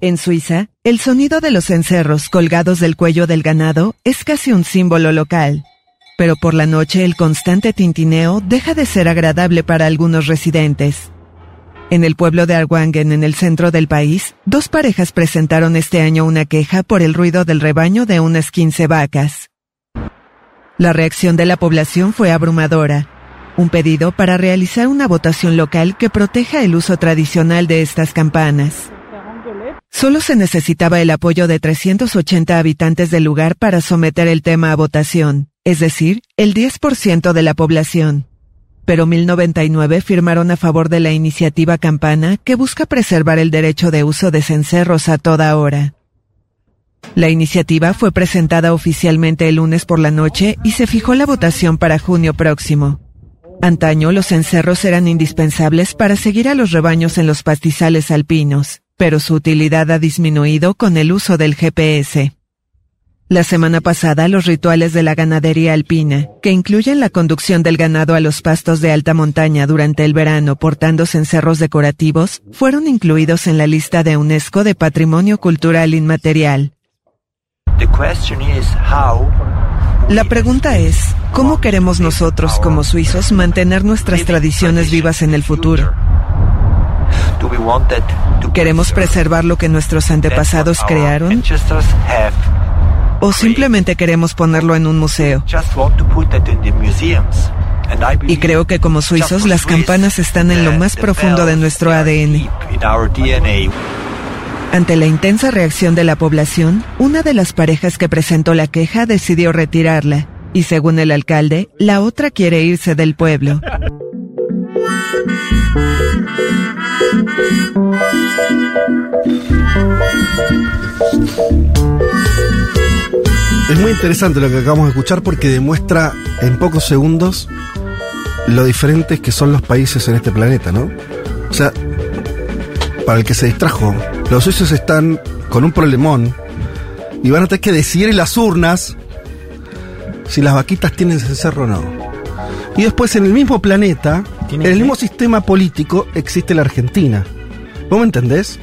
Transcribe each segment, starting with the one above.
En Suiza, el sonido de los cencerros colgados del cuello del ganado es casi un símbolo local. Pero por la noche el constante tintineo deja de ser agradable para algunos residentes. En el pueblo de Arwangen, en el centro del país, dos parejas presentaron este año una queja por el ruido del rebaño de unas 15 vacas. La reacción de la población fue abrumadora. Un pedido para realizar una votación local que proteja el uso tradicional de estas campanas. Solo se necesitaba el apoyo de 380 habitantes del lugar para someter el tema a votación, es decir, el 10% de la población. Pero 1099 firmaron a favor de la iniciativa Campana que busca preservar el derecho de uso de cencerros a toda hora. La iniciativa fue presentada oficialmente el lunes por la noche y se fijó la votación para junio próximo. Antaño los cencerros eran indispensables para seguir a los rebaños en los pastizales alpinos pero su utilidad ha disminuido con el uso del GPS. La semana pasada los rituales de la ganadería alpina, que incluyen la conducción del ganado a los pastos de alta montaña durante el verano portando cencerros decorativos, fueron incluidos en la lista de UNESCO de Patrimonio Cultural Inmaterial. La pregunta es, ¿cómo queremos nosotros como suizos mantener nuestras tradiciones vivas en el futuro? ¿Queremos preservar lo que nuestros antepasados crearon? ¿O simplemente queremos ponerlo en un museo? Y creo que como suizos las campanas están en lo más profundo de nuestro ADN. Ante la intensa reacción de la población, una de las parejas que presentó la queja decidió retirarla, y según el alcalde, la otra quiere irse del pueblo. Es muy interesante lo que acabamos de escuchar porque demuestra en pocos segundos lo diferentes que son los países en este planeta, ¿no? O sea, para el que se distrajo, los suizos están con un problemón y van a tener que decidir en las urnas si las vaquitas tienen cencerro o no. Y después en el mismo planeta, en el mismo sistema político, existe la Argentina. ¿Vos me entendés?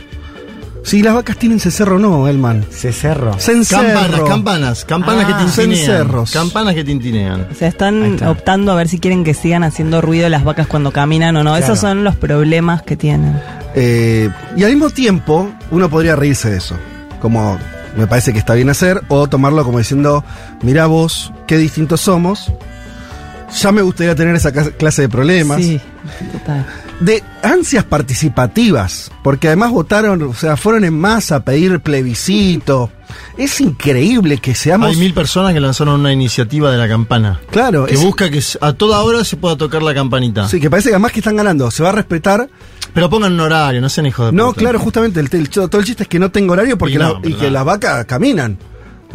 Si las vacas tienen cencerro o no, Elman. Cencerro. Cencerro. Campanas, campanas, campanas Ah, que tintinean. cencerros. Campanas que tintinean. O sea, están está. optando a ver si quieren que sigan haciendo ruido las vacas cuando caminan o no. Esos son los problemas que tienen. Eh, y al mismo tiempo, uno podría reírse de eso. Como me parece que está bien hacer, o tomarlo como diciendo, mira vos, qué distintos somos. Ya me gustaría tener esa clase de problemas. Sí, total. De ansias participativas, porque además votaron, o sea, fueron en masa a pedir plebiscito. Es increíble que seamos. Hay mil personas que lanzaron una iniciativa de la campana. Claro, Que es- busca que a toda hora se pueda tocar la campanita. Sí, que parece que además que están ganando. Se va a respetar. Pero pongan un horario, no sean hijos de No, puta. claro, justamente. El, el- todo el chiste es que no tengo horario porque Y no, la- y que las vacas caminan.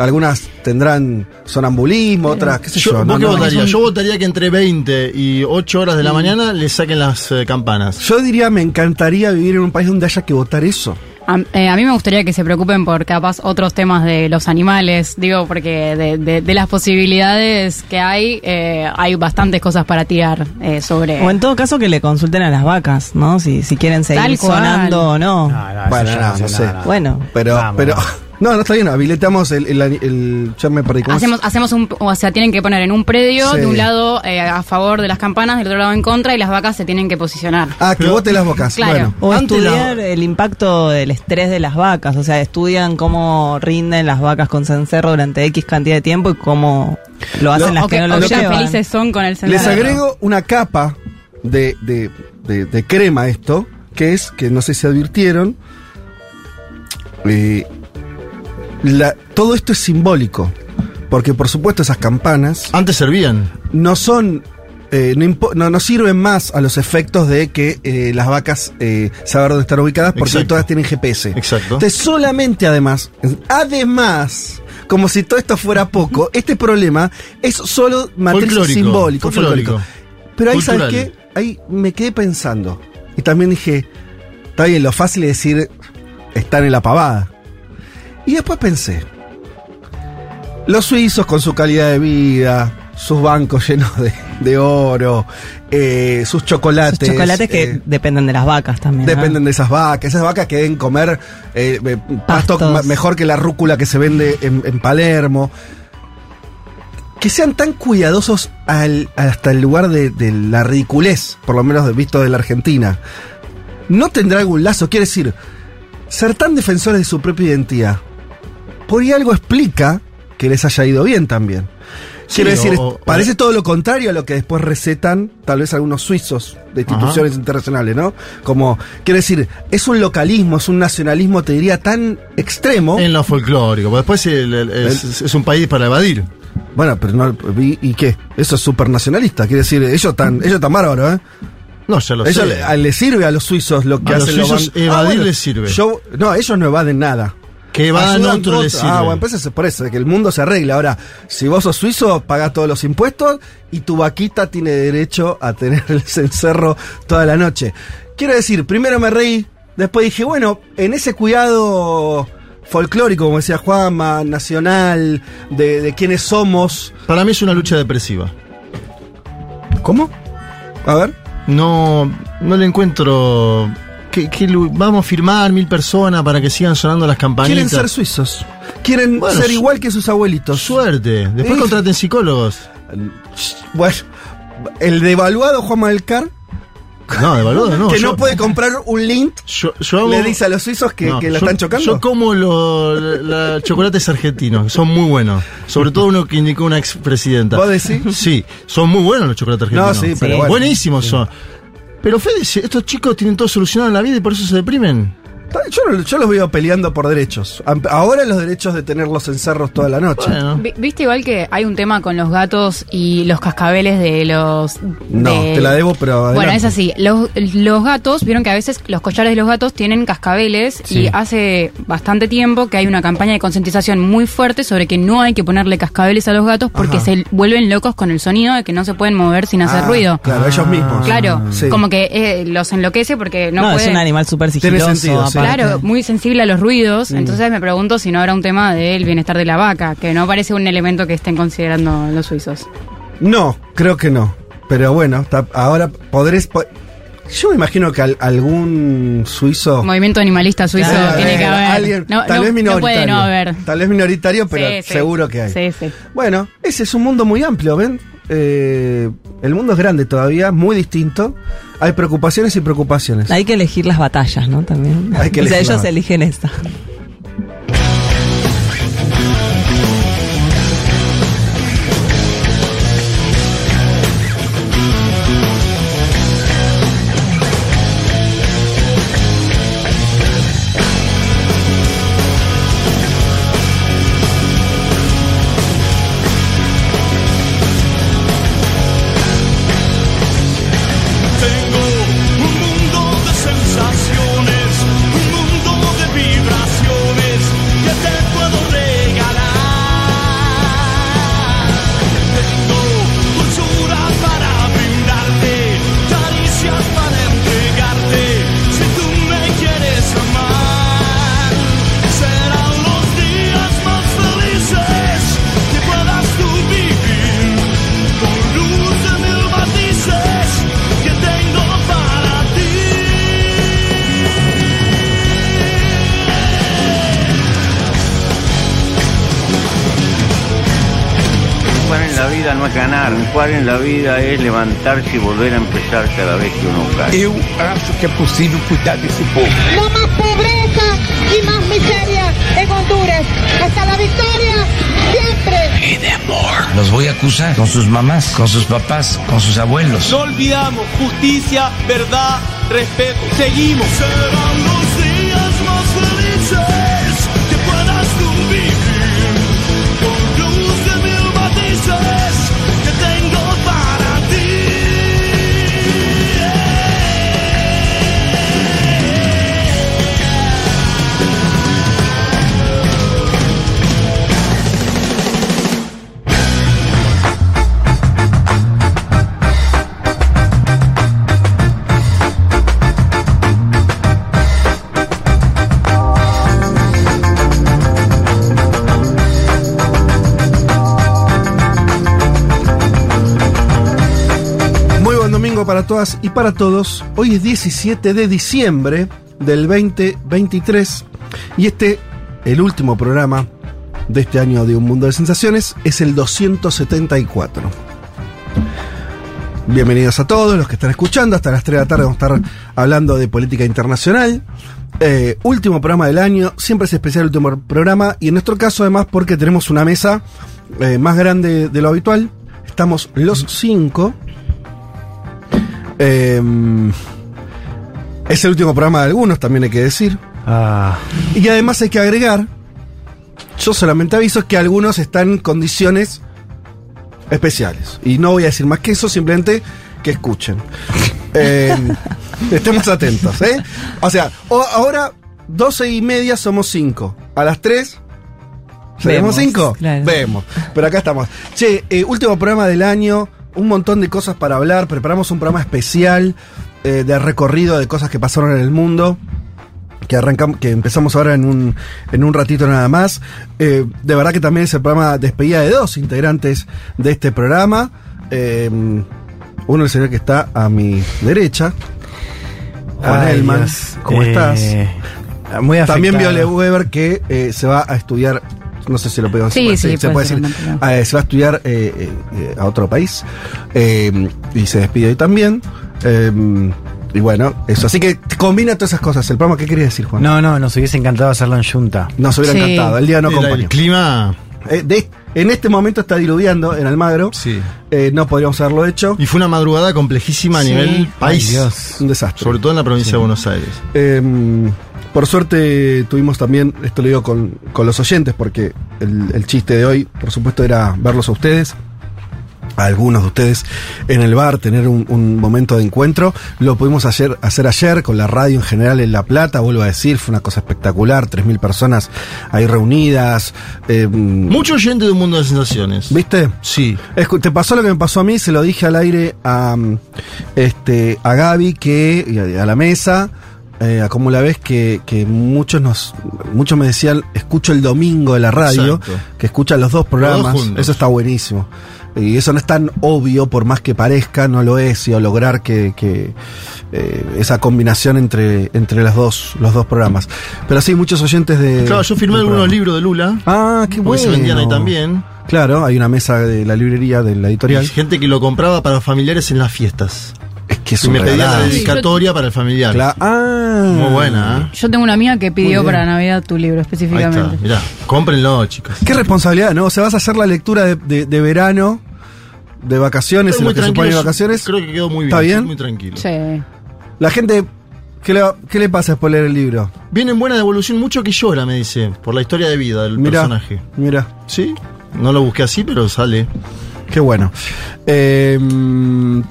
Algunas tendrán sonambulismo, otras, qué sé yo. Yo, ¿Vos no, qué no, son- Yo votaría que entre 20 y 8 horas de la mañana le saquen las eh, campanas. Yo diría, me encantaría vivir en un país donde haya que votar eso. A, eh, a mí me gustaría que se preocupen por capaz otros temas de los animales, digo, porque de, de- de las posibilidades que hay, eh, hay bastantes cosas para tirar eh, sobre... O en todo caso que le consulten a las vacas, ¿no? Si, si quieren seguir sonando o no. Bueno, no, no sé. Bueno, Pero, Vamos, pero. No, no está bien, habilitamos el. el, el- ya me perdí. Hacemos, hacemos un, o sea, tienen que poner en un predio, Sí. de un lado eh, a favor de las campanas, del otro lado en contra, y las vacas se tienen que posicionar. Ah, que vote las bocas. Claro. Bueno. O estudiar el impacto del estrés de las vacas, o sea, estudian cómo rinden las vacas con cencerro durante X cantidad de tiempo y cómo lo hacen las o que, no lo llevan. felices son con el Les cencerro. agrego una capa de, de, de- de crema a esto, que es, que no sé si advirtieron, eh, la- todo esto es simbólico, porque por supuesto esas campanas Antes servían. no son... eh, no, impo- no, no sirven más a los efectos de que eh, las vacas eh, saber dónde están ubicadas porque Exacto. todas tienen GPS. Exacto. Entonces, solamente además, además, como si todo esto fuera poco, este problema es solo materia Folclórico, simbólico, folclórico. folclórico. Pero ahí, ¿sabes Cultural. qué? Ahí me quedé pensando. Y también dije, está bien, lo fácil es decir, están en la pavada. Y después pensé, los suizos con su calidad de vida, sus bancos llenos de, de oro, eh, sus chocolates. Los chocolates que eh, dependen de las vacas también. ¿no? Dependen de esas vacas. Esas vacas que deben comer eh, pasto mejor que la rúcula que se vende en, en Palermo. Que sean tan cuidadosos al- hasta el lugar de, de la ridiculez, por lo menos visto de la Argentina. ¿No tendrá algún lazo? Quiere decir, ser tan defensores de su propia identidad. Por ahí algo explica que les haya ido bien también. Quiero Sí, decir, o- o- parece todo lo contrario a lo que después recetan tal vez algunos suizos de instituciones internacionales, ¿no? Como, quiero decir, es un localismo, es un nacionalismo, te diría, tan extremo. En lo folclórico, porque después el- el- es, es un país para evadir. Bueno, pero no, ¿y, y qué? Eso es súper nacionalista, quiere decir, ellos tan, ellos tan bárbaros, ¿eh? No, ya lo Ellos sé. le, sirve a los suizos lo que A los hacen suizos ban- evadir les sirve. Yo, no, ellos no evaden nada. Que evadan Ayudan otro otro- les sirve. Ah, bueno, pues es por eso, que el mundo se arregla. Ahora, si vos sos suizo, pagás todos los impuestos y tu vaquita tiene derecho a tener el cencerro toda la noche. Quiero decir, primero me reí, después dije, bueno, en ese cuidado folclórico, como decía Juanma, nacional, de, de quiénes somos. Para mí es una lucha depresiva. ¿Cómo? A ver. No, no le encuentro. Que vamos a firmar mil personas para que sigan sonando las campanitas. Quieren ser suizos. Quieren Bueno, ser igual que sus abuelitos. Suerte. Después Eh. contraten psicólogos. Bueno, el devaluado Juan Malcar, No, de valor, no. que yo- no puede comprar un lint, Yo, le dice a los suizos que, No, que la están chocando. Yo como los la- chocolates argentinos, son muy buenos. Sobre todo uno que indicó una expresidenta. ¿Vos decís? Sí, son muy buenos los chocolates argentinos. No, sí, pero Sí. bueno. Buenísimos son. Pero Fede, estos chicos tienen todo solucionado en la vida y por eso se deprimen. Yo, yo los veo peleando por derechos. Ahora los derechos de tener los encerros toda la noche. Bueno. ¿Viste igual que hay un tema con los gatos y los cascabeles de los... No, de- te la debo, pero Bueno, es así. Los, los gatos, vieron que a veces los collares de los gatos tienen cascabeles Sí. y hace bastante tiempo que hay una campaña de concientización muy fuerte sobre que no hay que ponerle cascabeles a los gatos porque Ajá. se vuelven locos con el sonido de que no se pueden mover sin hacer Ah, ruido. Claro, ellos mismos. Claro, Sí. como que eh, los enloquece porque no, No, es un animal súper Tiene sigiloso. Aparte. Claro, muy sensible a los ruidos, entonces me pregunto si no habrá un tema del bienestar de la vaca, que no parece un elemento que estén considerando los suizos. No, creo que no. Pero bueno, ahora podrés. po- Yo me imagino que al- algún suizo. Movimiento animalista suizo Claro, tiene que eh, haber. alguien- no, tal no- vez no minoritario. puede no haber. Tal vez minoritario, pero Sí, sí. seguro que hay. Sí, sí. Bueno, ese es un mundo muy amplio, ¿ven? Eh, el mundo es grande todavía, muy distinto. Hay preocupaciones y preocupaciones. Hay que elegir las batallas, ¿no? También. Hay que o sea, ellos eligen esta. Levantarse y volver a empezar cada vez que uno cae. Eu acho que é possível cuidar desse povo. No más pobreza y más miseria en Honduras. Hasta la victoria, siempre. Y de amor. Los voy a acusar con sus mamás, con sus papás, con sus abuelos. No olvidamos justicia, verdad, respeto. Seguimos. Para todas y para todos. Hoy es 17 de diciembre del 2023 y este, el último programa de este año de Un Mundo de Sensaciones, es el 274. Bienvenidos a todos los que están escuchando. Hasta las 3 de la tarde vamos a estar hablando de política internacional. Eh, último programa del año, siempre es especial el último programa y en nuestro caso además porque tenemos una mesa eh, más grande de lo habitual. Estamos los cinco. Eh, es el último programa de algunos, también hay que decir. Ah, Y además hay que agregar, yo solamente aviso que algunos están en condiciones especiales. Y no voy a decir más que eso, simplemente que escuchen. Eh, estemos atentos, ¿eh? O sea, o- ahora 12 y media somos 5. A las 3... ¿Seremos Vemos, 5? claro. Vemos. Pero acá estamos. Che, eh, último programa del año, un montón de cosas para hablar. Preparamos un programa especial eh, de recorrido de cosas que pasaron en el mundo que arrancamos, que empezamos ahora en un, en un ratito nada más. Eh, de verdad que también es el programa despedida de dos integrantes de este programa. Eh, uno el señor que está a mi derecha, Juan ay, Elman. Dios. ¿Cómo estás? Muy. También Viole Weber que se va a estudiar, no sé si lo puedo Sí, decir, sí, se puede decir, eh, se va a estudiar eh, eh, a otro país eh, y se despide hoy también. Eh, y bueno, eso. Así que combina todas esas cosas. El programa, ¿qué querías decir, Juan? No, no, nos hubiese encantado hacerlo en Junta. Nos hubiera Sí. encantado. El día no acompañó. el clima. Eh, de- en este momento está diluviando en Almagro. Sí. Eh, no podríamos haberlo hecho. Y fue una madrugada complejísima a Sí. nivel país. Ay, Dios. Un desastre. Sobre todo en la provincia de Buenos Aires. Eh, por suerte tuvimos también, esto lo digo con, con los oyentes, porque el, el chiste de hoy, por supuesto, era verlos a ustedes, a algunos de ustedes en el bar, tener un, un momento de encuentro. Lo pudimos ayer, hacer ayer con la radio en general en La Plata, vuelvo a decir, fue una cosa espectacular, 3.000 personas ahí reunidas. eh, Mucho oyente de un mundo de sensaciones. ¿Viste? Sí. Te pasó lo que me pasó a mí, se lo dije al aire a, este, a Gaby que, a, la mesa, eh, a cómo la ves, que, que muchos nos, muchos me decían, escucho el domingo de la radio, Exacto. que escuchan los dos programas, eso está buenísimo. Y eso no es tan obvio, por más que parezca, no lo es, y lograr que, que, eh, esa combinación entre, entre las dos, los dos programas. Pero sí, muchos oyentes de. Claro, yo firmé algunos libros de Lula. Ah, qué bueno. se vendían ahí también. Claro, hay una mesa de la librería de la Y editorial. gente que lo compraba para familiares en las fiestas. Que es Y un me pedía la dedicatoria para el familiar. Cla- ah. Muy buena, ¿eh? Yo tengo una amiga que pidió para Navidad tu libro Ahí está, específicamente. mirá. Cómprenlo, chicos. Qué responsabilidad, ¿no? O sea, vas a hacer la lectura de, de- de verano, de vacaciones, en lo muy que supone vacaciones. Creo que quedó muy bien. ¿Está bien? Muy tranquilo. Sí. La gente, ¿qué le, qué le pasa después de leer el libro? Viene en buena devolución, mucho que llora, me dice, por la historia de vida del personaje. mira, ¿Sí? No lo busqué así, pero sale. qué bueno. Eh,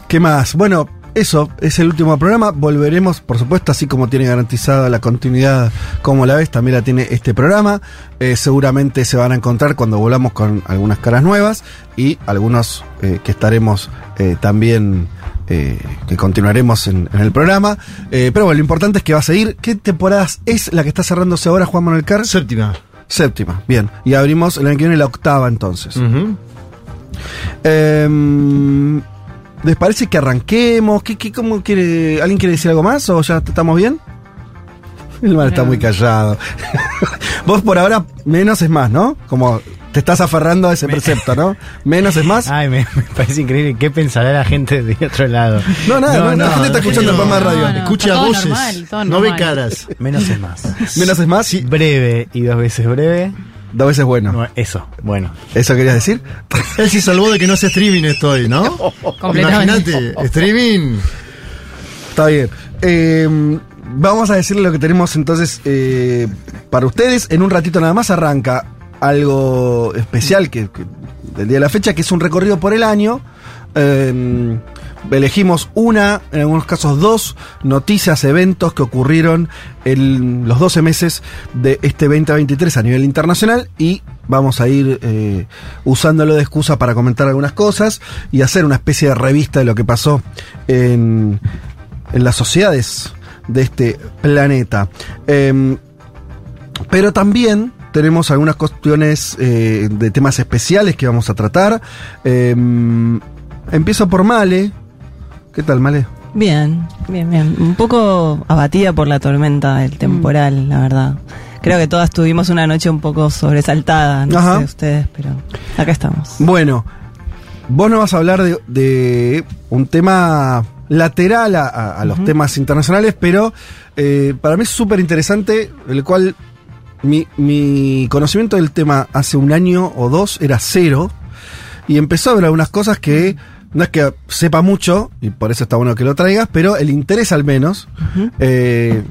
¿Qué más? Bueno, eso es el último programa. Volveremos, por supuesto, así como tiene garantizada la continuidad como la ves, también la tiene este programa. Eh, seguramente se van a encontrar cuando volvamos con algunas caras nuevas y algunos eh, que estaremos eh, también. que continuaremos en, en el programa. Pero bueno, lo importante es que va a seguir. ¿Qué temporadas es la que está cerrándose ahora Juan Manuel Carr? Séptima. Séptima, bien. Y abrimos el año que viene la octava entonces. ¿Les parece que arranquemos? ¿Qué, qué, cómo quiere, ¿Alguien quiere decir algo más o ya estamos bien? El mal está No. muy callado. Vos por ahora menos es más, ¿no? Como te estás aferrando a ese precepto, ¿no? Menos es más. Ay, me, me parece increíble. ¿Qué pensará la gente de otro lado? No, nada, no, la gente está escuchando el programa de radio. No, no, Escucha todo voces. normal, no ve normal. caras. Menos es más. Menos es más. Breve y dos veces breve. Dos veces bueno. No, eso, bueno. ¿Eso querías decir? Él se salvó de que no sea streaming estoy, ¿no? Imagínate, streaming. Está bien. Eh, vamos a decirle lo que tenemos entonces eh, para ustedes. En un ratito nada más arranca algo especial que, que- del día de la fecha, que es un recorrido por el año. Eh, elegimos una, en algunos casos dos, noticias, eventos que ocurrieron en los 12 meses de este 2023 a nivel internacional y vamos a ir eh, usándolo de excusa para comentar algunas cosas y hacer una especie de revista de lo que pasó en, las sociedades de este planeta. Em, pero también tenemos algunas cuestiones eh, de temas especiales que vamos a tratar. Em, empiezo por Male. ¿Qué tal, Male? Bien, bien, bien. Un poco abatida por la tormenta del temporal, la verdad. Creo que todas tuvimos una noche un poco sobresaltada, no Ajá. sé ustedes, pero acá estamos. Bueno, vos nos vas a hablar de, de un tema lateral a, los temas internacionales, pero eh, para mí es súper interesante, el cual mi, mi conocimiento del tema hace un año o dos era cero, y empezó a ver algunas cosas que no es que sepa mucho, y por eso está bueno que lo traigas, pero el interés al menos eh,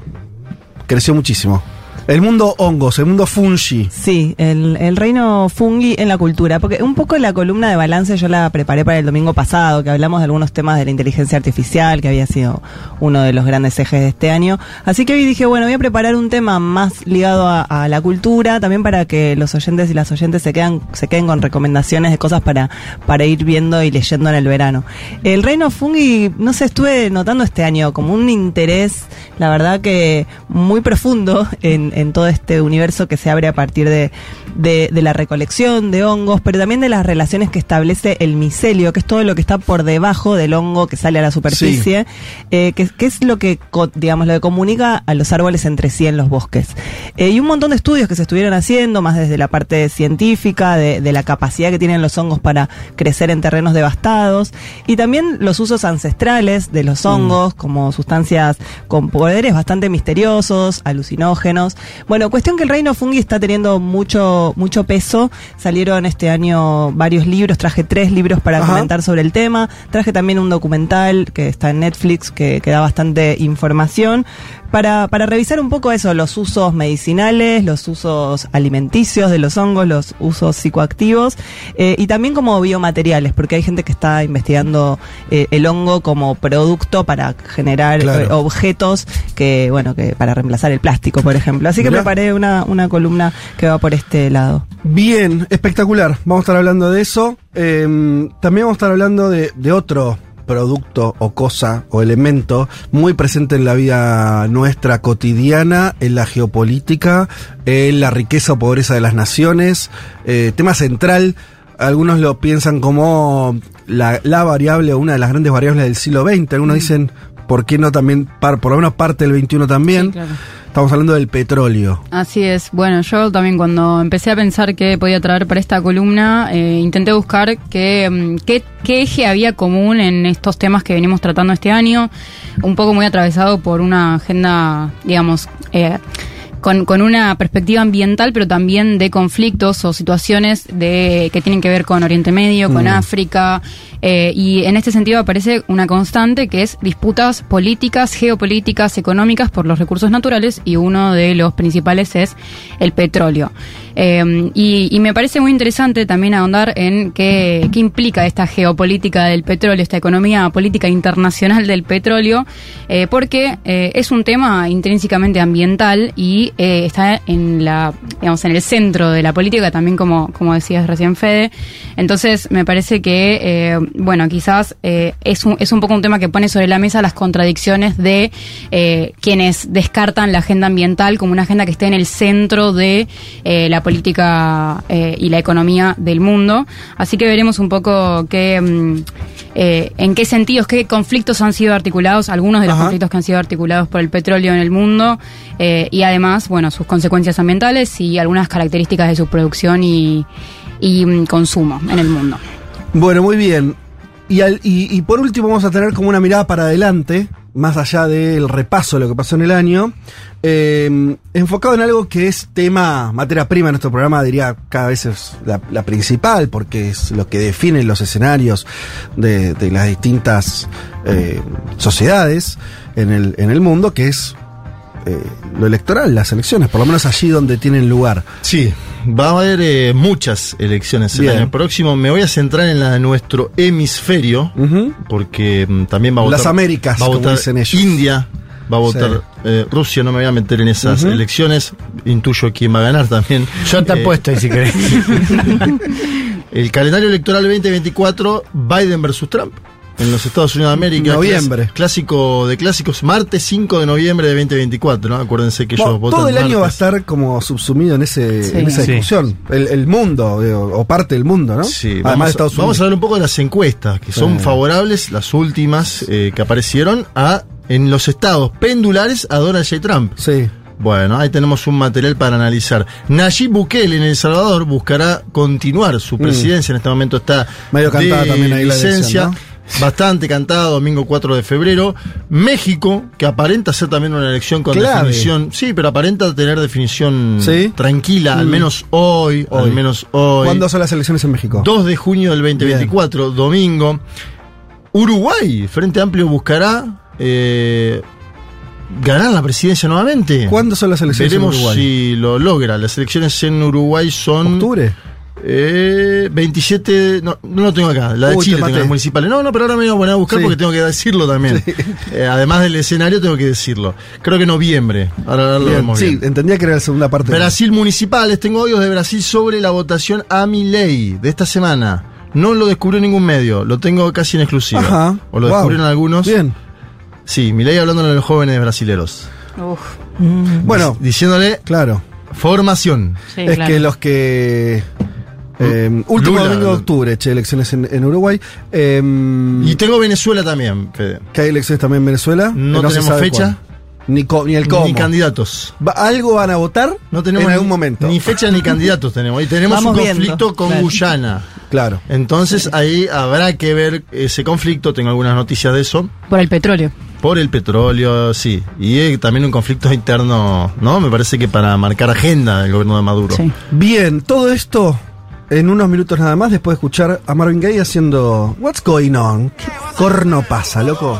creció muchísimo. El mundo hongos, el mundo fungi. Sí, el, el reino fungi en la cultura, porque un poco la columna de balance yo la preparé para el domingo pasado, que hablamos de algunos temas de la inteligencia artificial, que había sido uno de los grandes ejes de este año. Así que hoy dije, bueno, voy a preparar un tema más ligado a, a la cultura, también para que los oyentes y las oyentes se quedan, se queden con recomendaciones de cosas para, para ir viendo y leyendo en el verano. El reino fungi, no sé, estuve notando este año como un interés, la verdad que muy profundo en, en todo este universo que se abre a partir de, de, de la recolección de hongos, pero también de las relaciones que establece el micelio, que es todo lo que está por debajo del hongo que sale a la superficie, eh, que, que es lo que, digamos, lo que comunica a los árboles entre sí en los bosques. Eh, y un montón de estudios que se estuvieron haciendo, más desde la parte científica, de, de la capacidad que tienen los hongos para crecer en terrenos devastados, y también los usos ancestrales de los hongos como sustancias con poderes bastante misteriosos, alucinógenos. Bueno, cuestión que el reino fungi está teniendo mucho, mucho peso. Salieron este año varios libros, traje tres libros para Ajá. comentar sobre el tema. Traje también un documental que está en Netflix que, que da bastante información. Para, para revisar un poco eso, los usos medicinales, los usos alimenticios de los hongos, los usos psicoactivos eh, y también como biomateriales, porque hay gente que está investigando eh, el hongo como producto para generar Claro. eh, objetos que, bueno, que para reemplazar el plástico, por ejemplo. Así que Mirá. preparé una, una columna que va por este lado. Bien, espectacular. Vamos a estar hablando de eso. Eh, también vamos a estar hablando de, de otro producto o cosa o elemento muy presente en la vida nuestra cotidiana, en la geopolítica, en la riqueza o pobreza de las naciones. Eh, tema central. Algunos lo piensan como la, la variable o una de las grandes variables del siglo XX. Algunos dicen, ¿por qué no también, par- por lo menos parte del XXI también? Sí, claro. Estamos hablando del petróleo. Así es. Bueno, yo también cuando empecé a pensar qué podía traer para esta columna, eh, intenté buscar qué, mm, qué, qué eje había común en estos temas que venimos tratando este año, un poco muy atravesado por una agenda, digamos, eh, con, con una perspectiva ambiental, pero también de conflictos o situaciones de que tienen que ver con Oriente Medio, con África, eh, y en este sentido aparece una constante que es disputas políticas, geopolíticas, económicas por los recursos naturales, y uno de los principales es el petróleo. Eh, y, y me parece muy interesante también ahondar en qué, qué implica esta geopolítica del petróleo, esta economía política internacional del petróleo, eh, porque eh, es un tema intrínsecamente ambiental y eh, está en la, digamos, en el centro de la política, también como, como decías recién Fede. Entonces me parece que, eh, bueno, quizás eh, es, un, es un poco un tema que pone sobre la mesa las contradicciones de quienes descartan la agenda ambiental como una agenda que esté en el centro de la política y la economía del mundo. Así que veremos un poco qué, mm, en qué sentidos, qué conflictos han sido articulados, algunos de los Ajá. conflictos que han sido articulados por el petróleo en el mundo y además, bueno, sus consecuencias ambientales y algunas características de su producción y, mm, consumo en el mundo. Bueno, muy bien. Y, al- y, por último vamos a tener como una mirada para adelante, más allá del repaso de lo que pasó en el año, eh, enfocado en algo que es tema, materia prima en nuestro programa, diría cada vez es la, principal, porque es lo que define los escenarios de, de las distintas eh, sociedades en el, en el mundo, que es eh, lo electoral, las elecciones, por lo menos allí donde tienen lugar. Sí, va a haber eh, muchas elecciones el año próximo. Me voy a centrar en la de nuestro hemisferio, porque mm, también va a votar. Las Américas, va a como votar dicen ellos. India, va a votar Sí. eh, Rusia. No me voy a meter en esas elecciones. Intuyo quién va a ganar también. Yo te apuesto ahí si querés. El calendario electoral 2024, Biden versus Trump. En los Estados Unidos de América. Noviembre. Clásico de clásicos, martes 5 de noviembre de 2024, ¿no? Acuérdense que Bueno, ellos votan todo el año va a estar como subsumido en ese Sí. en esa Sí. discusión. El, el mundo, o, parte del mundo, ¿no? Sí, Además vamos, de Estados a, vamos a Unidos. hablar un poco de las encuestas, que Sí. son favorables, las últimas eh, que aparecieron, a en los estados pendulares a Donald J. Trump. Sí. Bueno, ahí tenemos un material para analizar. Nayib Bukele en El Salvador buscará continuar su presidencia. En este momento está Mm. Medio cantada de también ahí la licencia. elección, Bastante cantada, domingo 4 de febrero. México, que aparenta ser también una elección con Clave. definición. Sí, pero aparenta tener definición Sí. tranquila, al Mm. menos hoy, Hoy. al menos hoy. ¿Cuándo son las elecciones en México? 2 de junio del 2024, domingo. Uruguay, Frente Amplio buscará eh, ganar la presidencia nuevamente. ¿Cuándo son las elecciones Veremos en Uruguay? si lo logra. Las elecciones en Uruguay son ¿Octubre? Eh, 27, no, no lo tengo acá, la de Uy, te Chile tengo las municipales. No, no, pero ahora me voy a poner a buscar Sí. porque tengo que decirlo también. Sí. Eh, además del escenario tengo que decirlo. Creo que noviembre. Ahora lo Bien, vemos sí, bien. entendía que era la segunda parte. Brasil municipales, tengo audios de Brasil sobre la votación a mi ley de esta semana. No lo descubrió ningún medio, lo tengo casi en exclusiva. Ajá. O lo Wow. descubrieron algunos. Bien. Sí, mi ley hablando a los jóvenes brasileros. Uf, Bueno, Diciéndole claro. formación. sí, es claro. que los que. Eh, último Lula. domingo de octubre, che, elecciones en, en Uruguay. Eh, Y tengo Venezuela también, Fede. que hay elecciones también en Venezuela. No se tenemos fecha. Ni, el cómo. Ni candidatos. Algo van a votar No tenemos en algún ni- momento. Ni fecha ni candidatos tenemos. Y tenemos Vamos un viendo, conflicto con claro. Guyana. Claro. Entonces ahí habrá que ver ese conflicto. Tengo algunas noticias de eso. Por el petróleo. Por el petróleo, sí. Y eh, también un conflicto interno, ¿no? Me parece que para marcar agenda del gobierno de Maduro. Sí. Bien, todo esto en unos minutos nada más, después de escuchar a Marvin Gaye haciendo What's Going On. ¿Qué corno pasa, loco?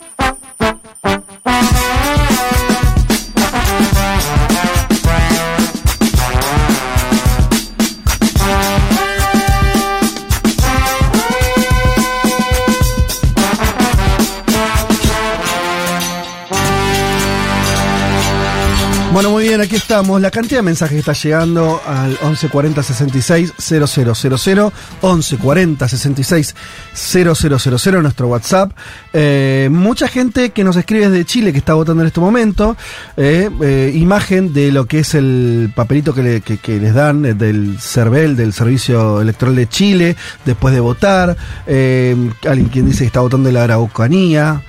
Aquí estamos. La cantidad de mensajes que está llegando al 1140 66 000, 1140 66 000, nuestro WhatsApp. Eh, mucha gente que nos escribe desde Chile que está votando en este momento. eh, eh, imagen de lo que es el papelito que, que- les dan del CERVEL, del Servicio Electoral de Chile, después de votar. Alguien quien dice que está votando en la Araucanía.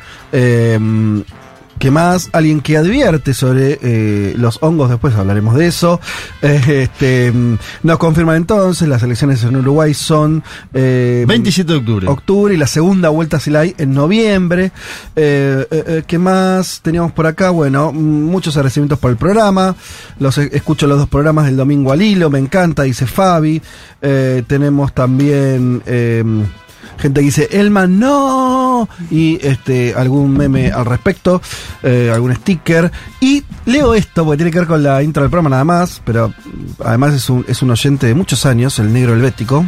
Eh, ¿Qué más? Alguien que advierte sobre eh, los hongos, después hablaremos de eso. Eh, este, mm, nos confirman entonces, las elecciones en Uruguay son... eh, 27 de octubre. octubre y la segunda vuelta si la hay en noviembre. Eh, eh, eh, ¿Qué más teníamos por acá? Bueno, mm, muchos agradecimientos por el programa. Los eh, escucho los dos programas del domingo al hilo, me encanta, dice Fabi. Eh, tenemos también eh, gente que dice Elman no y este algún meme al respecto, eh, algún sticker. Y leo esto porque tiene que ver con la intro del programa nada más, pero además es un, es un oyente de muchos años, el negro helvético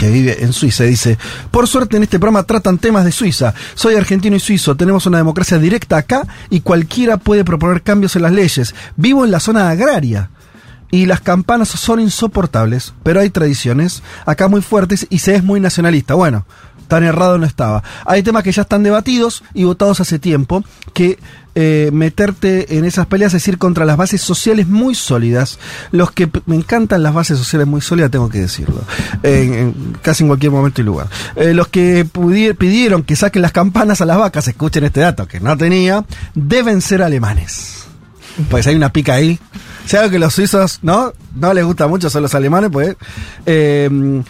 que vive en Suiza, dice, por suerte en este programa tratan temas de Suiza. Soy argentino y suizo, tenemos una democracia directa acá y cualquiera puede proponer cambios en las leyes. Vivo en la zona agraria. Y las campanas son insoportables, pero hay tradiciones acá muy fuertes y se es muy nacionalista. Bueno, tan errado no estaba. Hay temas que ya están debatidos y votados hace tiempo, que eh, meterte en esas peleas es ir contra las bases sociales muy sólidas. Los que me encantan las bases sociales muy sólidas, tengo que decirlo, en, casi en cualquier momento y lugar. Eh, los que pidieron que saquen las campanas a las vacas, escuchen este dato que no tenía, deben ser alemanes. Pues hay una pica ahí. Si algo que los suizos no, no les gusta mucho son los alemanes, pues. eh,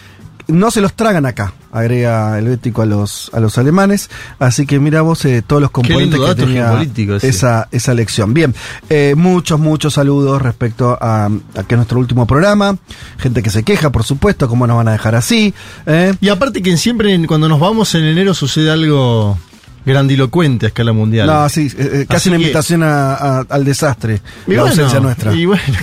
no se los tragan acá, agrega Helvético a los, a los alemanes. Así que mira vos eh, todos los componentes que tenía esa, esa lección. Bien, eh, muchos, muchos saludos respecto a, a que es nuestro último programa. Gente que se queja, por supuesto, cómo nos van a dejar así. eh. Y aparte que siempre cuando nos vamos en enero sucede algo grandilocuente a escala mundial. No, sí, eh, eh, casi Así una que- invitación a- a- al desastre, Y la bueno, ausencia nuestra. Y bueno.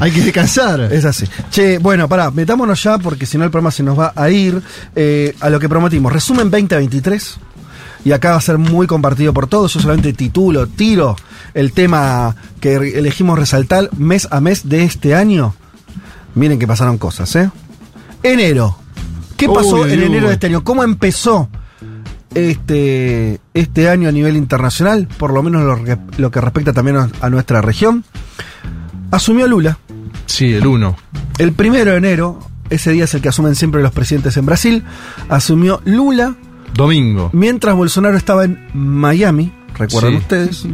Hay que descansar. Es así. Che, bueno, pará, metámonos ya porque si no el programa se nos va a ir eh, a lo que prometimos. Resumen 2023. Y acá va a ser muy compartido por todos. Yo solamente titulo, tiro el tema que elegimos resaltar mes a mes de este año. Miren que pasaron cosas, ¿eh? Enero. ¿Qué pasó Uy, en uy. enero de este año? ¿Cómo empezó este, este año a nivel internacional? Por lo menos lo, que- lo que respecta también a, a nuestra región. Asumió Lula. Sí, el 1. El primero de enero, ese día es el que asumen siempre los presidentes en Brasil, asumió Lula, Domingo. mientras Bolsonaro estaba en Miami, recuerdan Sí. ustedes.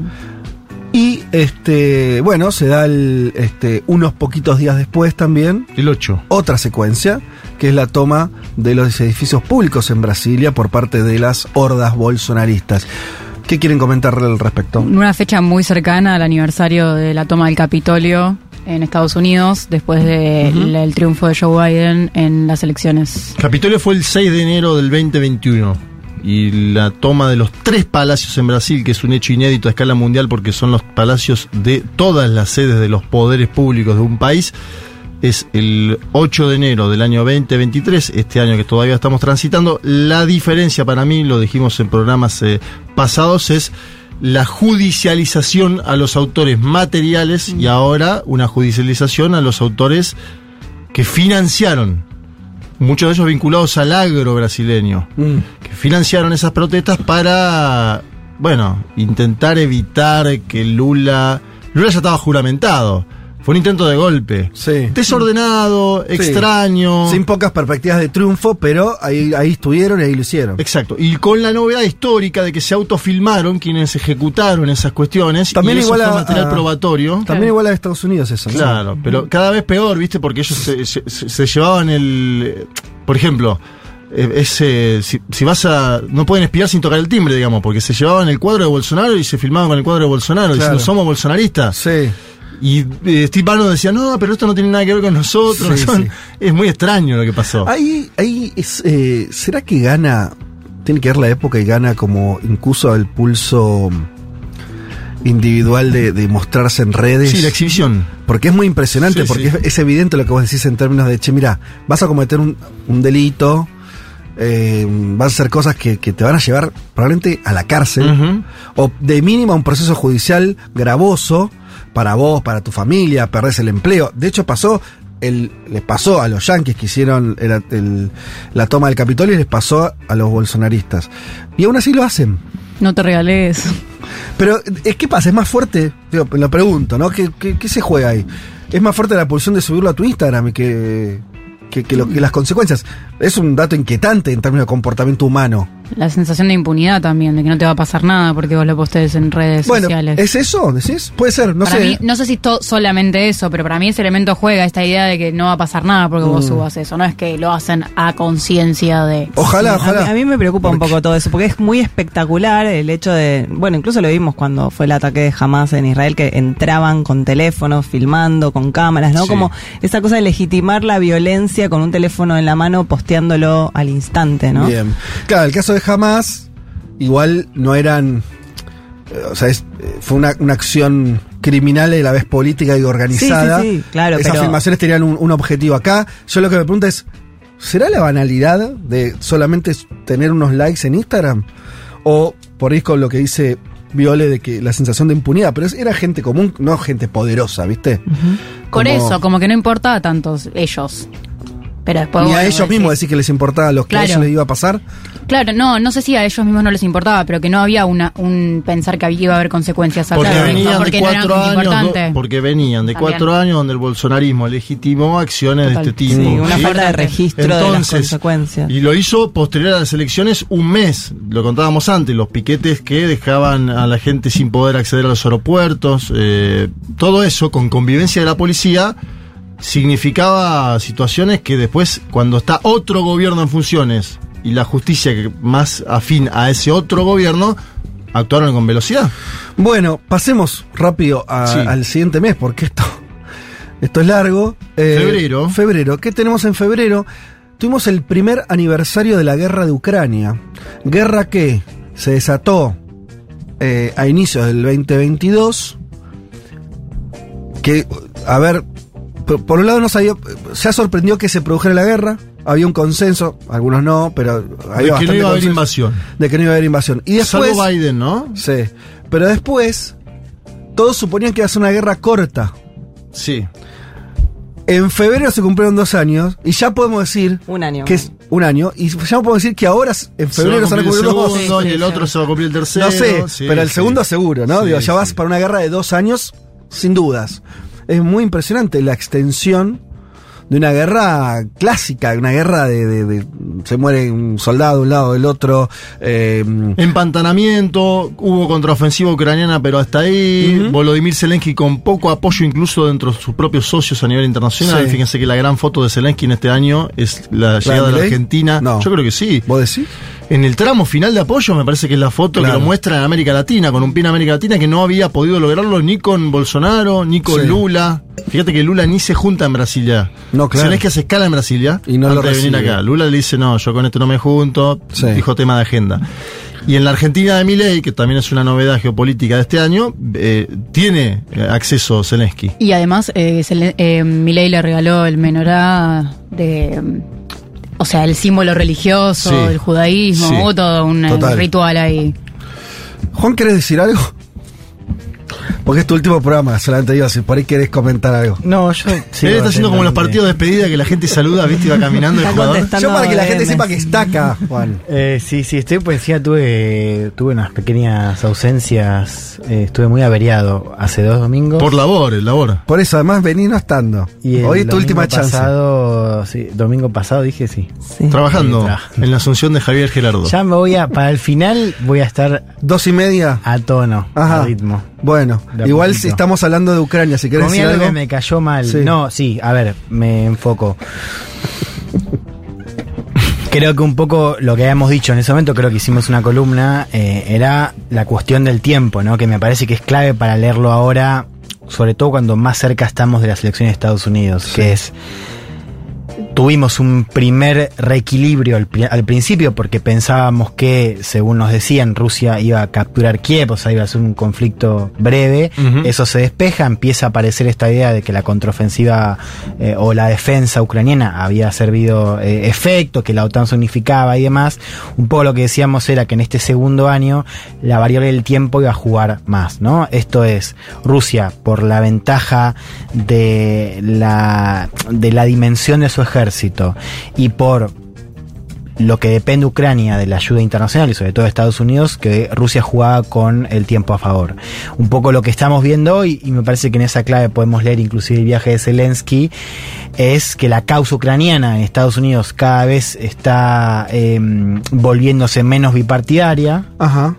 Y este, bueno, se da el, este, unos poquitos días después también El 8. otra secuencia, que es la toma de los edificios públicos en Brasilia por parte de las hordas bolsonaristas. ¿Qué quieren comentar al respecto? Una fecha muy cercana al aniversario de la toma del Capitolio en Estados Unidos, después del triunfo de Joe Biden en las elecciones. Capitolio fue el 6 de enero del 2021. Y la toma de los tres palacios en Brasil, que es un hecho inédito a escala mundial porque son los palacios de todas las sedes de los poderes públicos de un país, es el 8 de enero del año 2023, este año que todavía estamos transitando. La diferencia para mí, lo dijimos en programas eh, pasados, es la judicialización a los autores materiales y ahora una judicialización a los autores que financiaron muchos de ellos vinculados al agro brasileño, Mm. que financiaron esas protestas para, bueno, intentar evitar que Lula... Lula ya estaba juramentado. Fue un intento de golpe. Sí. Desordenado, Sí. extraño. Sin pocas perspectivas de triunfo, pero ahí, ahí estuvieron y ahí lo hicieron. Exacto. Y con la novedad histórica de que se autofilmaron quienes ejecutaron esas cuestiones. También y eso igual fue a- material a- probatorio. También igual a Estados Unidos eso. ¿no? Claro, pero cada vez peor, ¿viste? Porque ellos se, se- llevaban el. Por ejemplo, eh, ese, si, si vas a. No pueden espiar sin tocar el timbre, digamos, porque se llevaban el cuadro de Bolsonaro y se filmaban con el cuadro de Bolsonaro, Claro. diciendo somos bolsonaristas. Sí. Y eh, Steve Bannon decía, no, pero esto no tiene nada que ver con nosotros. Sí, son- sí. Es muy extraño lo que pasó. Ahí, ahí es, eh, ¿será que gana, tiene que ver la época y gana como incluso el pulso individual de, de mostrarse en redes? Sí, la exhibición. Porque es muy impresionante, Sí, porque. Es, es evidente lo que vos decís en términos de, che, mira, vas a cometer un, un delito, eh, vas a hacer cosas que, que te van a llevar probablemente a la cárcel, o de mínimo a un proceso judicial gravoso para vos, para tu familia, perdés el empleo. De hecho, pasó, el, les pasó a los yanquis que hicieron el- el- la toma del Capitolio y les pasó a los bolsonaristas. Y aún así lo hacen. No te regales. Pero, eh, ¿qué pasa? ¿Es más fuerte? Digo, lo pregunto, ¿no? ¿Qué, qué, qué se juega ahí? ¿Es más fuerte la pulsión de subirlo a tu Instagram que, que, que lo- que las consecuencias? Es un dato inquietante en términos de comportamiento humano. La sensación de impunidad también, de que no te va a pasar nada porque vos lo postees en redes Bueno, sociales. ¿es eso? ¿Decís? Puede ser, no para sé. mí, no sé si to- solamente eso, pero para mí ese elemento juega esta idea de que no va a pasar nada porque vos Mm. subas eso. No es que lo hacen a conciencia de. Ojalá, Sí, ojalá. A mí, a mí me preocupa un poco todo eso, porque es muy espectacular el hecho de, bueno, incluso lo vimos cuando fue el ataque de Hamas en Israel, que entraban con teléfonos, filmando, con cámaras, ¿no? Sí. Como esa cosa de legitimar la violencia con un teléfono en la mano, posteándolo al instante, ¿no? Bien. Claro, el caso de Hamas, igual no eran. eh, O sea, es- eh, fue una, una acción criminal y a la vez política y organizada. Sí, sí, sí, claro, Esas pero- filmaciones tenían un, un objetivo acá. Yo lo que me pregunto es: ¿será la banalidad de solamente tener unos likes en Instagram? O por ahí con lo que dice Viole de que la sensación de impunidad, pero es- era gente común, no gente poderosa, ¿viste? Por Como- eso, como que no importa a tantos ellos. Pero después. Ni a ellos mismos decir que les importaba lo que a Claro. ellos les iba a pasar. Claro, no, no sé si a ellos mismos no les importaba, pero que no había una, un pensar que había- iba a haber consecuencias Porque atrás, venían porque de no era cuatro años, importante. do- porque venían de También. cuatro años donde el bolsonarismo legitimó acciones Total. de este tipo. Sí, una ¿sí? falta de registro de las Entonces, consecuencias. Y lo hizo posterior a las elecciones un mes, lo contábamos antes, los piquetes que dejaban a la gente sin poder acceder a los aeropuertos, eh, todo eso con convivencia de la policía, significaba situaciones que después, cuando está otro gobierno en funciones y la justicia que más afín a ese otro gobierno, actuaron con velocidad. Bueno, pasemos rápido a- Sí. al siguiente mes, porque esto, esto es largo. Eh, Febrero. Febrero. ¿Qué tenemos en febrero? Tuvimos el primer aniversario de la guerra de Ucrania. Guerra que se desató eh, a inicios del 2022. Que, a ver, por, por un lado nos había, se ha sorprendido que se produjera la guerra. Había un consenso, algunos no, pero De había que no bastante iba a haber invasión. de que no iba a haber invasión. Y después, Salvo Biden, ¿no? Sí. Pero después, todos suponían que iba a ser una guerra corta. Sí. En febrero se cumplieron dos años y ya podemos decir Un año. que es un año y ya podemos decir que ahora en febrero se van va a cumplir el dos. segundo Sí, y el sí, otro sí. se va a cumplir el tercero. No sé, Sí, pero el sí. segundo seguro, ¿no? Sí, Digo, ya sí. vas para una guerra de dos años, sin dudas. Es muy impresionante la extensión de una guerra clásica, una guerra de, de- de- se muere un soldado de un lado del otro. eh, Empantanamiento, hubo contraofensiva ucraniana, pero hasta ahí. Volodymyr Zelensky con poco apoyo incluso dentro de sus propios socios a nivel internacional. Sí. Fíjense que la gran foto de Zelensky en este año es la ¿La llegada de la? Argentina. No. Yo creo que sí. ¿Vos decís? En el tramo final de apoyo me parece que es la foto Claro. que lo muestra en América Latina, con un pie en América Latina que no había podido lograrlo ni con Bolsonaro, ni con Sí. Lula. Fíjate que Lula ni se junta en Brasilia. No, claro. Zelensky hace escala en Brasilia Y no antes lo de venir acá. Lula le dice, no, yo con esto no me junto, Sí. dijo tema de agenda. Y en la Argentina de Milei, que también es una novedad geopolítica de este año, eh, tiene eh, acceso Zelensky. Y además, eh, eh, Milei le regaló el menorá de. O sea, el símbolo religioso, Sí. el judaísmo, Sí. hubo todo un Total. ritual ahí. Juan, ¿querés decir algo? Porque es tu último programa, solamente digo, si por ahí querés comentar algo. No, yo. Él está haciendo como los partidos de despedida que la gente saluda, viste, va caminando el jugador. Yo para que la gente sepa que está acá, Juan. Eh, sí, sí, estoy pues encima tuve, tuve unas pequeñas ausencias. eh, estuve muy averiado hace dos domingos. Por labor, el labor. Por eso, además, vení no estando. y el Hoy es tu última chance. pasado, sí, domingo pasado dije sí. Sí. Trabajando Sí, en la asunción de Javier Gerardo. Ya me voy a, para el final voy a estar Dos y media. a tono, Ajá. a ritmo. Bueno, igual si estamos hablando de Ucrania, si querés Comí decir algo algo. que me cayó mal. Sí. No, sí, a ver, me enfoco. Creo que un poco lo que habíamos dicho en ese momento, creo que hicimos una columna, eh, era la cuestión del tiempo, ¿no? Que me parece que es clave para leerlo ahora, sobre todo cuando más cerca estamos de las elecciones de Estados Unidos, que es tuvimos un primer reequilibrio al, pri- al principio porque pensábamos que, según nos decían, Rusia iba a capturar Kiev, o sea, iba a ser un conflicto breve. Eso se despeja, empieza a aparecer esta idea de que la contraofensiva eh, o la defensa ucraniana había servido eh, efecto, que la OTAN se unificaba y demás. Un poco lo que decíamos era que en este segundo año la variable del tiempo iba a jugar más, ¿no? Esto es, Rusia, por la ventaja de la, de la dimensión de su ejército y por lo que depende Ucrania de la ayuda internacional y sobre todo Estados Unidos, que Rusia jugaba con el tiempo a favor. Un poco lo que estamos viendo hoy, y me parece que en esa clave podemos leer inclusive el viaje de Zelensky, es que la causa ucraniana en Estados Unidos cada vez está eh, volviéndose menos bipartidaria. Ajá.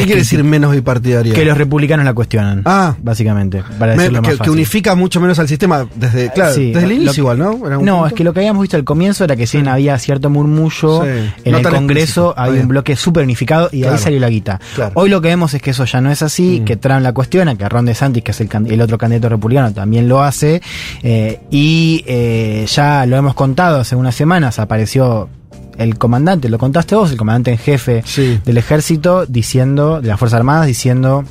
¿Qué quiere que- decir menos bipartidaria? Que los republicanos la cuestionan. Ah. Básicamente, para Me- decirlo más que, que fácil. unifica mucho menos al sistema desde, claro, Sí, desde el inicio que- igual, ¿no? No, punto. es que lo que habíamos visto al comienzo era que si bien había cierto murmullo, Sí, en no el Congreso había bien. un bloque súper unificado y de ahí salió la guita. Claro. Hoy lo que vemos es que eso ya no es así, que Trump la cuestiona, que Ron DeSantis, que es el otro candidato republicano, también lo hace, eh, y eh, ya lo hemos contado hace unas semanas, apareció el comandante, lo contaste vos, el comandante en jefe Sí. del ejército, diciendo, de las Fuerzas Armadas, diciendo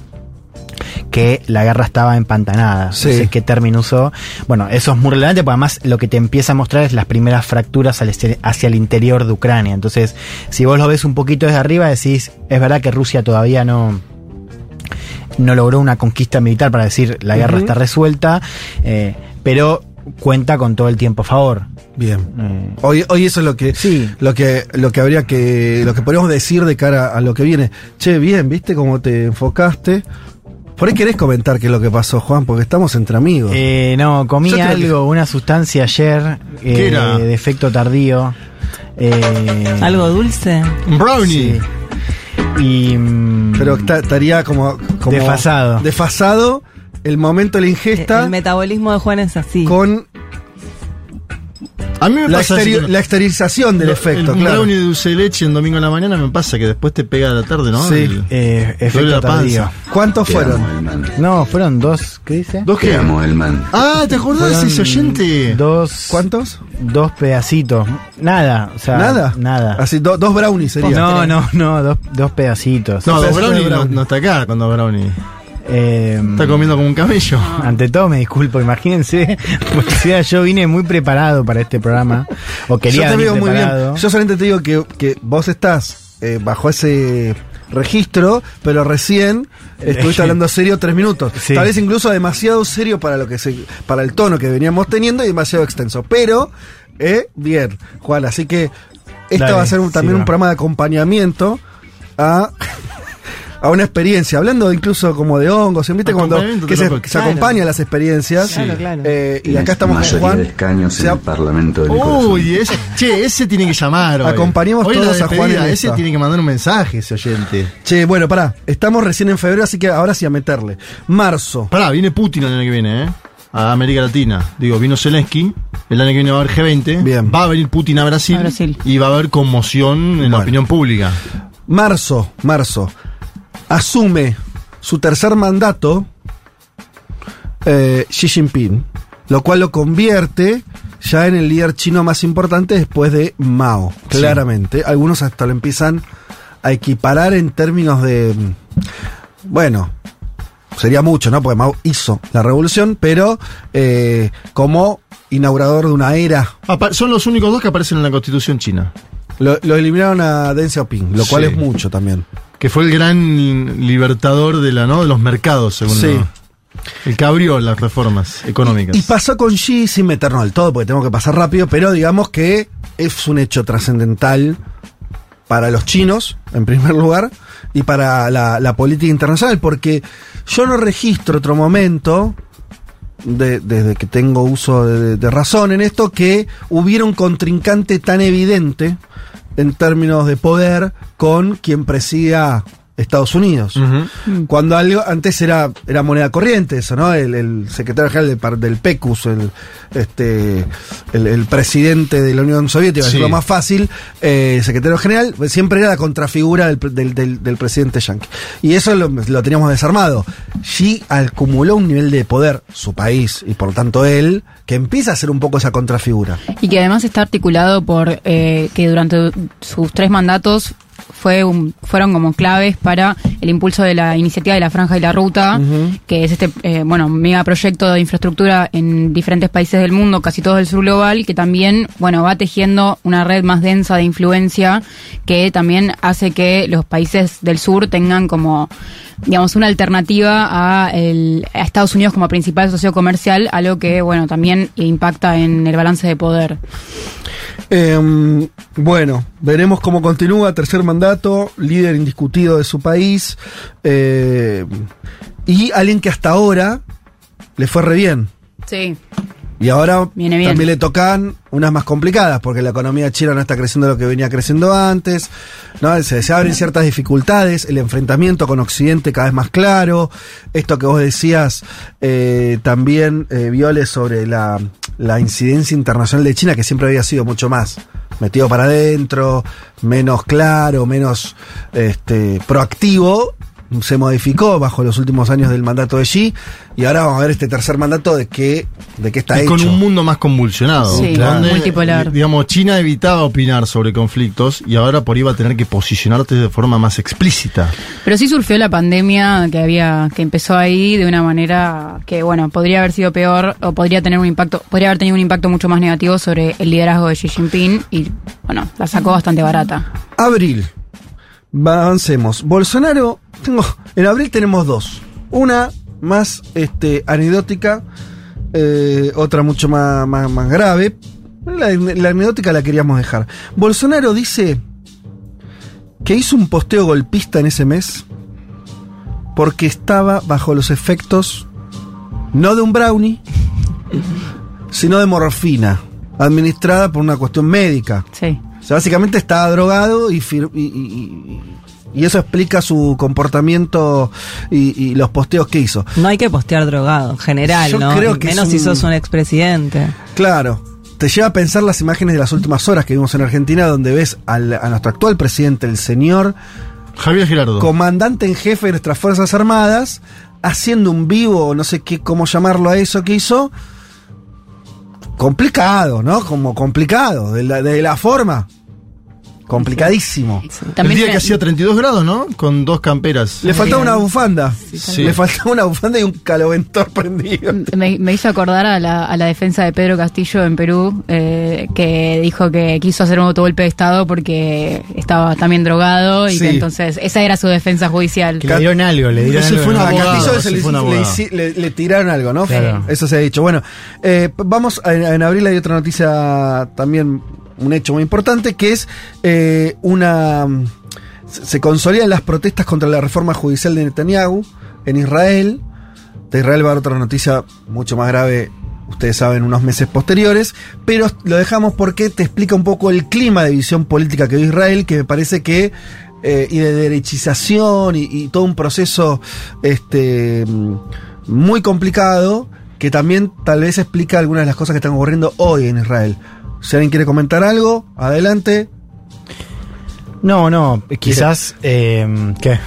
que la guerra estaba empantanada. Sí. No sé qué término usó. Bueno, eso es muy relevante porque además lo que te empieza a mostrar es las primeras fracturas este- hacia el interior de Ucrania. Entonces, si vos lo ves un poquito desde arriba, decís, es verdad que Rusia todavía no no logró una conquista militar para decir la guerra está resuelta, eh, pero cuenta con todo el tiempo a favor. Bien. Eh, Hoy, hoy eso es lo que, Sí. lo que, lo que habría que, lo que podríamos decir de cara a lo que viene. Che, bien, ¿viste cómo te enfocaste? Por ahí querés comentar qué es lo que pasó, Juan, porque estamos entre amigos. Eh, no, comí que- algo, una sustancia ayer eh, ¿Qué era? de efecto tardío. Eh, ¿Algo dulce? Un brownie. sí. Y. mm, Pero estaría como, como Desfasado. Desfasado el momento de la ingesta El metabolismo de Juan es así. con A mí me la, pasa la exteriorización del lo- efecto, el claro. brownie de dulce de leche en domingo en la mañana me pasa que después te pega a la tarde, ¿no? Sí. El- Eh, efecto la panza. tardío. ¿Cuántos fueron? No, fueron dos, ¿qué dice? ¿Dos qué? Ah, ¿te acordás ese oyente? Dos. ¿Cuántos? Dos pedacitos. Nada, o sea. ¿Nada? Nada. Así, do- dos brownies sería. No, no, no, dos, dos pedacitos. No, dos de brownie no, brownie. no está acá con dos brownie. Eh, Está comiendo como un camello. Ante todo me disculpo, imagínense, porque si era yo vine muy preparado para este programa, o quería Yo te veo muy bien. Yo solamente te digo que, que vos estás eh, bajo ese registro, pero recién estuviste hablando serio tres minutos. Sí. Tal vez incluso demasiado serio para lo que se, para el tono que veníamos teniendo y demasiado extenso. Pero, eh, bien, Juan, así que esto Dale, va a ser un- también sí, un programa de acompañamiento a. A una experiencia, hablando incluso como de hongos, ¿viste? Cuando que se, se Claro. acompaña a las experiencias. Claro, claro. Eh, y acá estamos con Juan. de escaños Se en el Parlamento del. Uy, ese, che, ese tiene que llamar. hoy. Acompañemos Hoy la todos a Juan en Ese tiene que mandar un mensaje, ese oyente. Che, bueno, pará. Estamos recién en febrero, así que ahora sí a meterle. Marzo. Pará, viene Putin el año que viene, ¿eh? A América Latina. Digo, vino Zelensky. El año que viene va a haber G20. Bien. Va a venir Putin a Brasil. A Brasil. Y va a haber conmoción en la opinión pública. Marzo, marzo. Asume su tercer mandato eh, Xi Jinping, lo cual lo convierte ya en el líder chino más importante después de Mao, Sí. claramente. Algunos hasta lo empiezan a equiparar en términos de... Bueno, sería mucho, ¿no? Porque Mao hizo la revolución, pero eh, como inaugurador de una era Apa- son los únicos dos que aparecen en la constitución china. Lo, lo eliminaron a Deng Xiaoping, lo cual Sí. es mucho también. Que fue el gran libertador de, la, ¿no? de los mercados, según Sí. El que abrió las reformas económicas. Y pasó con Xi sin meternos del todo, porque tengo que pasar rápido, pero digamos que es un hecho trascendental para los chinos, en primer lugar, y para la, la política internacional, porque yo no registro otro momento, de- desde que tengo uso de, de razón en esto, que hubiera un contrincante tan evidente en términos de poder con quien presida Estados Unidos. Cuando algo antes era, era moneda corriente eso, ¿no? El, el secretario general del, del PECUS, el, este, el, el presidente de la Unión Soviética, Sí. es lo más fácil, eh, el secretario general, pues, siempre era la contrafigura del, pre- del, del- del presidente yankee. Y eso lo, lo teníamos desarmado. Xi acumuló un nivel de poder, su país, y por lo tanto él, que empieza a ser un poco esa contrafigura. Y que además está articulado por eh, que durante sus tres mandatos fue un- fueron como claves para el impulso de la iniciativa de la Franja y la Ruta, que es este eh, bueno megaproyecto de infraestructura en diferentes países del mundo, casi todo del sur global, que también bueno va tejiendo una red más densa de influencia que también hace que los países del sur tengan como digamos una alternativa a, el- a Estados Unidos como principal socio comercial, algo que bueno también impacta en el balance de poder. Eh, bueno, veremos cómo continúa, tercer mandato, líder indiscutido de su país, eh, y alguien que hasta ahora le fue re bien. Sí. Y ahora Viene bien. también le tocan unas más complicadas, porque la economía china no está creciendo lo que venía creciendo antes, ¿no? se, se abren ciertas dificultades, el enfrentamiento con Occidente cada vez más claro, esto que vos decías eh, también, eh, Viole, sobre la, la incidencia internacional de China, que siempre había sido mucho más metido para adentro, menos claro, menos este, proactivo, se modificó bajo los últimos años del mandato de Xi y ahora vamos a ver este tercer mandato de qué de qué está y hecho. con un mundo más convulsionado. Sí, donde, multipolar. eh, Digamos, China evitaba opinar sobre conflictos y ahora por ahí va a tener que posicionarte de forma más explícita. Pero sí surgió la pandemia que había, que empezó ahí de una manera que, bueno, podría haber sido peor o podría tener un impacto, podría haber tenido un impacto mucho más negativo sobre el liderazgo de Xi Jinping y, bueno, la sacó bastante barata. Abril. Va, avancemos. Bolsonaro, tengo, en abril tenemos dos. Una más este, anecdótica, eh, otra mucho más, más, más grave. La, la anecdótica la queríamos dejar. Bolsonaro dice que hizo un posteo golpista en ese mes porque estaba bajo los efectos no de un brownie, sino de morfina, administrada por una cuestión médica. Sí. O sea, básicamente estaba drogado y, fir- y, y- y- y eso explica su comportamiento y, y los posteos que hizo. No hay que postear drogado, en general, Yo ¿no? creo que Menos si sos un expresidente. Claro. Te lleva a pensar las imágenes de las últimas horas que vimos en Argentina, donde ves al- a nuestro actual presidente, el señor Javier Gerardo. comandante en jefe de nuestras Fuerzas Armadas, haciendo un vivo, no sé qué, cómo llamarlo a eso que hizo. Complicado, ¿no? Como complicado, de la, de la forma. Complicadísimo. el día que hacía 32 grados, ¿no? Con dos camperas. Le faltaba una bufanda. Sí. Le faltaba una bufanda y un caloventor prendido. Me, me hizo acordar a la, a la defensa de Pedro Castillo en Perú, eh, que dijo que quiso hacer un autogolpe de Estado porque estaba también drogado y Sí. que entonces esa era su defensa judicial. Que le dieron algo, le dieron algo. fue un A abogado, Castillo ese se le, fue un le le- le tiraron algo, ¿no? Claro. Eso se ha dicho. Bueno, eh, vamos, a- en abril hay otra noticia también, un hecho muy importante, que es eh, una... Se consolidan las protestas contra la reforma judicial de Netanyahu en Israel. De Israel va a haber otra noticia mucho más grave, ustedes saben, unos meses posteriores, pero lo dejamos porque te explica un poco el clima de visión política que vive Israel, que me parece que eh, y de derechización y, y todo un proceso este, mm, muy complicado que también tal vez explica algunas de las cosas que están ocurriendo hoy en Israel. Si alguien quiere comentar algo, adelante. No, no, quizás. eh, ¿Qué?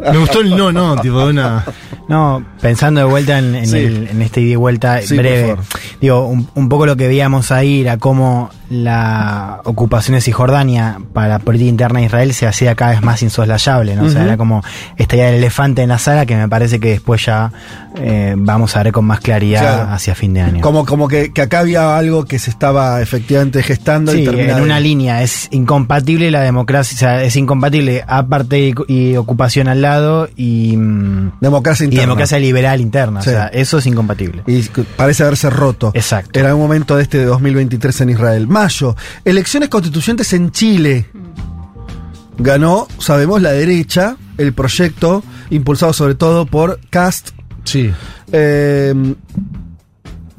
Me gustó el no, no, tipo de una. No, pensando de vuelta en, en Sí. el- en este ida y vuelta Sí, breve, digo, un, un poco lo que veíamos ahí era cómo la ocupación de Cisjordania para la política interna de Israel se hacía cada vez más insoslayable, ¿no? O sea, era como esta idea del elefante en la sala que me parece que después ya eh, vamos a ver con más claridad Claro. hacia fin de año. Como, como que, que acá había algo que se estaba efectivamente gestando Sí, y en de- una línea es incompatible la democracia, o sea, es incompatible aparte y, y ocupación al lado y, mm, democracia y interna. democracia liberal interna, Sí. o sea, eso es incompatible. Y parece haberse roto. Exacto. En algún momento de este de 2023 en Israel. Mayo, elecciones constituyentes en Chile. Ganó, sabemos, la derecha, el proyecto, impulsado sobre todo por Cast. Sí. Eh,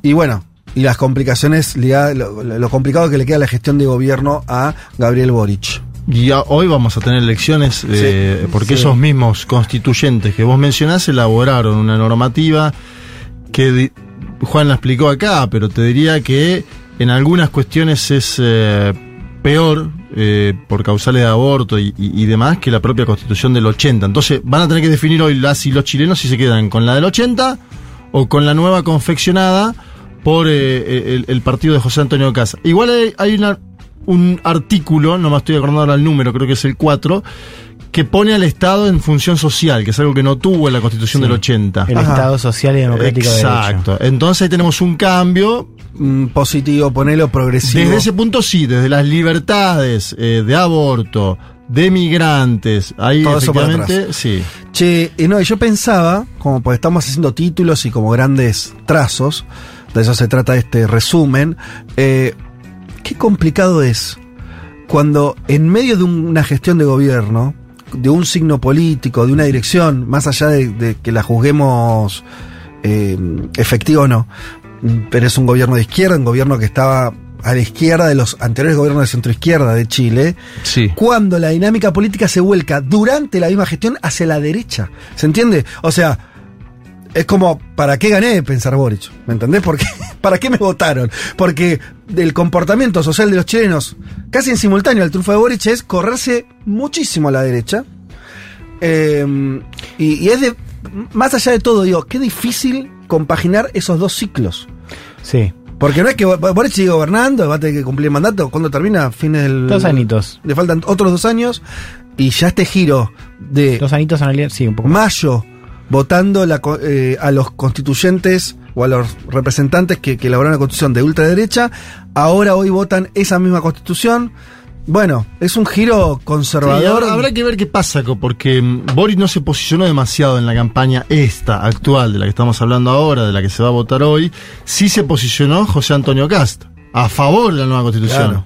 y bueno, y las complicaciones, ligadas- lo, complicado que le queda la gestión de gobierno a Gabriel Boric. Y a- hoy vamos a tener elecciones eh, porque sí. esos mismos constituyentes que vos mencionás elaboraron una normativa que Juan la explicó acá, pero te diría que en algunas cuestiones es eh, peor eh, por causales de aborto y, y- y demás que la propia constitución del 80. Entonces van a tener que definir hoy las y los chilenos si se quedan con la del 80 o con la nueva confeccionada por eh, el, el partido de José Antonio Casa. Igual hay, hay una- un artículo, no me estoy acordando ahora el número, creo que es el 4, que pone al Estado en función social, que es algo que no tuvo en la Constitución Sí. del 80. El Ajá. Estado Social y Democrático de Derecho. Exacto. Entonces ahí tenemos un cambio. Mm, positivo, ponelo progresivo. Desde ese punto sí, desde las libertades eh, de aborto, de migrantes, ahí Todo eso para efectivamente, sí. Che, y no, yo pensaba, como porque estamos haciendo títulos y como grandes trazos, de eso se trata este resumen, eh, qué complicado es cuando en medio de un- una gestión de gobierno, de un signo político, de una dirección, más allá de, de que la juzguemos eh, efectiva o no, pero es un gobierno de izquierda, un gobierno que estaba a la izquierda de los anteriores gobiernos de centroizquierda de Chile, Sí. cuando la dinámica política se vuelca durante la misma gestión hacia la derecha. ¿Se entiende? O sea, es como, ¿para qué gané pensar Boric? ¿Me entendés? Porque, ¿Para qué me votaron? Porque el comportamiento social de los chilenos, casi en simultáneo al triunfo de Boric, es correrse muchísimo a la derecha. Eh, y, y es de, más allá de todo, digo, qué difícil compaginar esos dos ciclos. Sí. Porque no es que Bo- Boric sigue gobernando, va a tener que cumplir el mandato. ¿Cuándo termina? Fines del. Dos añitos. Le faltan otros dos años. Y ya este giro de Dos añitos en sí, un poco mayo votando la eh, a los constituyentes o a los representantes que, que elaboraron la constitución de ultraderecha, ahora hoy votan esa misma constitución. Bueno, es un giro conservador. habrá, habrá que ver qué pasa, porque mm, Boris no se posicionó demasiado en la campaña esta, actual, de la que estamos hablando ahora, de la que se va a votar hoy. Sí se posicionó José Antonio Cast, a favor de la nueva constitución. Claro.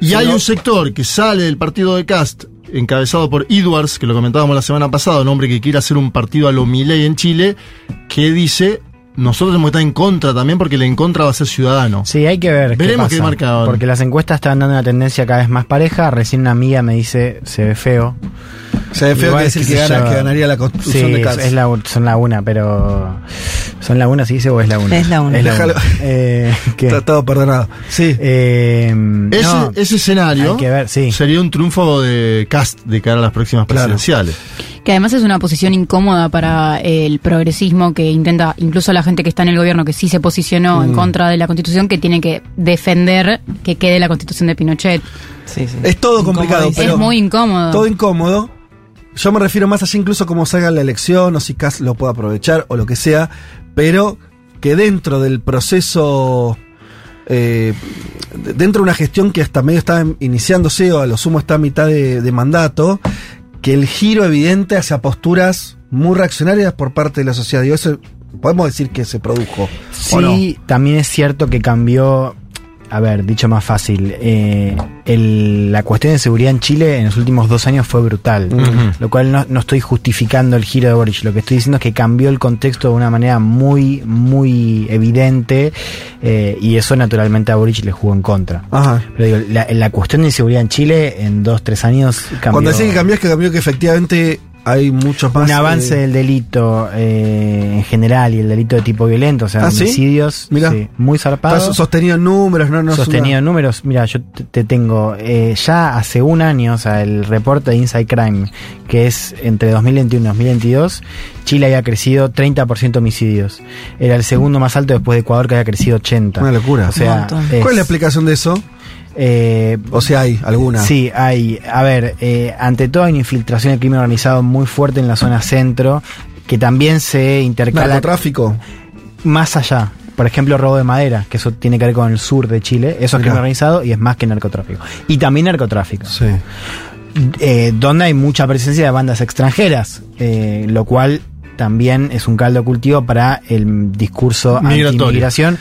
Y Si hay no- un sector que sale del partido de Cast, encabezado por Edwards, que lo comentábamos la semana pasada, un hombre que quiere hacer un partido a lo Milei en Chile, que dice nosotros que estar en contra también porque el en contra va a ser ciudadano. Sí, hay que ver. Veremos qué, qué marca. Porque las encuestas están dando una tendencia cada vez más pareja. Recién una amiga me dice, se ve feo. Se ve feo Igual, que es el qué que, gana, yo. que ganaría la construcción Sí, de Katz. es la, son la una, pero. ¿Son la una, se dice, o es la una? Es la una. Es la Déjalo. una. Eh, ¿qué? Está todo perdonado. Sí. Eh, Ese, no, ese escenario hay que ver, sí. sería un triunfo de Cast de cara a las próximas Claro. presidenciales. Que además es una posición incómoda para el progresismo que intenta, incluso la gente que está en el gobierno que sí se posicionó Mm. en contra de la constitución, que tiene que defender que quede la constitución de Pinochet. Sí, sí. Es todo complicado, pero es muy incómodo. todo incómodo. Yo me refiero más allá incluso como salga la elección o si Kass lo puede aprovechar o lo que sea, pero que dentro del proceso, eh, de- dentro de una gestión que hasta medio está iniciándose o a lo sumo está a mitad de, de mandato, que el giro evidente hacia posturas muy reaccionarias por parte de la sociedad. Digo, eso podemos decir que se produjo. ¿o no? Sí, también es cierto que cambió. A ver, dicho más fácil, eh, el- la cuestión de seguridad en Chile en los últimos dos años fue brutal. Lo cual no, no estoy justificando el giro de Boric. Lo que estoy diciendo es que cambió el contexto de una manera muy, muy evidente. eh, y eso naturalmente a Boric le jugó en contra. Ajá. Pero digo, la, la cuestión de inseguridad en Chile en dos, tres años cambió. Cuando decís que cambió, es que cambió que efectivamente hay muchos más. un avance eh, del delito eh, en general y el delito de tipo violento, o sea, ¿Ah, sí? homicidios, Mirá. sí, muy zarpado. Está sostenido en números, no, no sostenido una- en números. Mira, yo te, te tengo eh, ya hace un año, o sea, el reporte de Inside Crime, que es entre 2021 y 2022, Chile había crecido 30% homicidios. Era el segundo más alto después de Ecuador, que había crecido 80. Una locura. O sea, Un montón. es- ¿Cuál es la explicación de eso? Eh, O sea, hay alguna. Sí, hay. A ver, eh, ante todo hay una infiltración del crimen organizado muy fuerte en la zona centro, que también se intercala Narcotráfico. más allá. Por ejemplo, robo de madera, que eso tiene que ver con el sur de Chile. Eso es crimen organizado y es más que narcotráfico. Y también narcotráfico. Sí. Eh, donde hay mucha presencia de bandas extranjeras, eh, lo cual también es un caldo de cultivo para el discurso anti-inmigración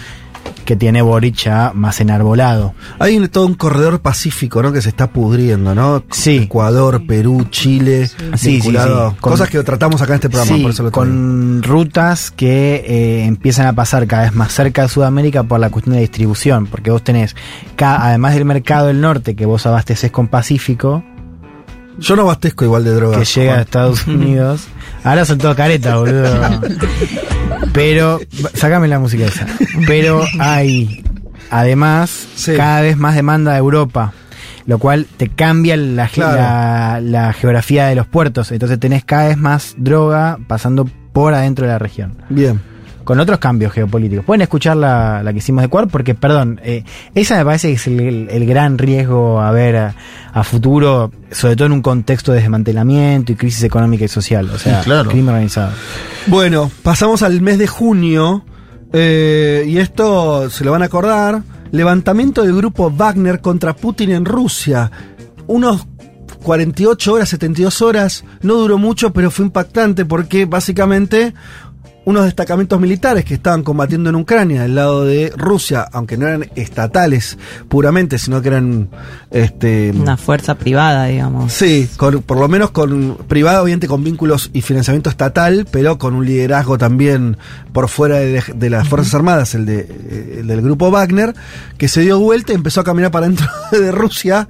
que tiene Boric ya más enarbolado. Hay un- todo un corredor pacífico, ¿no? Que se está pudriendo, ¿no? Sí. Ecuador, Perú, Chile, Sí, vinculado. sí, sí. Con- Cosas que tratamos acá en este programa, Sí, por eso lo con rutas que eh, empiezan a pasar cada vez más cerca de Sudamérica por la cuestión de distribución, porque vos tenés, además del mercado del norte que vos abasteces con Pacífico, Yo no abastezco igual de drogas. que llega a. Estados Unidos, ahora son todo careta, boludo. Pero, sácame la música esa. Pero hay, además, Sí. cada vez más demanda de Europa. Lo cual te cambia la, ge- Claro. la, la geografía de los puertos. Entonces tenés cada vez más droga pasando por adentro de la región. Bien. Con otros cambios geopolíticos. Pueden escuchar la, la que hicimos de Ecuador porque, perdón, eh, esa me parece que es el, el- el gran riesgo a ver a, a futuro, sobre todo en un contexto de desmantelamiento y crisis económica y social. O sea, Sí, claro. crimen organizado. Bueno, pasamos al mes de junio. eh, y esto se lo van a acordar. Levantamiento del grupo Wagner contra Putin en Rusia. Unos 48 horas, 72 horas. No duró mucho, pero fue impactante porque básicamente unos destacamentos militares que estaban combatiendo en Ucrania del lado de Rusia, aunque no eran estatales puramente, sino que eran este, Una fuerza privada, digamos. Sí, con- por lo menos con privado, obviamente con vínculos y financiamiento estatal, pero con un liderazgo también por fuera de, de las Fuerzas Armadas, el, de, el del grupo Wagner, que se dio vuelta y empezó a caminar para dentro de Rusia,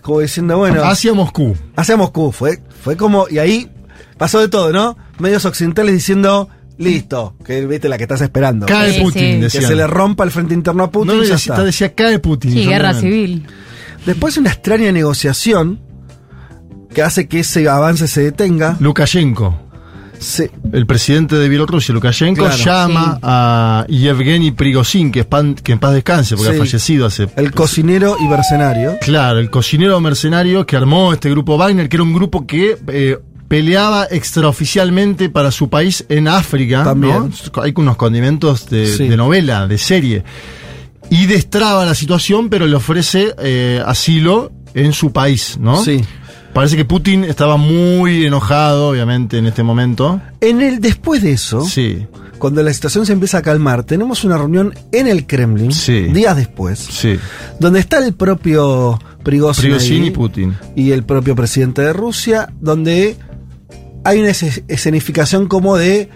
como diciendo, bueno, Hacia Moscú. hacia Moscú. Fue, fue como, y ahí pasó de todo, ¿no? Medios occidentales diciendo, listo, que viste la que estás esperando. Cae Sí, Putin, sí. Que se le rompa el frente interno a Putin. No, no, decía, está. decía cae Putin. Sí, guerra civil. Después de una extraña negociación que hace que ese avance se detenga. Lukashenko. se- El presidente de Bielorrusia, Lukashenko, Claro. llama Sí. a Yevgeny Prigozhin, que, es pan- que en paz descanse, porque Sí. ha fallecido hace el cocinero y mercenario. Claro, el cocinero mercenario que armó este grupo Wagner, que era un grupo que eh, peleaba extraoficialmente para su país en África. También. ¿no? Hay unos condimentos de, Sí. de novela, de serie. Y destraba la situación, pero le ofrece eh, asilo en su país, ¿no? Sí. Parece que Putin estaba muy enojado, obviamente, en este momento. En el después de eso, Sí, cuando la situación se empieza a calmar, tenemos una reunión en el Kremlin, Sí. días después, sí. donde está el propio Prigozhin, Prigozhin ahí, y Putin. y el propio presidente de Rusia, donde hay una es- escenificación como de,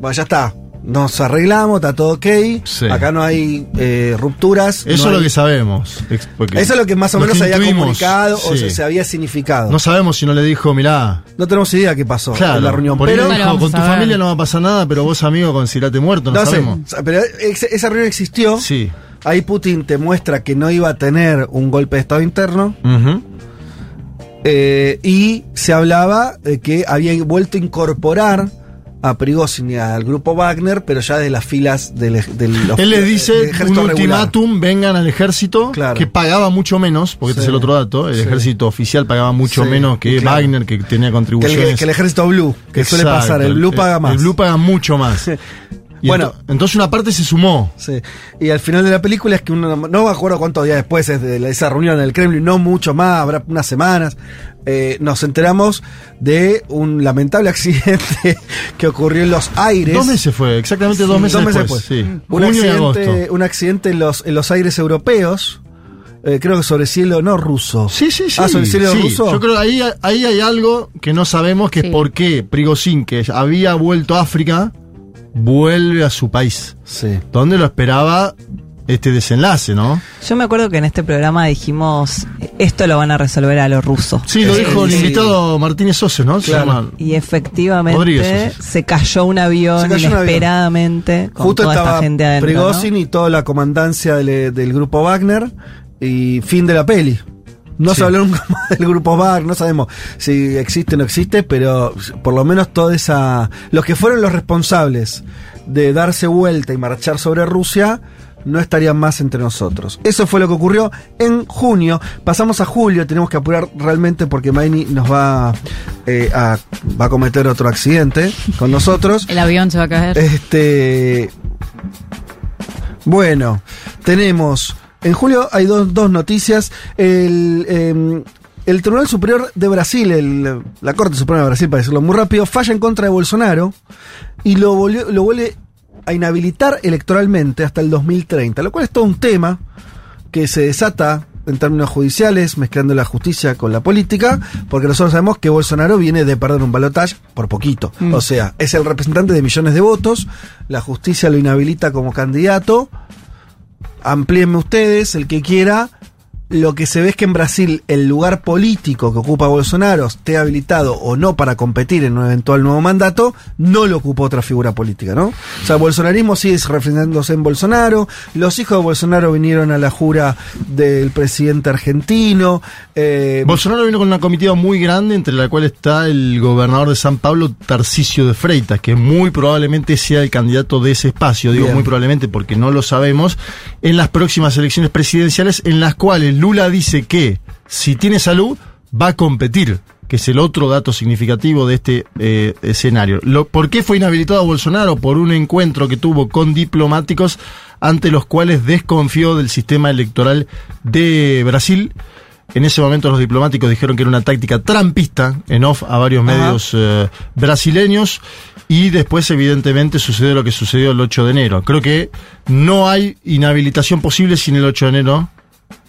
bueno, ya está, nos arreglamos, está todo ok, Sí. acá no hay eh, rupturas. Eso no es lo que sabemos. Eso es lo que más o menos se había comunicado o se, se había significado. No sabemos si no le dijo, mirá, No tenemos idea qué pasó claro, en la reunión, por pero dijo, con tu familia no va a pasar nada, pero vos, amigo, considerate muerto, no, no sé, sabemos. pero esa reunión existió. Sí. Ahí Putin te muestra que no iba a tener un golpe de Estado interno. Eh, y se hablaba de que había vuelto a incorporar a Prigozhin y al grupo Wagner, pero ya de las filas del, del Él les dice un regular. ultimátum, vengan al ejército, Claro. que pagaba mucho menos, porque este es el otro dato, el Sí. ejército oficial pagaba mucho Sí, menos que claro. Wagner, que tenía Que el, contribuciones. que el ejército blue, que suele pasar, el blue paga más. El blue paga mucho más. Y Bueno. ento- entonces una parte se sumó. Sí. Y al final de la película es que uno no me acuerdo cuántos días después es de esa reunión en el Kremlin, no mucho más, habrá unas semanas, eh, nos enteramos de un lamentable accidente que ocurrió en los aires. Dos meses fue, exactamente dos meses Dos meses después. después. sí. Un Junio y accidente, agosto. un accidente en los, en los aires europeos, eh, creo que sobre cielo no ruso. Sí, sí, sí. Ah, sobre cielo sí. ruso. Yo creo que ahí, ahí hay algo que no sabemos, que Sí. es por qué Prigozhin, que había vuelto a África, vuelve a su país. Sí. Donde lo esperaba este desenlace, ¿no? Yo me acuerdo que en este programa dijimos, esto lo van a resolver a los rusos. Sí, lo Sí, dijo el sí. invitado Martínez Socio, ¿no? Se Claro. llama- Y efectivamente Rodríguez, se cayó un avión cayó un avión. inesperadamente con Justo toda estaba esta gente adentro. Prigozhin ¿no? y toda la comandancia del, del grupo Wagner y fin de la peli. No Sí. se habló nunca más del grupo Wagner, no sabemos si existe o no existe, pero por lo menos toda esa... Los que fueron los responsables de darse vuelta y marchar sobre Rusia no estarían más entre nosotros. Eso fue lo que ocurrió en junio. Pasamos a julio, tenemos que apurar realmente porque Maini nos va, eh, a, va a cometer otro accidente con nosotros. El avión se va a caer. Este. Bueno, tenemos. En julio hay dos, dos noticias. El, eh, el Tribunal Superior de Brasil, el- la Corte Suprema de Brasil, para decirlo muy rápido, falla en contra de Bolsonaro y lo, volvió- lo vuelve a inhabilitar electoralmente hasta el 2030, lo cual es todo un tema que se desata en términos judiciales, mezclando la justicia con la política, porque nosotros sabemos que Bolsonaro viene de perder un balotaje por poquito. Mm. O sea, es el representante de millones de votos, la justicia lo inhabilita como candidato. Amplíenme ustedes, el que quiera. Lo que se ve es que en Brasil el lugar político que ocupa Bolsonaro esté habilitado o no para competir en un eventual nuevo mandato, no lo ocupó otra figura política, ¿no? O sea, el bolsonarismo sigue representándose en Bolsonaro, los hijos de Bolsonaro vinieron a la jura del presidente argentino, eh, Bolsonaro vino con una comitiva muy grande, entre la cual está el gobernador de San Pablo, Tarcisio de Freitas, que muy probablemente sea el candidato de ese espacio. Digo Bien. muy probablemente porque no lo sabemos, en las próximas elecciones presidenciales, en las cuales Lula dice que si tiene salud, va a competir. Que es el otro dato significativo de este eh, escenario. Lo- ¿Por qué fue inhabilitado Bolsonaro? Por un encuentro que tuvo con diplomáticos ante los cuales desconfió del sistema electoral de Brasil. En ese momento los diplomáticos dijeron que era una táctica trampista en off a varios Ajá. medios eh, brasileños y después evidentemente sucedió lo que sucedió el 8 de enero. Creo que no hay inhabilitación posible sin el 8 de enero.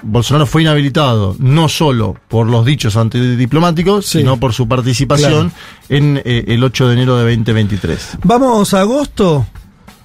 Bolsonaro fue inhabilitado no solo por los dichos antidiplomáticos, Sí. sino por su participación en eh, el 8 de enero de 2023. Vamos a agosto.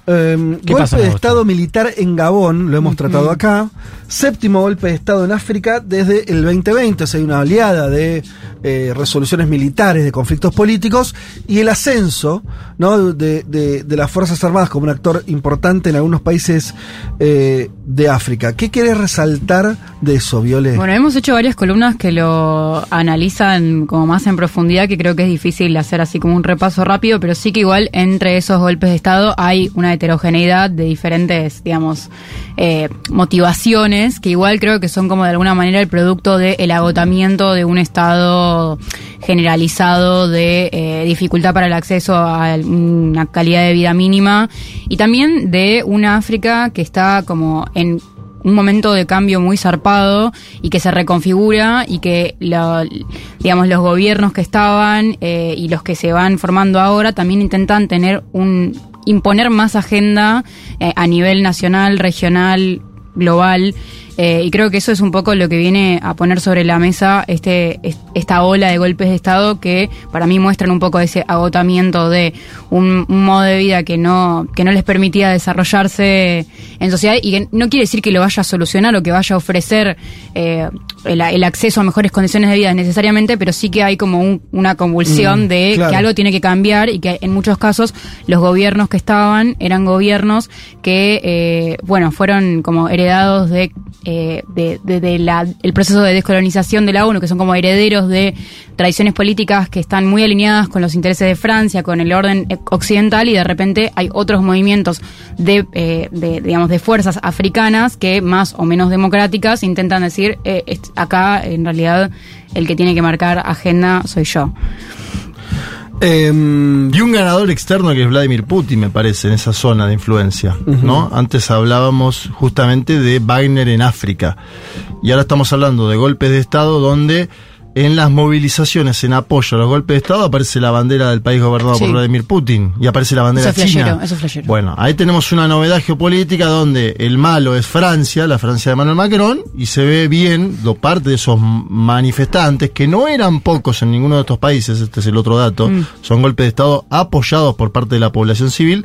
Eh, ¿Qué golpe pasa en de agosto? Estado militar en Gabón, lo hemos tratado acá. Séptimo golpe de Estado en África desde el 2020. O sea, hay una oleada de eh, resoluciones militares, de conflictos políticos y el ascenso ¿no? de, de- de las Fuerzas Armadas como un actor importante en algunos países eh, de África. ¿Qué quieres resaltar de eso, Viole? Bueno, hemos hecho varias columnas que lo analizan como más en profundidad, que creo que es difícil hacer así como un repaso rápido, pero sí que igual entre esos golpes de Estado hay una heterogeneidad de diferentes, digamos, eh, motivaciones, que igual creo que son como de alguna manera el producto del agotamiento de un Estado generalizado de eh, dificultad para el acceso a una calidad de vida mínima y también de una África que está como en un momento de cambio muy zarpado y que se reconfigura y que lo- digamos los gobiernos que estaban eh, y los que se van formando ahora también intentan tener un imponer más agenda eh, a nivel nacional regional global Eh, y creo que eso es un poco lo que viene a poner sobre la mesa este, es- esta ola de golpes de Estado que para mí muestran un poco ese agotamiento de un, un modo de vida que no, que no les permitía desarrollarse en sociedad y que no quiere decir que lo vaya a solucionar o que vaya a ofrecer eh, el, el acceso a mejores condiciones de vida necesariamente, pero sí que hay como un- una convulsión Mm, de claro. que algo tiene que cambiar y que en muchos casos los gobiernos que estaban eran gobiernos que, eh, bueno, fueron como heredados de, eh, de, de- de la- el proceso de descolonización de la ONU, que son como herederos de tradiciones políticas que están muy alineadas con los intereses de Francia, con el orden eh, occidental y de repente hay otros movimientos de, eh, de, digamos, de fuerzas africanas que más o menos democráticas intentan decir, eh, acá en realidad el que tiene que marcar agenda soy yo. Em, Y un ganador externo que es Vladimir Putin, me parece, en esa zona de influencia. ¿no? Antes hablábamos justamente de Wagner en África. Y ahora estamos hablando de golpes de Estado donde en las movilizaciones en apoyo a los golpes de Estado aparece la bandera del país gobernado Sí. por Vladimir Putin y aparece la bandera Eso es china. flashero, eso es flashero. Bueno, ahí tenemos una novedad geopolítica donde el malo es Francia, la Francia de Emmanuel Macron, y se ve bien do parte de esos manifestantes, que no eran pocos en ninguno de estos países, este es el otro dato, Mm. son golpes de Estado apoyados por parte de la población civil,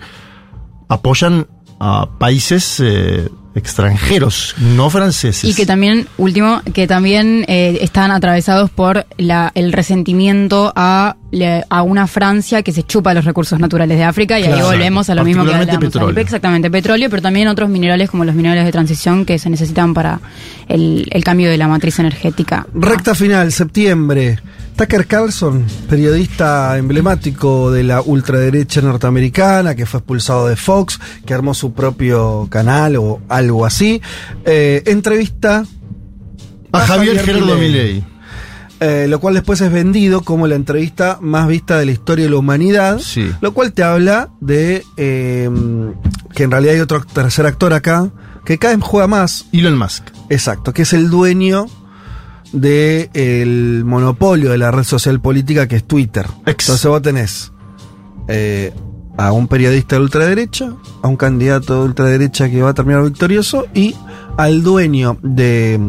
apoyan a países eh, extranjeros, no franceses. Y que también, último, que también eh, están atravesados por la, el resentimiento a, a una Francia que se chupa los recursos naturales de África y ahí Claro. volvemos a lo mismo que hablamos. petróleo. Exactamente, petróleo, pero también otros minerales como los minerales de transición que se necesitan para el, el cambio de la matriz energética. Recta final, septiembre. Tucker Carlson, periodista emblemático de la ultraderecha norteamericana, que fue expulsado de Fox, que armó su propio canal o algo así, eh, entrevista a Javier Gerardo Milei. Eh, lo cual después es vendido como la entrevista más vista de la historia de la humanidad, Sí. lo cual te habla de eh, que en realidad hay otro tercer actor acá, que cada vez juega más, Elon Musk. Exacto, que es el dueño del monopolio de la red social política que es Twitter. Ex. Entonces vos tenés eh, a un periodista de ultraderecha, a un candidato de ultraderecha que va a terminar victorioso y al dueño de,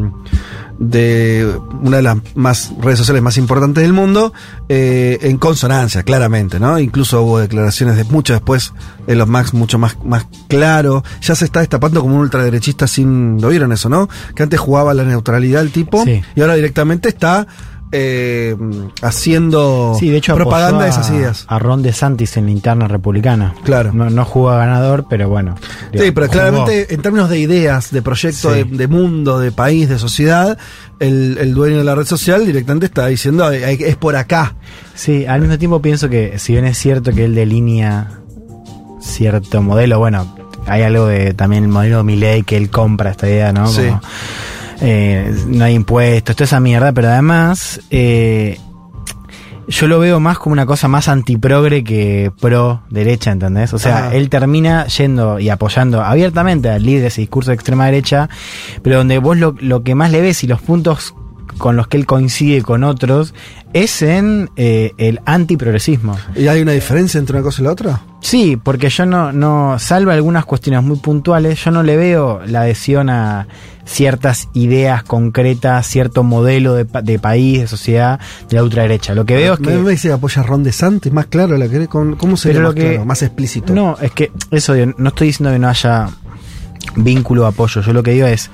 de una de las más redes sociales más importantes del mundo eh, en consonancia, claramente, ¿no? Incluso hubo declaraciones de mucho después de los Max mucho más, más claro. Ya se está destapando como un ultraderechista sin. ¿Lo vieron eso, no? Que antes jugaba la neutralidad el tipo Sí. y ahora directamente está eh, haciendo Sí, de hecho propaganda de esas ideas. A Ron DeSantis en la interna republicana. Claro. No, no jugó a ganador, pero bueno. Sí, pero jugó. claramente en términos de ideas, de proyecto, Sí. de, de mundo, de país, de sociedad, el, el dueño de la red social directamente está diciendo "Ay, ay, es por acá. Sí, al mismo tiempo pienso que si bien es cierto que él delinea cierto modelo, bueno, hay algo de también el modelo Milei que él compra esta idea, ¿no? Sí. Eh, no hay impuestos, toda esa mierda, pero además eh, yo lo veo más como una cosa más antiprogre que pro derecha, ¿entendés? O sea, Ajá. él termina yendo y apoyando abiertamente a líderes y discursos de extrema derecha, pero donde vos lo, lo que más le ves y los puntos con los que él coincide con otros es en eh, el antiprogresismo. ¿Y hay una diferencia entre una cosa y la otra? Sí, porque yo no, no, salvo algunas cuestiones muy puntuales, yo no le veo la adhesión a ciertas ideas concretas, cierto modelo de, de país, de sociedad, de la ultraderecha. Lo que veo es que... me dice apoya a Ron DeSantis, más claro, la que, con- ¿cómo sería más que- claro, más explícito? No, es que eso, no estoy diciendo que no haya vínculo o apoyo, yo lo que digo es,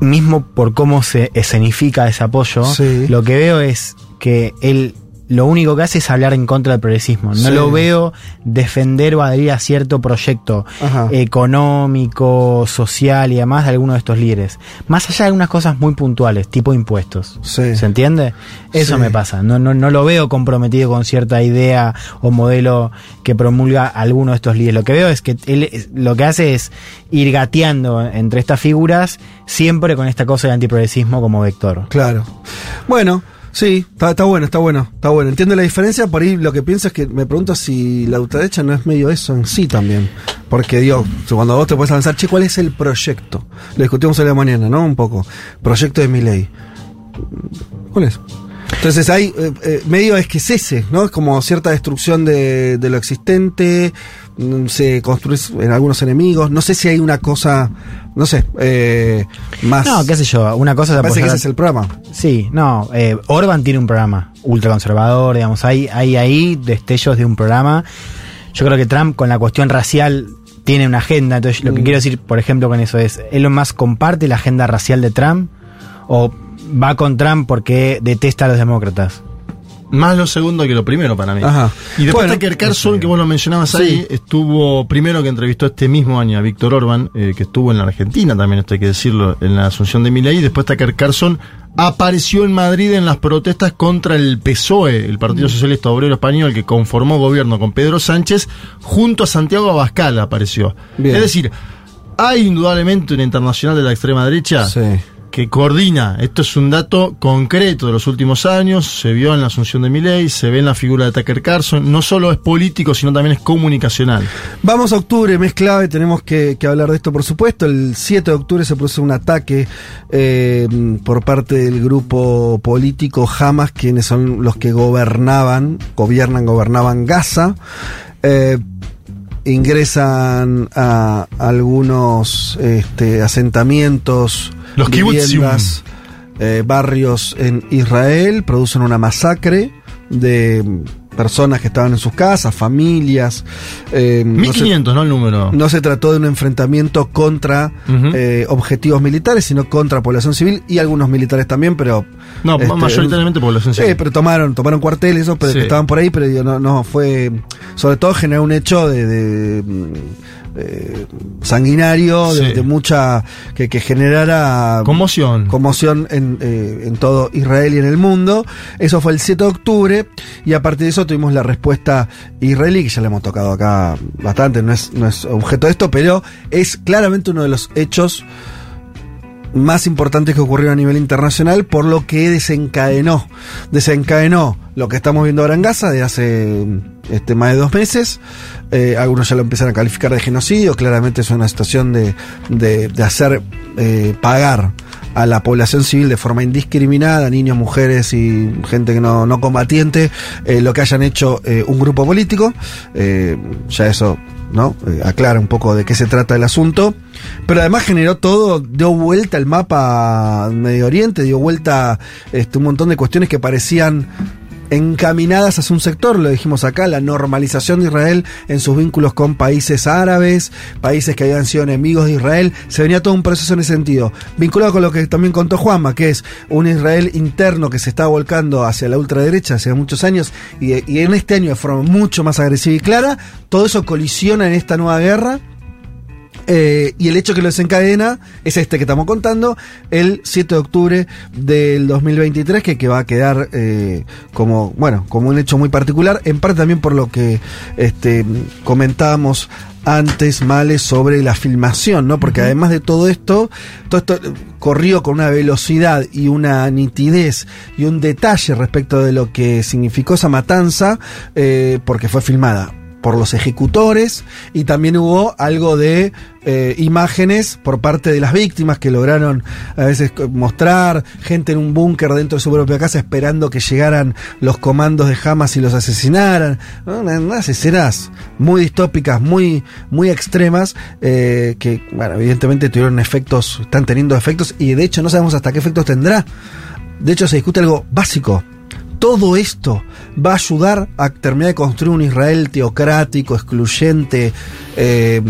mismo por cómo se escenifica ese apoyo, Sí. lo que veo es que él lo único que hace es hablar en contra del progresismo. No Sí. lo veo defender o adherir a cierto proyecto Ajá. económico, social y demás de alguno de estos líderes. Más allá de algunas cosas muy puntuales, tipo impuestos. Sí. ¿Se entiende? Eso Sí. me pasa. No, no, no lo veo comprometido con cierta idea o modelo que promulga alguno de estos líderes. Lo que veo es que él lo que hace es ir gateando entre estas figuras, siempre con esta cosa de antiprogresismo como vector. Claro. Bueno, sí, está, está bueno, está bueno, está bueno. Entiendo la diferencia, por ahí lo que pienso es que me pregunto si la ultraderecha no es medio eso en sí también. Porque, digo, cuando vos te puedes avanzar, che, ¿cuál es el proyecto? Lo discutimos hoy la mañana, ¿no? Un poco. Proyecto de mi ley. ¿Cuál es? Entonces hay, eh, eh, medio es que es ese, ¿no? Es como cierta destrucción de, de lo existente, se construís en algunos enemigos. No sé si hay una cosa, no sé, eh, más. No, qué sé yo, una cosa Me parece que ese es el programa. Sí, no, eh, Orban tiene un programa ultraconservador, digamos, hay, hay ahí destellos de un programa. Yo creo que Trump con la cuestión racial tiene una agenda, entonces lo que Mm. quiero decir, por ejemplo, con eso es, ¿Elon Musk comparte la agenda racial de Trump o va con Trump porque detesta a los demócratas? Más lo segundo que lo primero para mí. Ajá. Y después Bueno, Tucker Carlson, que vos lo mencionabas Sí. ahí, estuvo primero que entrevistó este mismo año a Víctor Orban, eh, que estuvo en la Argentina también, esto hay que decirlo, en la asunción de Milei. Después Tucker Carlson apareció en Madrid en las protestas contra el PSOE, el Partido Socialista Obrero Español, que conformó gobierno con Pedro Sánchez, junto a Santiago Abascal apareció. Bien. Es decir, hay indudablemente una internacional de la extrema derecha Sí. Que coordina. Esto es un dato concreto de los últimos años. Se vio en la asunción de Milley, se ve en la figura de Tucker Carlson. No solo es político, sino también es comunicacional. Vamos a octubre, mes clave, tenemos que, hablar de esto por supuesto. El 7 de octubre se produce un ataque eh, por parte del grupo político Hamas, quienes son los que gobernaban, gobiernan, gobernaban Gaza. Eh, ingresan a algunos este, asentamientos, Los viviendas, eh, barrios en Israel, producen una masacre de personas que estaban en sus casas, familias. eh, no se- 1500, ¿no? El número. no se trató de un enfrentamiento contra eh, objetivos militares, sino contra población civil y algunos militares también, pero... No, este, mayoritariamente población Sí, civil. pero tomaron, tomaron cuarteles, eso, pero Sí. que estaban por ahí, pero no, no fue... Sobre todo generó un hecho de... de, eh, sanguinario, de, Sí. de mucha... Que, que generara... Conmoción. conmoción en, eh, en todo Israel y en el mundo. Eso fue el 7 de octubre y a partir de eso tuvimos la respuesta israelí, que ya le hemos tocado acá bastante, no es, no es objeto de esto, pero es claramente uno de los hechos más importantes que ocurrieron a nivel internacional, por lo que desencadenó, desencadenó lo que estamos viendo ahora en Gaza de hace este, más de dos meses. Eh, algunos ya lo empiezan a calificar de genocidio, claramente es una situación de, de, hacer eh, pagar a la población civil de forma indiscriminada, niños, mujeres y gente que no, no combatiente, eh, lo que hayan hecho un grupo político. Ya eso ¿no? Aclara un poco de qué se trata el asunto. Pero además generó todo, dio vuelta el mapa Medio Oriente, dio vuelta este, un montón de cuestiones que parecían encaminadas hacia un sector, lo dijimos acá, la normalización de Israel en sus vínculos con países árabes, países que habían sido enemigos de Israel, se venía todo un proceso en ese sentido, vinculado con lo que también contó Juanma, que es un Israel interno que se está volcando hacia la ultraderecha hace muchos años y, y en este año de forma mucho más agresiva y clara, todo eso colisiona en esta nueva guerra. Eh, y el hecho que lo desencadena es este que estamos contando, el 7 de octubre del 2023, que, que va a quedar eh, como, bueno, como un hecho muy particular, en parte también por lo que este, comentábamos antes, Males, sobre la filmación, ¿no? Porque además de todo esto, todo esto corrió con una velocidad y una nitidez y un detalle respecto de lo que significó esa matanza, eh, porque fue filmada por los ejecutores y también hubo algo de eh, imágenes por parte de las víctimas que lograron a veces mostrar gente en un búnker dentro de su propia casa esperando que llegaran los comandos de Hamas y los asesinaran unas escenas muy distópicas muy muy extremas eh, que bueno evidentemente tuvieron efectos están teniendo efectos y de hecho no sabemos hasta qué efectos tendrá. De hecho se discute algo básico todo esto va a ayudar a terminar de construir un Israel teocrático, excluyente, eh,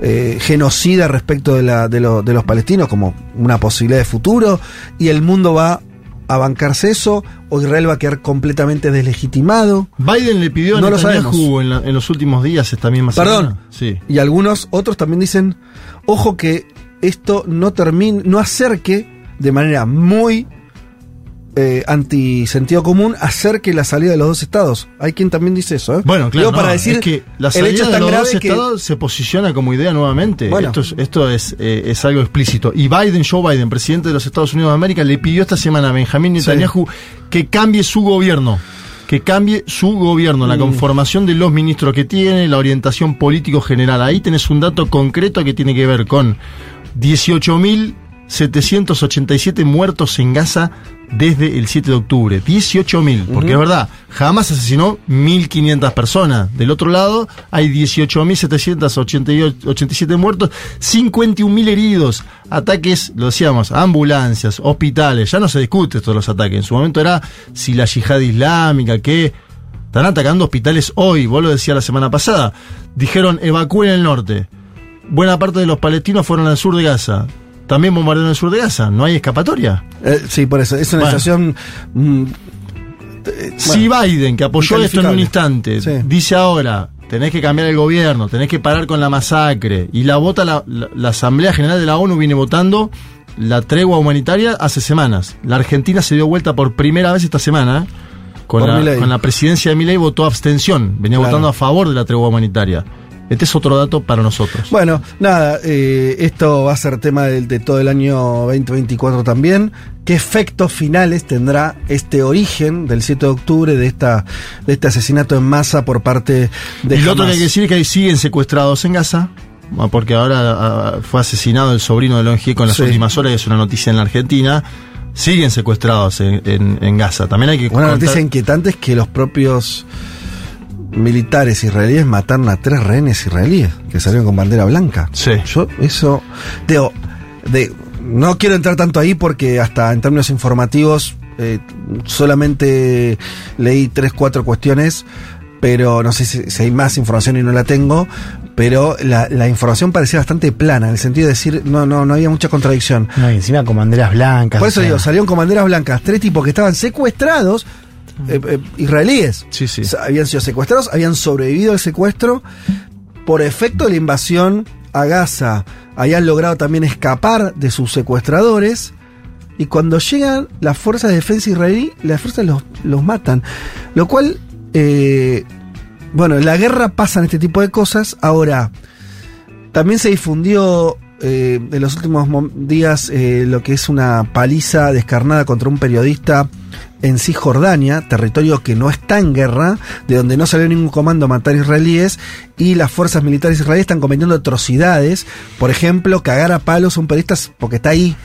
eh, genocida respecto de, la- de lo- de los palestinos como una posibilidad de futuro y el mundo va a bancarse eso o Israel va a quedar completamente deslegitimado. Biden le pidió a No Netanyahu en, la- en los últimos días esta misma Perdón. semana. Sí. Y algunos otros también dicen, ojo que esto no termine, no acerque de manera muy eh, anti sentido común, acerque la salida de los dos estados. Hay quien también dice eso. ¿eh? Bueno, claro, Digo, para decir es que la el salida hecho es de tan los grave dos que estados se posiciona como idea nuevamente. Bueno. Esto, es, esto es, eh, es algo explícito. Y Biden, Joe Biden, presidente de los Estados Unidos de América, le pidió esta semana a Benjamín Netanyahu que cambie su gobierno. Que cambie su gobierno, la Mm. conformación de los ministros que tiene, la orientación político general. Ahí tenés un dato concreto que tiene que ver con 18.000 18.787 muertos en Gaza desde el 7 de octubre. 18.000, porque es verdad, jamás asesinó 1.500 personas. Del otro lado hay 18.787 muertos, 51.000 heridos, ataques, lo decíamos, ambulancias, hospitales. Ya no se discute todos los ataques. En su momento era si la yihad islámica, que están atacando hospitales hoy, vos lo decías la semana pasada. Dijeron evacúen el norte. Buena parte de los palestinos fueron al sur de Gaza. También bombardearon el sur de Gaza. No hay escapatoria. Eh, sí, por eso. Es una Bueno. situación. mm, eh, Si bueno, Biden, que apoyó esto en un instante, Sí. dice ahora, tenés que cambiar el gobierno, tenés que parar con la masacre, y la vota la, la- la Asamblea General de la ONU viene votando la tregua humanitaria hace semanas. La Argentina se dio vuelta por primera vez esta semana. Con Por la, con la presidencia de Milei votó abstención, venía Claro. votando a favor de la tregua humanitaria. Este es otro dato para nosotros. Bueno, nada, eh, esto va a ser tema de, todo el año 2024 también. ¿Qué efectos finales tendrá este origen del 7 de octubre de, esta, de este asesinato en masa por parte de y lo otro que hay que decir es que ahí siguen secuestrados en Gaza, ah, porque ahora ah, fue asesinado el sobrino de Lon Gieco en las Sí. últimas horas, que es una noticia en la Argentina. Siguen secuestrados en, en- en Gaza. También hay que Una contar- noticia inquietante es que los propios militares israelíes mataron a tres rehenes israelíes que salieron con bandera blanca. Sí. Yo eso digo, de, no quiero entrar tanto ahí porque hasta en términos informativos eh, solamente leí tres, cuatro cuestiones, pero no sé si, si hay más información y no la tengo, pero la, la información parecía bastante plana, en el sentido de decir, no, no, no había mucha contradicción. No, y encima con banderas blancas. Por o eso sea, digo, salieron con banderas blancas, tres tipos que estaban secuestrados, eh, eh, israelíes. Sí, sí. Habían sido secuestrados, habían sobrevivido al secuestro por efecto de la invasión a Gaza. Habían logrado también escapar de sus secuestradores. Y cuando llegan las fuerzas de defensa israelí, las fuerzas los, los matan. Lo cual, eh, bueno, en la guerra pasan este tipo de cosas. Ahora, también se difundió eh, en los últimos días eh, lo que es una paliza descarnada contra un periodista en Cisjordania, territorio que no está en guerra, de donde no salió ningún comando a matar israelíes, y las fuerzas militares israelíes están cometiendo atrocidades, por ejemplo, cagar a palos a un periodista porque está ahí.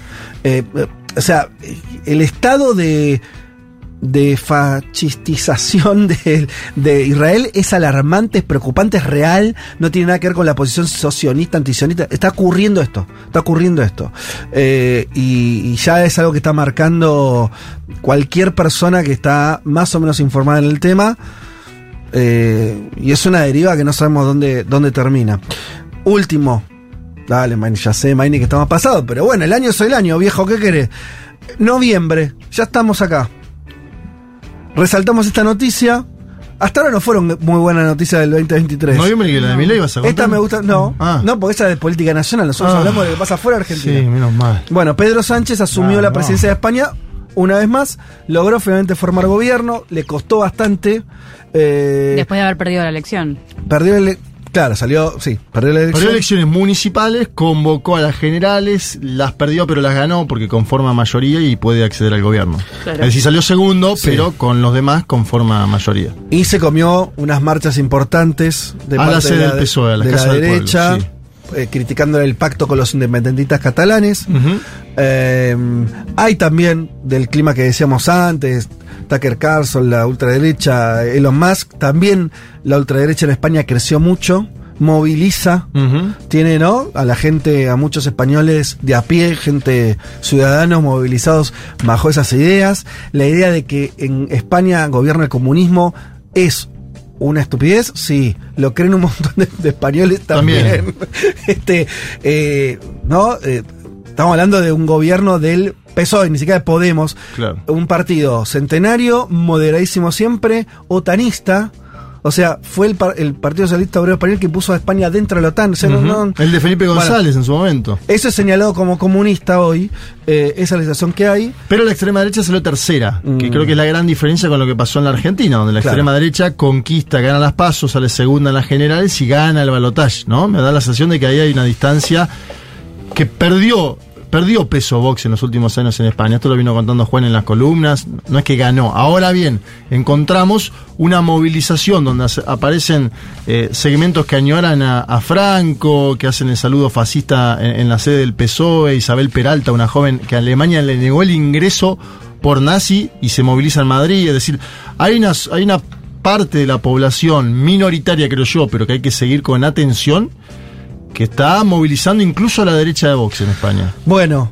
Eh, eh, o sea, el estado de, de fascistización de, de Israel es alarmante, es preocupante, es real, no tiene nada que ver con la posición socionista, antisionista. Está ocurriendo esto, está ocurriendo esto. Eh, y, ya es algo que está marcando cualquier persona que está más o menos informada en el tema. Eh, y es una deriva que no sabemos dónde, dónde termina. Último. Dale, Maini, ya sé, Maini, que estamos pasados, pero bueno, el año es el año, viejo, ¿qué querés? Noviembre, ya estamos acá. Resaltamos esta noticia. Hasta ahora no fueron muy buenas noticias del 2023. Noviembre que la de Milei vas a contar. Esta me gusta, no, Ah. no, porque esa es de política nacional, nosotros Ah. hablamos de lo que pasa fuera de Argentina. Sí, menos mal. Bueno, Pedro Sánchez asumió Ah, la no. presidencia de España una vez más, logró finalmente formar gobierno, le costó bastante. eh, Después de haber perdido la elección. perdió el. Claro, salió, sí, perdió la elección. Perdió elecciones municipales, convocó a las generales, las perdió pero las ganó porque conforma mayoría y puede acceder al gobierno. Claro. Es decir, salió segundo, Sí. pero con los demás conforma mayoría. Y se comió unas marchas importantes de A la sede de la, del PSOE, a la de la Casa del Pueblo, derecha, sí. Eh, criticando el pacto con los independentistas catalanes. Eh, hay también del clima que decíamos antes, Tucker Carlson, la ultraderecha, Elon Musk, también la ultraderecha en España creció mucho, moviliza, tiene, ¿no? A la gente, a muchos españoles de a pie, gente, ciudadanos movilizados bajo esas ideas. La idea de que en España gobierna el comunismo es una estupidez, sí, lo creen un montón de, de españoles también. También. este, eh, ¿no? Eh, estamos hablando de un gobierno del PSOE, ni siquiera de Podemos, Claro. un partido centenario, moderadísimo siempre, otanista. O sea, fue el, par- el Partido Socialista Obrero Español que puso a España dentro de la OTAN. O sea, no- Ujú. no- El de Felipe Bueno, González en su momento. eso es señalado como comunista hoy. eh, esa es la situación que hay. Pero la extrema derecha salió tercera, que Mm. creo que es la gran diferencia con lo que pasó en la Argentina, donde la Claro. extrema derecha conquista, gana las pasos, sale segunda en las generales y gana el balotaje, ¿no? Me da la sensación de que ahí hay una distancia que perdió perdió peso Vox en los últimos años en España. Esto lo vino contando Juan en las columnas. No es que ganó. Ahora bien, encontramos una movilización donde aparecen eh, segmentos que añoran a, Franco, que hacen el saludo fascista en, en la sede del PSOE, Isabel Peralta, una joven que a Alemania le negó el ingreso por nazi y se moviliza en Madrid. Es decir, hay una, hay una parte de la población minoritaria, creo yo, pero que hay que seguir con atención, que está movilizando incluso a la derecha de Vox en España. Bueno,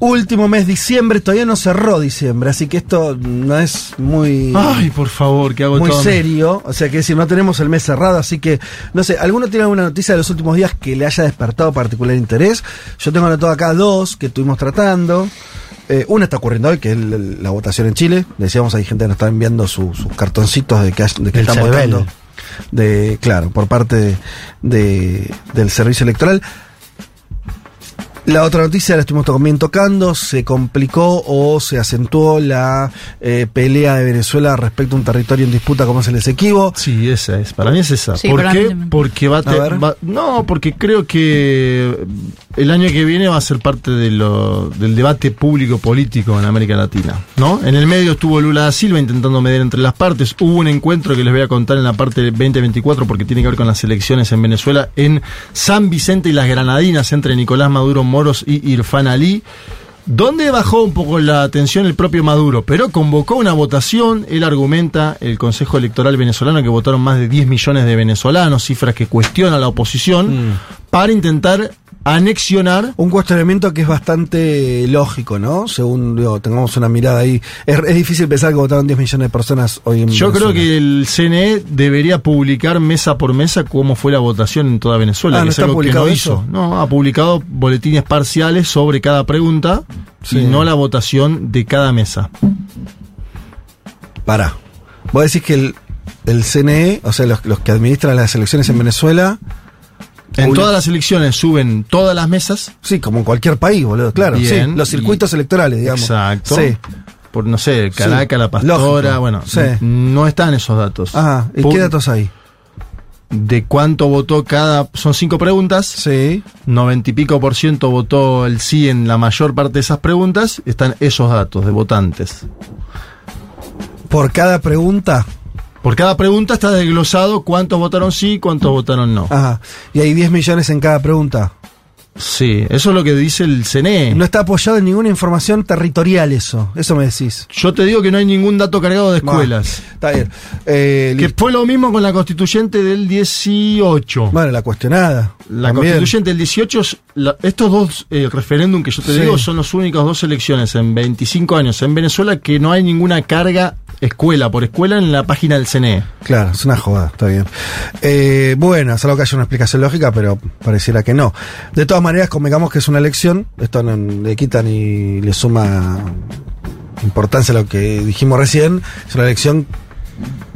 último mes diciembre, todavía no cerró diciembre, así que esto no es muy. Ay, por favor, que hago muy todo. serio, o sea que decir, no tenemos el mes cerrado, así que, no sé, ¿alguno tiene alguna noticia de los últimos días que le haya despertado particular interés? Yo tengo anotado acá dos que estuvimos tratando. Eh, una está ocurriendo hoy, que es la votación en Chile. Decíamos, hay gente que nos está enviando su- sus cartoncitos de que, de que CERVEL. votando. De, claro, por parte de, de- del servicio electoral. La otra noticia la estuvimos también tocando, se complicó o se acentuó la eh, pelea de Venezuela respecto a un territorio en disputa como es el Esequibo. Sí, esa es. Para mí es esa. Sí, ¿Por qué? Porque va a, te- A ver. va- No, porque creo que el año que viene va a ser parte de lo- del debate público político en América Latina. ¿no? En el medio estuvo Lula da Silva intentando medir entre las partes. Hubo un encuentro que les voy a contar en la parte de 2024 porque tiene que ver con las elecciones en Venezuela en San Vicente y las Granadinas entre Nicolás Maduro Moros y Irfan Ali. Donde bajó un poco la atención el propio Maduro, pero convocó una votación, él argumenta, el Consejo Electoral venezolano, que votaron más de 10 millones de venezolanos, cifras que cuestiona la oposición, para intentar anexionar Un cuestionamiento que es bastante lógico, ¿no? Según digo, tengamos una mirada ahí. Es, es difícil pensar que votaron 10 millones de personas hoy en Yo creo que el CNE debería publicar mesa por mesa cómo fue la votación en toda Venezuela, Ah, que ¿no es está algo que publicado no eso? hizo. No, ha publicado boletines parciales sobre cada pregunta Sí. y no la votación de cada mesa. Pará. Vos decís que el, el CNE, o sea, los, los que administran las elecciones en Venezuela, En todas las elecciones suben todas las mesas. sí, como en cualquier país, boludo, claro. Bien, sí, los circuitos electorales, digamos. Exacto. Sí. Por, no sé, Caracas, Sí, La Pastora, lógico. bueno, Sí. no están esos datos. Ajá, ¿y qué datos hay? De cuánto votó cada. Son cinco preguntas. Sí. 90 y pico por ciento votó el sí en la mayor parte de esas preguntas. Están esos datos de votantes. Por cada pregunta. Por cada pregunta está desglosado cuántos votaron sí y cuántos votaron no. Ajá. Y hay 10 millones en cada pregunta. Sí, eso es lo que dice el CNE. No está apoyado en ninguna información territorial eso. Eso me decís. Yo te digo que no hay ningún dato cargado de escuelas. Está bien. Eh, Que fue lo mismo con la constituyente del 18. Bueno, la cuestionada. La También. constituyente del 18, es la- estos dos eh, referéndum que yo te Sí. digo son los únicos dos elecciones en 25 años en Venezuela que no hay ninguna carga escuela por escuela en la página del CNE. Claro, es una joda, está bien. Eh, bueno, es algo que haya una explicación lógica, pero pareciera que no. De todas maneras, convengamos que es una elección, esto no le quita ni le suma importancia a lo que dijimos recién, es una elección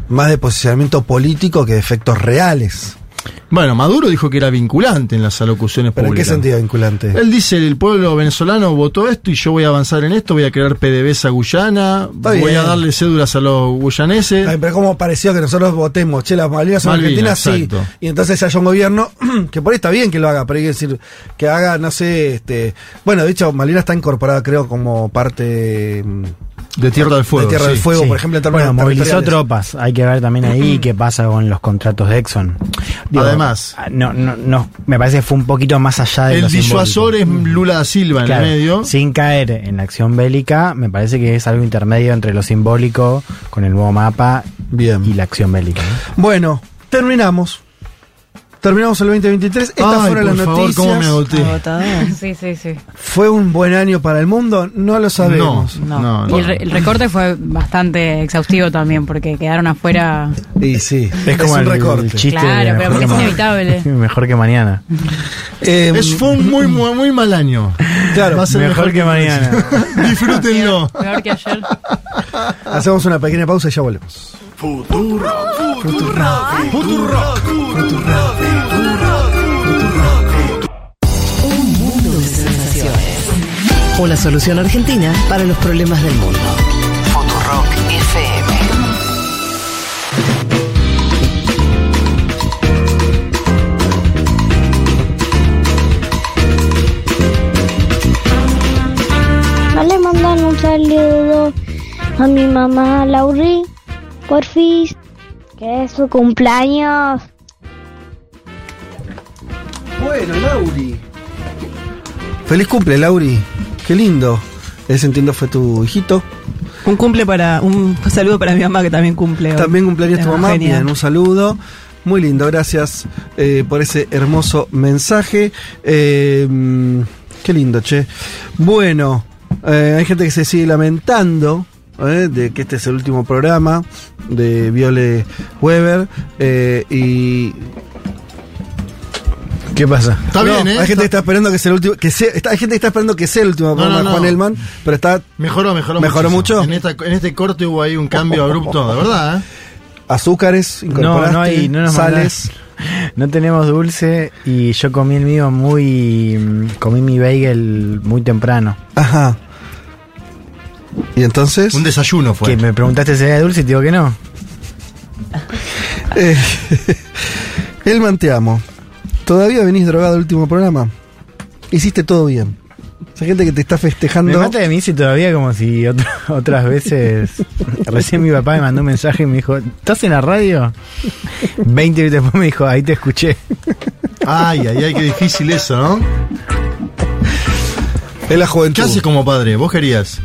más de posicionamiento político que de efectos reales. Bueno, Maduro dijo que era vinculante en las alocuciones ¿Pero en qué públicas. sentido vinculante? Él dice, el pueblo venezolano votó esto y yo voy a avanzar en esto, voy a crear PDVSA Guyana, Está voy bien. a darle cédulas a los guyaneses. Ay, pero como pareció que nosotros votemos, che, las Malvinas son Malvinas, argentinas, sí. Y entonces haya un gobierno, que por ahí está bien que lo haga, pero hay que decir, que haga, no sé, este. Bueno, de hecho, Malvinas está incorporada, creo, como parte. Mm, de Tierra del Fuego. de Tierra del. Fuego, Sí. por ejemplo, en Bueno, movilizó tropas. Hay que ver también ahí qué pasa con los contratos de Exxon. Además. ah, no, no, no, me parece que fue un poquito más allá de El disuasor es Lula da Silva en el medio. Sin caer en la acción bélica, me parece que es algo intermedio entre lo simbólico con el nuevo mapa Bien. y la acción bélica. ¿no? Bueno, terminamos. Terminamos el 2023. Estas Ay, fueron por las favor, noticias. cómo me agoté. Sí, sí, sí. ¿Fue un buen año para el mundo? No lo sabemos. No. No, y no. el, re- el recorte fue bastante exhaustivo también, porque quedaron afuera. Y sí, Es como un el, recorte. el chiste Claro, pero mejor porque que es inevitable. mejor que mañana. Eh, Es, fue un muy, muy, muy mal año. Claro, Va a ser mejor que mañana. Disfrútenlo. Peor que ayer. hacemos una pequeña pausa y ya volvemos. Un Una solución argentina para los problemas del mundo. Futurock FM. saludo a mi mamá Lauri, porfis, que es su cumpleaños. Bueno, Lauri. Feliz cumple, Lauri. Qué lindo. Ese entiendo fue tu hijito. Un cumple para, un saludo para mi mamá que también cumple. hoy. También cumpleaños tu mamá. Bien, un saludo. Muy lindo, gracias eh, por ese hermoso mensaje. Eh, qué lindo, che. Bueno, eh, hay gente que se sigue lamentando eh, de que este es el último programa de Viole Weber. eh, y. ¿Qué pasa? Está No, bien, ¿eh? Hay gente que está esperando que sea el último. Que sea, está- hay gente que está esperando que sea el último No, programa no, de Juan no. Elman, pero está Mejoró, mejoró, ¿Mejoró mucho? En, esta, en este corte hubo ahí un cambio abrupto, de verdad, ¿eh? azúcares, No, incorporaste, no hay, no nos sales. mandás. No tenemos dulce y yo comí el mío muy. Comí mi bagel muy temprano. Ajá. Y entonces. Un desayuno fue. Que me preguntaste si era dulce y te digo que no. Eh, Elman, te amo. ¿Todavía venís drogado al último programa? Hiciste todo bien. Hay gente que te está Me festejando. mata de mí si todavía como si otra- otras veces. Recién mi papá me mandó un mensaje y me dijo: ¿Estás en la radio? 20 minutos después me dijo: Ahí te escuché. Ay, ay, ay, qué difícil eso, ¿no? Es la juventud. ¿Qué haces como padre? ¿Vos querías?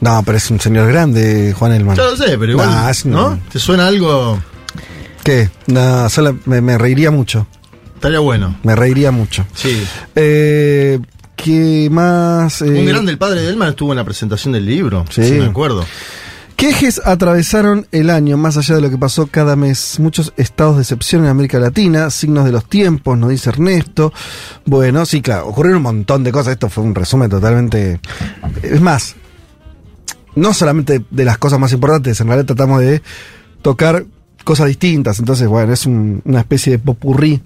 No, pero es un señor grande, Juan Elman. Yo lo sé, pero igual, Nah, ¿no? ¿Te suena algo? ¿Qué? No, solo me, me reiría mucho. Estaría bueno. Me reiría mucho. Sí. Eh, ¿Qué más? Eh, Un grande, el padre de Elman estuvo en la presentación del libro. Sí. Sí. me acuerdo. ¿Qué ejes atravesaron el año más allá de lo que pasó cada mes? Muchos estados de excepción en América Latina, signos de los tiempos, nos dice Ernesto. Bueno, sí, claro, ocurrieron un montón de cosas. Esto fue un resumen totalmente. Es más, no solamente de las cosas más importantes, en realidad tratamos de tocar cosas distintas. Entonces, bueno, es un- una especie de popurrí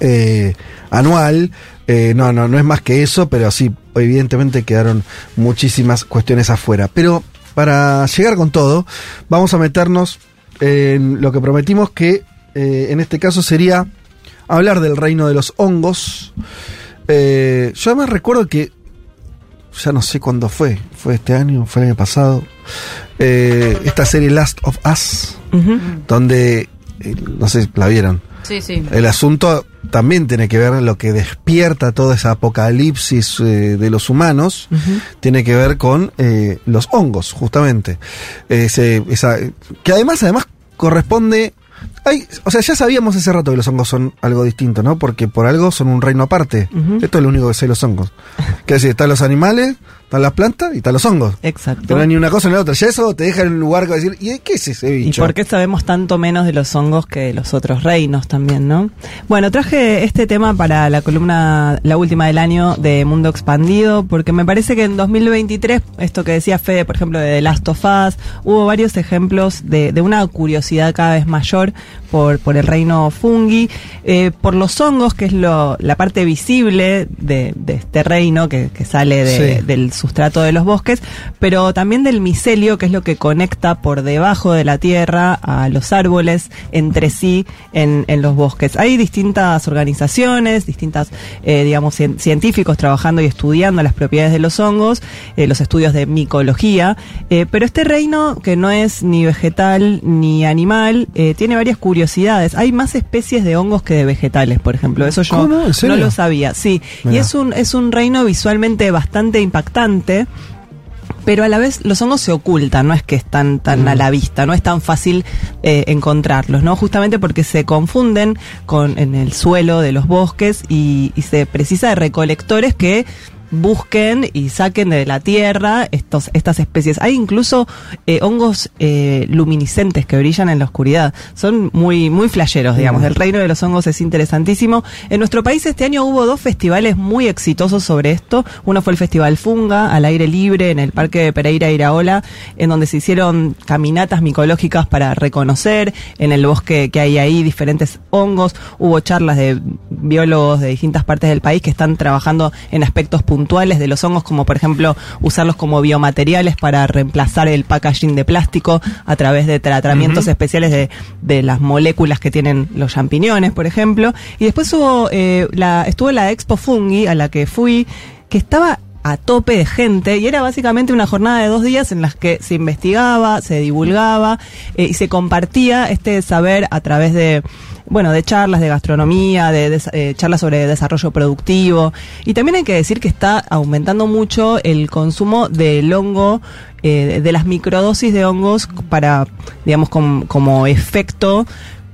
eh, anual. Eh, no, no, no es más que eso, pero sí, evidentemente quedaron muchísimas cuestiones afuera. Pero para llegar con todo, vamos a meternos en lo que prometimos que eh, en este caso sería hablar del reino de los hongos. Eh, yo además recuerdo que, ya no sé cuándo fue, fue este año, fue el año pasado, eh, esta serie Last of Us, donde, no sé, la vieron. Sí, sí. El asunto también tiene que ver lo que despierta toda esa apocalipsis eh, de los humanos, tiene que ver con eh, los hongos, justamente. Ese, esa, que además, además corresponde. Hay, o sea, ya sabíamos hace rato que los hongos son algo distinto, ¿no? Porque por algo son un reino aparte. Esto es lo único que sé de los hongos. Que decir, están los animales, están las plantas y están los hongos. Exacto. Pero no hay ni una cosa ni la otra. Ya eso te deja en un lugar que decir, ¿y qué es ese ¿Y bicho? por qué sabemos tanto menos de los hongos que de los otros reinos también, no? Bueno, traje este tema para la columna, la última del año de Mundo Expandido, porque me parece que en 2023, esto que decía Fede, por ejemplo, de The Last of Us, hubo varios ejemplos de, de una curiosidad cada vez mayor por, por el reino fungi, eh, por los hongos, que es lo, la parte visible de, de este reino que, que sale de- Sí. del sustrato de los bosques, pero también del micelio, que es lo que conecta por debajo de la tierra a los árboles entre sí en, en los bosques. Hay distintas organizaciones, distintas, eh, digamos, cien- científicos trabajando y estudiando las propiedades de los hongos, eh, los estudios de micología, pero este reino, que no es ni vegetal ni animal, tiene varias curiosidades. Hay más especies de hongos que de vegetales, por ejemplo. Eso yo ¿Cómo? ¿En serio? no lo sabía. Sí, y es un, es un reino visualmente bastante impactante. Pero a la vez los hongos se ocultan, no es que están tan a la vista, no es tan fácil eh, encontrarlos, ¿no? Justamente porque se confunden con en el suelo de los bosques y, y se precisa de recolectores que busquen y saquen de la tierra estos, estas especies. Hay incluso eh, hongos eh, luminiscentes que brillan en la oscuridad. Son muy, muy flasheros, digamos. El reino de los hongos es interesantísimo. En nuestro país este año hubo dos festivales muy exitosos sobre esto. Uno fue el Festival Funga, al aire libre, en el Parque de Pereira Iraola, en donde se hicieron caminatas micológicas para reconocer en el bosque que hay ahí diferentes hongos. Hubo charlas de biólogos de distintas partes del país que están trabajando en aspectos puntuales de los hongos, como por ejemplo usarlos como biomateriales para reemplazar el packaging de plástico a través de tratamientos especiales de, de las moléculas que tienen los champiñones, por ejemplo. Y después hubo eh, la, estuvo la Expo Fungi a la que fui, que estaba a tope de gente y era básicamente una jornada de dos días en las que se investigaba, se divulgaba eh, y se compartía este saber a través de bueno, de charlas de gastronomía, de, eh, charlas sobre desarrollo productivo. Y también hay que decir que está aumentando mucho el consumo del hongo, eh, de- las microdosis de hongos para, digamos, com- como efecto.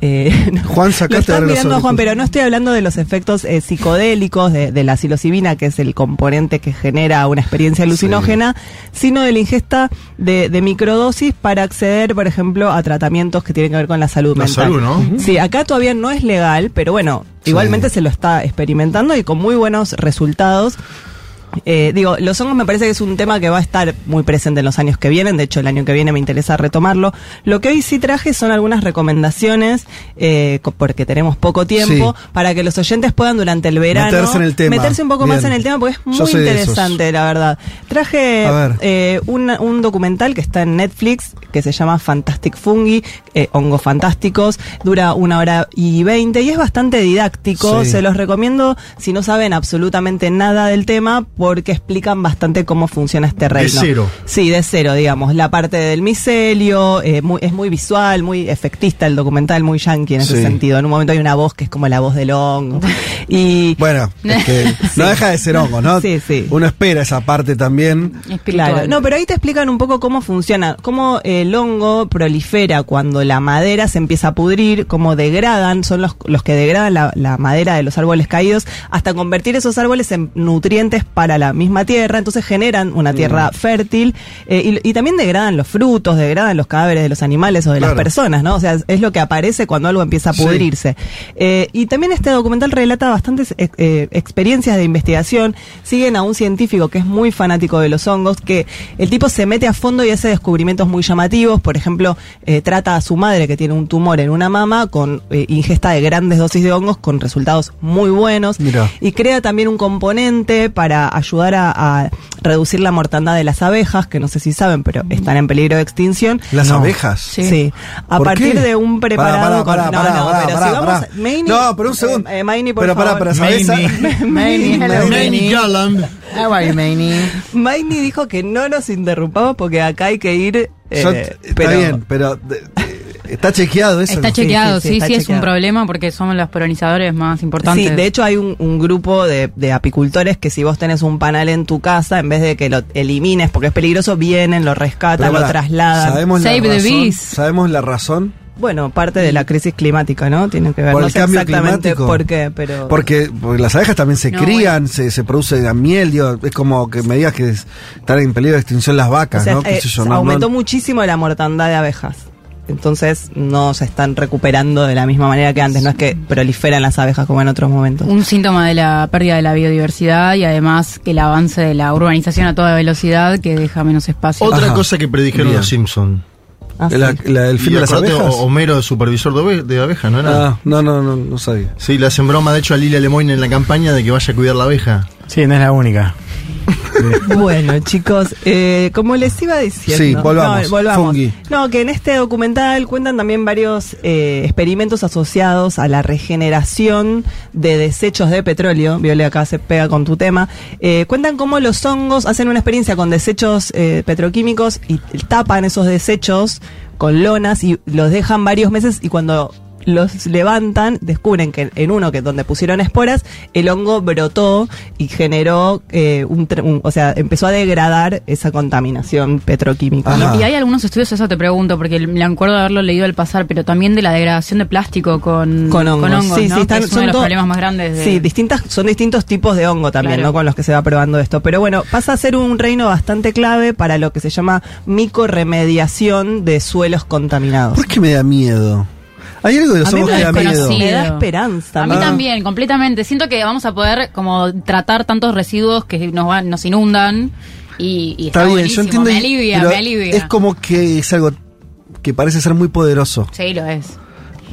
Eh, Juan, lo sacate los mirando a Juan, pero no estoy hablando de los efectos eh, psicodélicos, de, de la psilocibina, que es el componente que genera una experiencia alucinógena, sino de la ingesta de, de microdosis para acceder, por ejemplo, a tratamientos que tienen que ver con la salud La mental. salud, ¿no? Sí, acá todavía no es legal, pero bueno, igualmente se lo está experimentando y con muy buenos resultados. Eh, digo, los hongos me parece que es un tema que va a estar muy presente en los años que vienen. De hecho, el año que viene me interesa retomarlo. Lo que hoy sí traje son algunas recomendaciones, eh, porque tenemos poco tiempo, Sí. para que los oyentes puedan durante el verano Meterse en el tema. meterse un poco más en el tema, porque es muy interesante, la verdad. Traje A ver. eh, un, un documental que está en Netflix, que se llama Fantastic Fungi, eh, hongos fantásticos, dura una hora y veinte y es bastante didáctico. Sí. Se los recomiendo si no saben absolutamente nada del tema, porque explican bastante cómo funciona este reino. cero. Sí, de cero, digamos. La parte del micelio, eh, muy- es muy visual, muy efectista el documental, muy yankee en ese Sí. sentido. En un momento hay una voz que es como la voz del hongo. Y Bueno, es que no deja de ser hongo, ¿no? Sí, sí. Uno espera esa parte también. Claro, no, pero ahí te explican un poco cómo funciona, cómo el hongo prolifera cuando la madera se empieza a pudrir, cómo degradan, son los, los que degradan la, la madera de los árboles caídos, hasta convertir esos árboles en nutrientes para la misma tierra, entonces generan una tierra fértil eh, y, y también degradan los frutos, degradan los cadáveres de los animales o de Claro. las personas, ¿no? O sea, es, lo que aparece cuando algo empieza a Sí. pudrirse. Eh, y también este documental relata bastantes eh, experiencias de investigación. Siguen a un científico que es muy fanático de los hongos, que el tipo se mete a fondo y hace descubrimientos muy llamativos. Por ejemplo, trata a su madre que tiene un tumor en una mama con ingesta de grandes dosis de hongos con resultados muy buenos. Mira. Y crea también un componente para ayudar a, a reducir la mortandad de las abejas, que no sé si saben, pero están en peligro de extinción. ¿Las No. abejas? Sí. A ¿Por partir qué? de un preparado Pará, pará, con- pará, no, no, pará, pero pará, si vamos pará. Maini- No, pero un segundo. Eh, eh, Maini, por Pero pará, favor. para saber esa- Maini, hello, Maini. How are you, Manny? Maini dijo que no nos interrumpamos porque acá hay que ir. eh, Yo- está pero- bien, pero de- está chequeado eso. Está chequeado, sí, sí, sí, está es un problema porque somos los polinizadores más importantes. Sí, de hecho hay un, un grupo de, de apicultores que si vos tenés un panal en tu casa, en vez de que lo elimines porque es peligroso, vienen, lo rescatan, Pero lo trasladan. ¿Sabemos Save la the razón? bees. ¿Sabemos la razón? Bueno, parte de la crisis climática, ¿no? Tiene que ver. Por no el sé cambio exactamente climático. por qué, pero. Porque, porque las abejas también se No, crían, se, se produce miel, digo, es como que me digas que es- están en peligro de extinción las O vacas, sea, ¿no? Qué eh, sé yo, no- aumentó no- muchísimo la mortandad de abejas. Entonces no se están recuperando de la misma manera que antes. No es que proliferan las abejas como en otros momentos. Un síntoma de la pérdida de la biodiversidad y además que el avance de la urbanización a toda velocidad que deja menos espacio. Otra Ajá. cosa que predijeron los Simpsons. Ah, sí. la- la- el fin de las abejas. Homero de supervisor de, ove- de abeja, ¿no era? Ah, no, no, no, no sabía. Sí, le hacen broma, de hecho, a Lilia Lemoyne en la campaña de que vaya a cuidar la abeja. Sí, no es la única. Bueno, chicos, eh, como les iba diciendo. Sí, volvamos. No, volvamos. Fungi. No, que en este documental cuentan también varios eh, experimentos asociados a la regeneración de desechos de petróleo. Viole, acá se pega con tu tema. Eh, cuentan cómo los hongos hacen una experiencia con desechos eh, petroquímicos y tapan esos desechos con lonas y los dejan varios meses y cuando los levantan, descubren que en uno que donde pusieron esporas, el hongo brotó y generó eh, un, un- o sea, empezó a degradar esa contaminación petroquímica. Y hay algunos estudios, eso te pregunto, porque me acuerdo de haberlo leído al pasar, pero también de la degradación de plástico con, Con hongos, sí, ¿no? sí, Que es uno son de los problemas más grandes. De, Sí, distintas, son distintos tipos de hongo también, Claro. ¿no? Con los que se va probando esto. Pero bueno, pasa a ser un reino bastante clave para lo que se llama micorremediación de suelos contaminados. ¿Por qué me da miedo? Hay algo de los A mí me que da miedo. Me da esperanza. A mí Ah. también, completamente. Siento que vamos a poder como tratar tantos residuos que nos van, nos inundan y, y está, Está bien, buenísimo. yo entiendo. me alivia, me alivia. Es como que es algo que parece ser muy poderoso. Sí, lo es.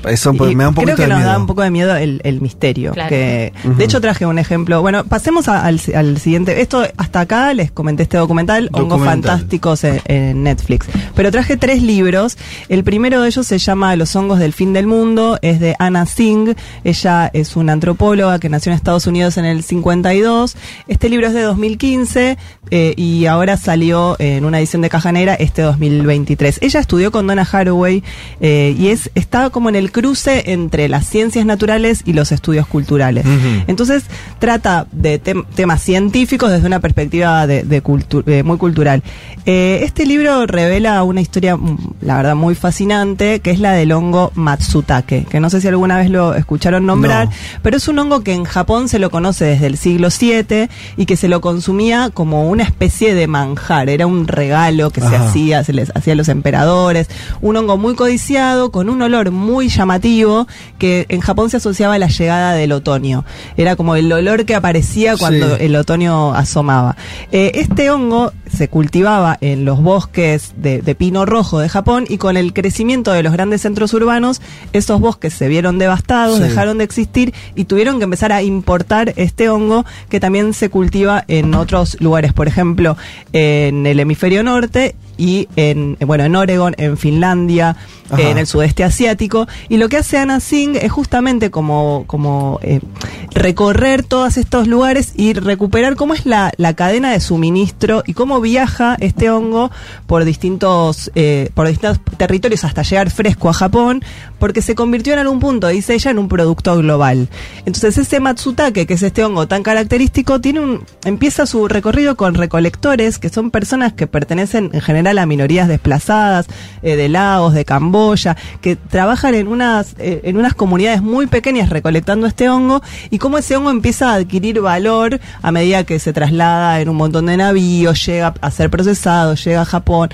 Eso pues, Y me da un poquito creo que de nos miedo. da un poco de miedo el, el misterio. Claro. que-. De hecho, traje un ejemplo. Bueno, pasemos a- al, al siguiente. Esto, hasta acá les comenté este documental, Hongos. Fantásticos en, en Netflix. Pero traje tres libros. El primero de ellos se llama Los hongos del fin del mundo. Es de Anna Singh. Ella es una antropóloga que nació en Estados Unidos en el 52. Este libro es de 2015 eh, y ahora salió en una edición de caja negra este 2023. Ella estudió con Donna Haraway eh, y es está como en el cruce entre las ciencias naturales y los estudios culturales. Entonces trata de tem- temas científicos desde una perspectiva de, de cultu- eh, muy cultural. Eh, este libro revela una historia, mm, la verdad, muy fascinante, que es la del hongo Matsutake, que no sé si alguna vez lo escucharon nombrar, No. pero es un hongo que en Japón se lo conoce desde el siglo VII y que se lo consumía como una especie de manjar, era un regalo que se hacía, se les hacía a los emperadores, un hongo muy codiciado, con un olor muy llamativo, que en Japón se asociaba a la llegada del otoño. Era como el olor que aparecía cuando Sí. el otoño asomaba. Eh, este hongo se cultivaba en los bosques de, de pino rojo de Japón y con el crecimiento de los grandes centros urbanos, esos bosques se vieron devastados, Sí. dejaron de existir y tuvieron que empezar a importar este hongo que también se cultiva en otros lugares, por ejemplo, en el hemisferio norte y en bueno en Oregon, en Finlandia, Ajá. en el sudeste asiático. Y lo que hace Anna Singh es justamente como, como eh, recorrer todos estos lugares y recuperar cómo es la, la cadena de suministro y cómo viaja este hongo por distintos, eh, por distintos territorios hasta llegar fresco a Japón, porque se convirtió en algún punto, dice ella, en un producto global. Entonces ese Matsutake, que es este hongo tan característico, tiene un, empieza su recorrido con recolectores, que son personas que pertenecen en general a minorías desplazadas, eh, de Laos, de Camboya, que trabajan en unas, eh, en unas comunidades muy pequeñas recolectando este hongo, y cómo ese hongo empieza a adquirir valor a medida que se traslada en un montón de navíos, llega a ser procesado, llega a Japón.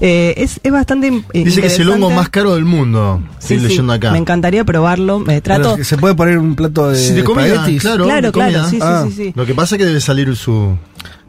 Eh, es, es bastante Dice que es el hongo más caro del mundo. Sí, Estoy sí, leyendo acá. Me encantaría probarlo. Me trato. Pero ¿Se puede poner un plato de, Sí, de comida, espaguetis? claro. Claro, de comida. claro, sí, Ah. sí, sí. Lo que pasa es que debe salir su.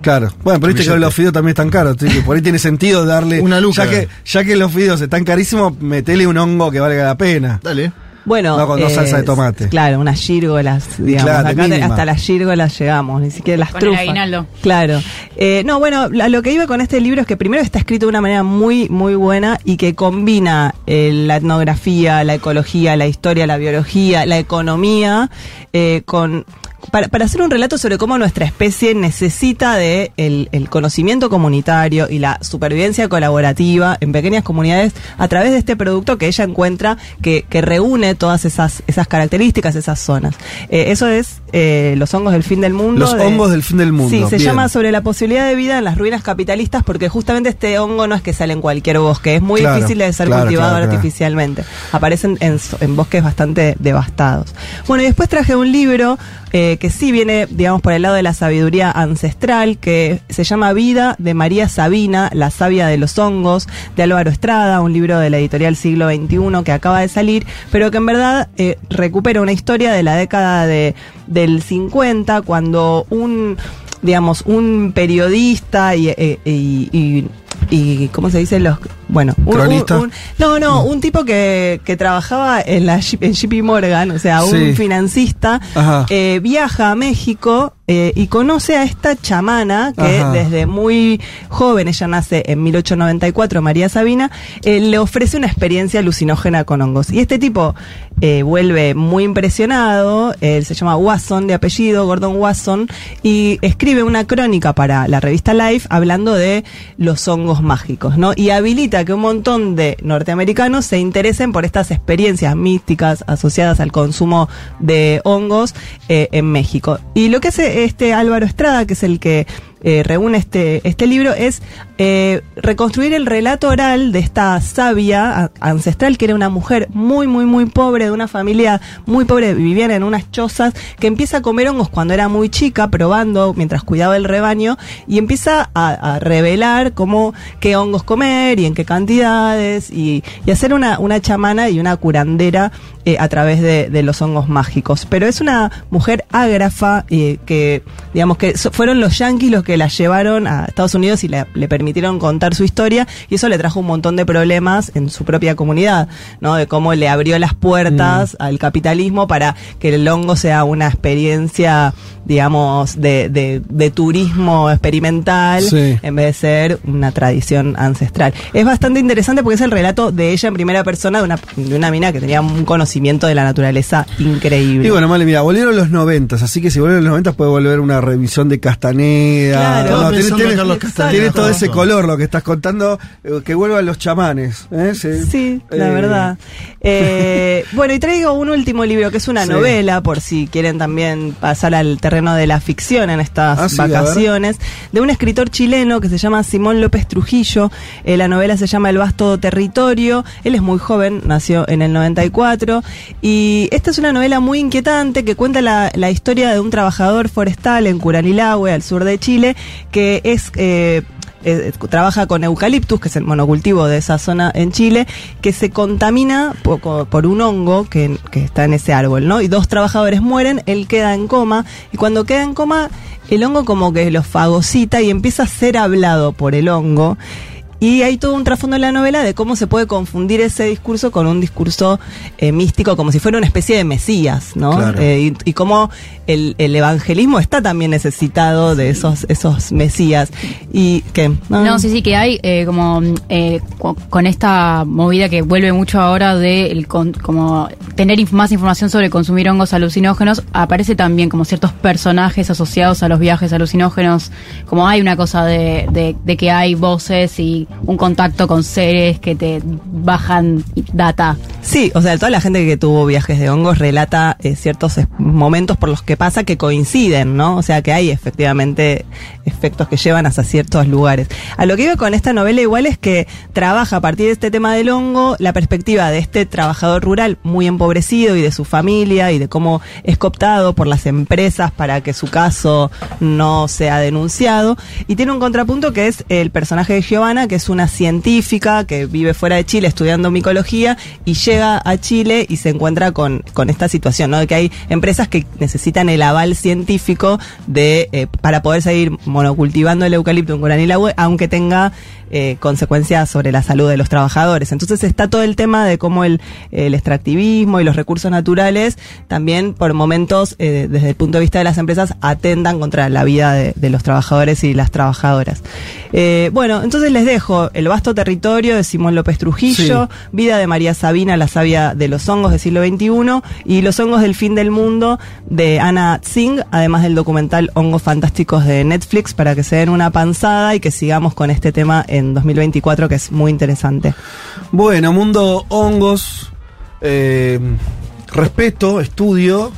Claro. Bueno, pero viste que los fideos también están caros. que por ahí tiene sentido darle. Una luca. Ya que, ya que los fideos están carísimos, metele un hongo que valga la pena. Dale. Bueno, No, con dos eh, salsa de tomate. Claro, unas gírgolas, digamos. claro, Acá te- mínima. hasta las gírgolas llegamos, ni siquiera las Con el trufas. aguinaldo. Claro. Eh, no, bueno, la- lo que iba con este libro es que primero está escrito de una manera muy, muy buena y que combina eh, la etnografía, la ecología, la historia, la biología, la economía, eh, con para, para hacer un relato sobre cómo nuestra especie necesita de el, el conocimiento comunitario y la supervivencia colaborativa en pequeñas comunidades a través de este producto que ella encuentra que, que reúne todas esas, esas características, esas zonas. Eh, eso es eh, los hongos del fin del mundo. Los de- hongos del fin del mundo. Sí, se Bien. llama sobre la posibilidad de vida en las ruinas capitalistas porque justamente este hongo no es que sale en cualquier bosque, es muy Claro, difícil de ser claro, cultivado claro, artificialmente. Aparecen en, en bosques bastante devastados. Bueno, y después traje un libro eh, que sí viene, digamos, por el lado de la sabiduría ancestral, que se llama Vida de María Sabina, la sabia de los hongos, de Álvaro Estrada, un libro de la editorial Siglo XXI que acaba de salir, pero que en verdad eh, recupera una historia de la década de, del 50, cuando un digamos, un periodista y, eh, y, y- y- ¿cómo se dice? Los, bueno, un, ¿Cronista? un- un- no, no, un tipo que, que trabajaba en la en JP Morgan, o sea, un Sí. financista, eh, viaja a México eh, y conoce a esta chamana que Ajá. desde muy joven, ella nace en 1894, María Sabina, eh, le ofrece una experiencia alucinógena con hongos. Y este tipo eh, vuelve muy impresionado, él se llama Watson de apellido, Gordon Watson, y escribe una crónica para la revista Life hablando de los hongos mágicos, ¿no? Y habilita que un montón de norteamericanos se interesen por estas experiencias místicas asociadas al consumo de hongos eh, en México. Y lo que hace este Álvaro Estrada, que es el que eh, reúne este, este libro, es eh, reconstruir el relato oral de esta sabia ancestral, que era una mujer muy, muy, muy pobre, de una familia muy pobre, vivían en unas chozas, que empieza a comer hongos cuando era muy chica, probando mientras cuidaba el rebaño, y empieza a, a revelar cómo, qué hongos comer y en qué cantidades, y, y hacer una, una chamana y una curandera eh, a través de, de los hongos mágicos. Pero es una mujer ágrafa eh, que, digamos que so- fueron los yanquis los que la llevaron a Estados Unidos y le, le permitieron contar su historia y eso le trajo un montón de problemas en su propia comunidad, ¿no? De cómo le abrió las puertas Mm. al capitalismo para que el hongo sea una experiencia, digamos, de, de, de turismo experimental Sí. en vez de ser una tradición ancestral. Es bastante interesante porque es el relato de ella en primera persona de una, de una mina que tenía un conocimiento de la naturaleza increíble. Y bueno, Male, mira, volvieron los noventas, así que si vuelven los noventas puede volver una revisión de Castaneda. Claro. No, tiene, pensando tiene- en Carlos Castaneda, tiene todo ese color lo que estás contando, eh, que vuelvan los chamanes. ¿eh? Sí, Sí, la Eh, verdad. Eh, bueno, y traigo un último libro que es una Sí. novela, por si quieren también pasar al terreno de la ficción en estas Ah, sí, vacaciones, de un escritor chileno que se llama Simón López Trujillo. Eh, la novela se llama El vasto territorio. Él es muy joven, nació en el 94. Y esta es una novela muy inquietante que cuenta la, historia de un trabajador forestal en Curanilahue, al sur de Chile, que es... eh, trabaja con eucaliptus, que es el monocultivo de esa zona en Chile, que se contamina por, por un hongo que, que está en ese árbol, ¿no? Y dos trabajadores mueren, él queda en coma, y cuando queda en coma, el hongo como que lo fagocita y empieza a ser hablado por el hongo. Y hay todo un trasfondo en la novela de cómo se puede confundir ese discurso con un discurso eh, místico, como si fuera una especie de mesías, ¿no? Claro. Eh, y, y cómo el, el evangelismo está también necesitado de esos, esos mesías. Y que No, sí, sí, que hay eh, como eh, con esta movida que vuelve mucho ahora de el con- como tener inf- más información sobre consumir hongos alucinógenos, aparece también como ciertos personajes asociados a los viajes alucinógenos, como hay una cosa de, de, de que hay voces y un contacto con seres que te bajan data. Sí, o sea, toda la gente que tuvo viajes de hongos relata eh, ciertos momentos por los que pasa que coinciden, ¿no? O sea, que hay efectivamente efectos que llevan hacia ciertos lugares. A lo que iba con esta novela igual es que trabaja a partir de este tema del hongo la perspectiva de este trabajador rural muy empobrecido y de su familia y de cómo es cooptado por las empresas para que su caso no sea denunciado. Y tiene un contrapunto que es el personaje de Giovanna, que es una científica que vive fuera de Chile estudiando micología y llega a Chile y se encuentra con, con esta situación, ¿no? De que hay empresas que necesitan el aval científico de eh, para poder seguir monocultivando el eucalipto en Curanilahue, aunque tenga eh, consecuencias sobre la salud de los trabajadores. Entonces está todo el tema de cómo el, el extractivismo y los recursos naturales también por momentos, eh, desde el punto de vista de las empresas, atendan contra la vida de, de los trabajadores y las trabajadoras. Eh, bueno, entonces les dejo El vasto territorio de Simón López Trujillo, Vida de María Sabina, la sabia de los hongos del siglo XXI, y Los hongos del fin del mundo de Ana Tsing, además del documental Hongos Fantásticos de Netflix, para que se den una panzada y que sigamos con este tema en 2024, que es muy interesante. Bueno, mundo hongos, eh, respeto, estudio.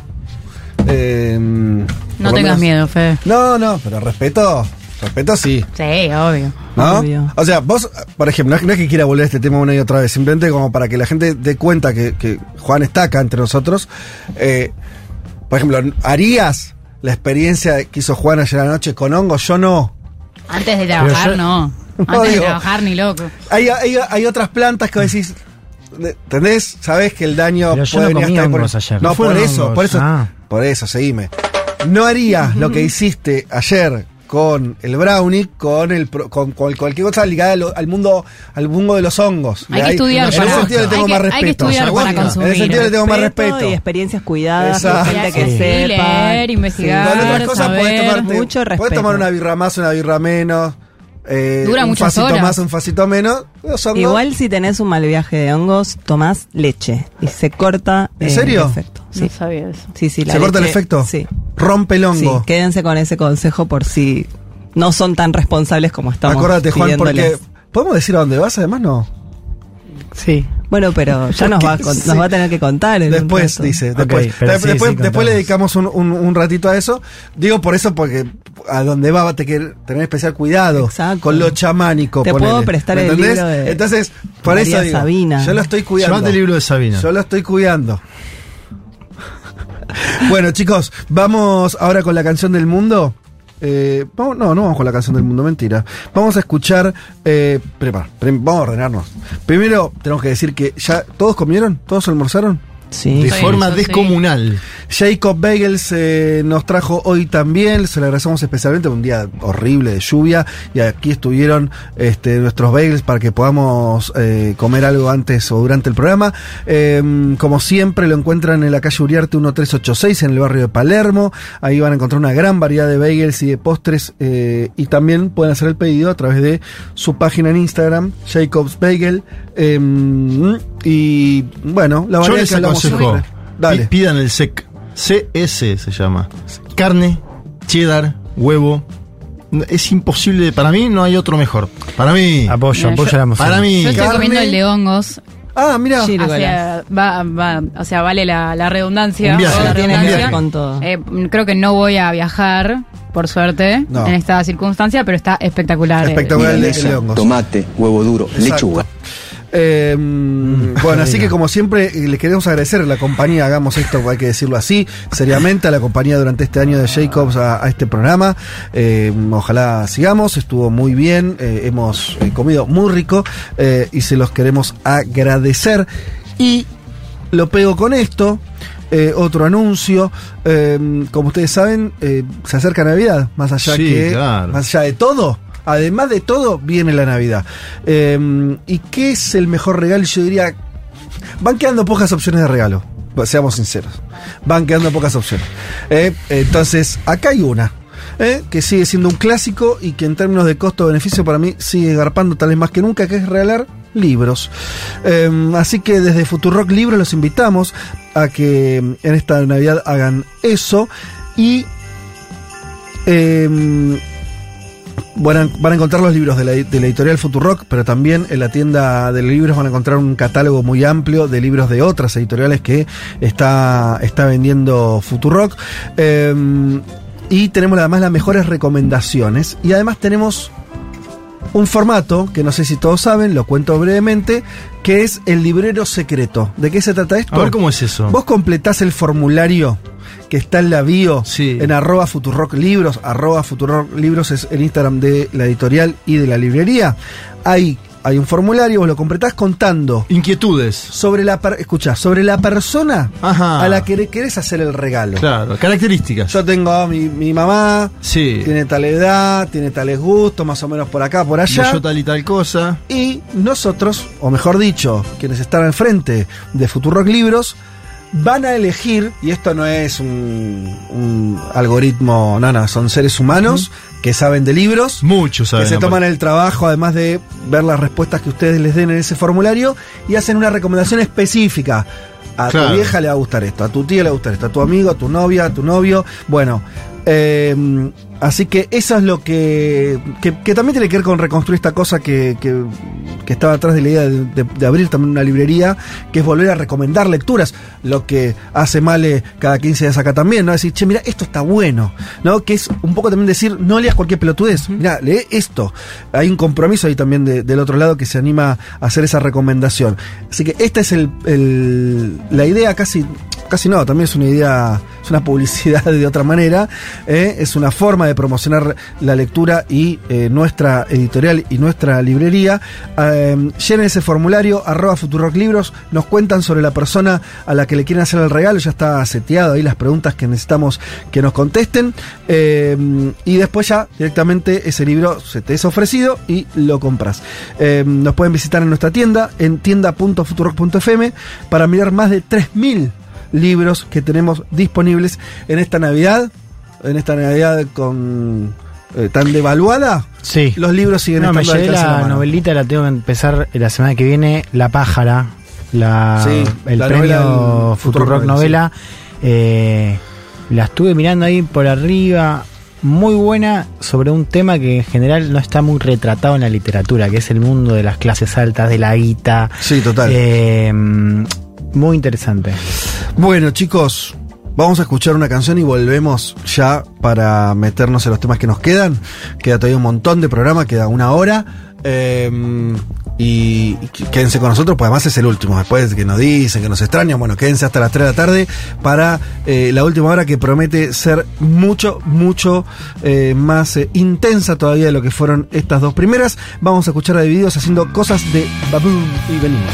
eh, No tengas menos- miedo, Fe. No, no, pero respeto, respeto sí. Sí, obvio. ¿No? Obvio. O sea, vos, por ejemplo, no es, no es que quiera volver a este tema una y otra vez, simplemente como para que la gente dé cuenta que, que Juan está acá entre nosotros. Eh, por ejemplo, ¿harías la experiencia que hizo Juan ayer anoche con hongos? Yo no. Antes de trabajar, yo- no. No, Antes de digo- trabajar, ni loco. Hay, hay, hay otras plantas que vos decís, ¿entendés? Sabés que el daño Pero yo puede no venir comí hasta por- ayer. No, por eso, hongos. por eso, Ah. por eso, seguime. No harías lo que hiciste ayer con el brownie, con el pro- con, con cualquier cosa ligada al, al mundo al mundo de los hongos. Hay que estudiar En ese para- sentido le tengo hay que- más hay que respeto. estudiar para Ayahuasca. consumir. En ese sentido le tengo más Respeto. Y experiencias cuidadas, gente que Sí. sepa. Leer, investigar. Con otras cosas podés saber, tomarte, mucho podés respeto. tomar una birra más, una birra menos. Eh, Dura un facito horas. más, un facito menos. Los hongos- Igual si tenés un mal viaje de hongos, tomás leche y se corta ¿En eh, serio? el efecto. Sí. No sabía eso. Sí, sí, la ¿Se corta el efecto? Sí. Rompe el Sí, hongo. quédense con ese consejo por si no son tan responsables como estamos Acordate, Juan, porque. ¿Podemos decir a dónde vas? Además, no. Sí. Bueno, pero ya nos va, a con- Sí. nos va a tener que contar. en Después, dice. Después, después, sí, después, sí, después contamos. le dedicamos un, un- un ratito a eso. Digo por eso, porque a donde va va a tener que tener especial cuidado Exacto. con lo chamánico. Te ponele. puedo prestar ¿Me el entendés? libro de Entonces, por María eso digo, Sabina. yo lo estoy cuidando. Llevate el libro de Sabina. Yo lo estoy cuidando. bueno, chicos, vamos ahora con la canción del mundo. Eh, no, no vamos con la canción del mundo, mentira. Vamos a escuchar. Eh, prepara, vamos a ordenarnos. Primero, tenemos que decir que ya. ¿Todos comieron? ¿Todos almorzaron? Sí. De Sí, forma eso sí. descomunal. Jacob Bagels eh, nos trajo hoy también, se lo agradecemos especialmente un día horrible de lluvia y aquí estuvieron este, nuestros bagels para que podamos eh, comer algo antes o durante el programa. Eh, como siempre lo encuentran en la calle Uriarte 1386 en el barrio de Palermo, ahí van a encontrar una gran variedad de bagels y de postres eh, y también pueden hacer el pedido a través de su página en Instagram, Jacob's Bagel. Y bueno, la Yo variedad les aconsejo. Dale. pi- pidan el SEC. CS se llama. Carne, cheddar, huevo. Es imposible, para mí no hay otro mejor. Para mí. Apoyo, Mira, apoyo yo- la moción. Para mí. Yo estoy Carne. comiendo el de hongos. Ah, mira. Sí. O sea, va, va- o sea, vale la, la redundancia. Un viaje, la Tiene que redundancia. con todo. Eh, creo que no voy a viajar, por suerte, No. en esta circunstancia, pero está espectacular. Espectacular el el de hongos. tomate, huevo duro, Exacto. lechuga. Eh, bueno, así que como siempre eh, le queremos agradecer a la compañía, hagamos esto, hay que decirlo así, seriamente, a la compañía durante este año de Jacobs a, a este programa. Eh, ojalá sigamos, estuvo muy bien, eh, hemos eh, comido muy rico y se los queremos agradecer. Y lo pego con esto. eh, otro anuncio, eh, como ustedes saben, eh, se acerca Navidad, más allá Sí, que, claro. más allá de todo, además de todo, viene la Navidad. Eh, ¿Y qué es el mejor regalo? Yo diría, van quedando pocas opciones de regalo, seamos sinceros. Van quedando pocas opciones. Eh, entonces, acá hay una. eh, que sigue siendo un clásico y que en términos de costo-beneficio para mí sigue garpando tal vez más que nunca, que es regalar libros. Eh, así que desde Futurock Libros los invitamos a que en esta Navidad hagan eso y van a, van a encontrar los libros de la, de la editorial Futurock, pero también en la tienda de libros van a encontrar un catálogo muy amplio de libros de otras editoriales que está, está vendiendo Futurock. Eh, y tenemos además las mejores recomendaciones. Y además tenemos un formato que no sé si todos saben, lo cuento brevemente, que es el librero secreto. ¿De qué se trata esto? A ver cómo es eso. Vos completás el formulario que está en la bio Sí. en arroba Futurock Libros, arroba Futurock Libros es el Instagram de la editorial y de la librería. Ahí hay un formulario, vos lo completás contando Inquietudes. sobre la per- escuchá, sobre la persona Ajá. a la que le querés hacer el regalo. Claro, características. Yo tengo a mi, mi mamá, Sí. tiene tal edad, tiene tales gustos, más o menos por acá, por allá. Yo tal y tal cosa. Y nosotros, o mejor dicho, quienes están al frente de Futurock Libros, van a elegir, y esto no es un, un algoritmo, no, no, son seres humanos que saben de libros, Muchos que saben. se toman el trabajo, además de ver las respuestas que ustedes les den en ese formulario, y hacen una recomendación específica. A Claro. tu vieja le va a gustar esto, a tu tía le va a gustar esto, a tu amigo, a tu novia, a tu novio. Bueno, eh, así que eso es lo que, que, que también tiene que ver con reconstruir esta cosa que, que, que estaba atrás de la idea de, de- de abrir también una librería, que es volver a recomendar lecturas, lo que hace Male cada 15 días acá también, ¿no? Decir, che, mira, esto está bueno, ¿no? Que es un poco también decir, no leas cualquier pelotudez, mira, lee esto. Hay un compromiso ahí también de- del otro lado que se anima a hacer esa recomendación. Así que esta es el, el- la idea casi, casi no, también es una idea, es una publicidad de otra manera, ¿eh? es una forma de promocionar la lectura y eh, nuestra editorial y nuestra librería. Eh, llenen ese formulario, arroba Futurock Libros, nos cuentan sobre la persona a la que le quieren hacer el regalo, ya está seteado ahí las preguntas que necesitamos que nos contesten. Eh, y después ya directamente ese libro se te es ofrecido y lo compras. Nos pueden visitar en nuestra tienda, en tienda.futurock.fm, para mirar más de 3.000 libros que tenemos disponibles en esta Navidad, en esta Navidad con eh, tan devaluada. Sí. Los libros siguen No, me estando al llevé la novelita, la tengo que empezar la semana que viene. La pájara, la, Sí, el la premio del Futurock Futurock Novela. Eh, la estuve mirando ahí por arriba. Muy buena sobre un tema que en general no está muy retratado en la literatura, que es el mundo de las clases altas, de la guita. Sí, total. Eh, muy interesante. Bueno, chicos, vamos a escuchar una canción y volvemos ya para meternos en los temas que nos quedan. Queda todavía un montón de programa, queda una hora. eh, y, quédense con nosotros, pues además es el último. Después de que nos dicen, que nos extrañan, bueno, quédense hasta las 3 de la tarde para eh, la última hora que promete ser mucho, mucho eh, más eh, intensa todavía de lo que fueron estas dos primeras. Vamos a escuchar a Divididos haciendo cosas de Baboon y venimos.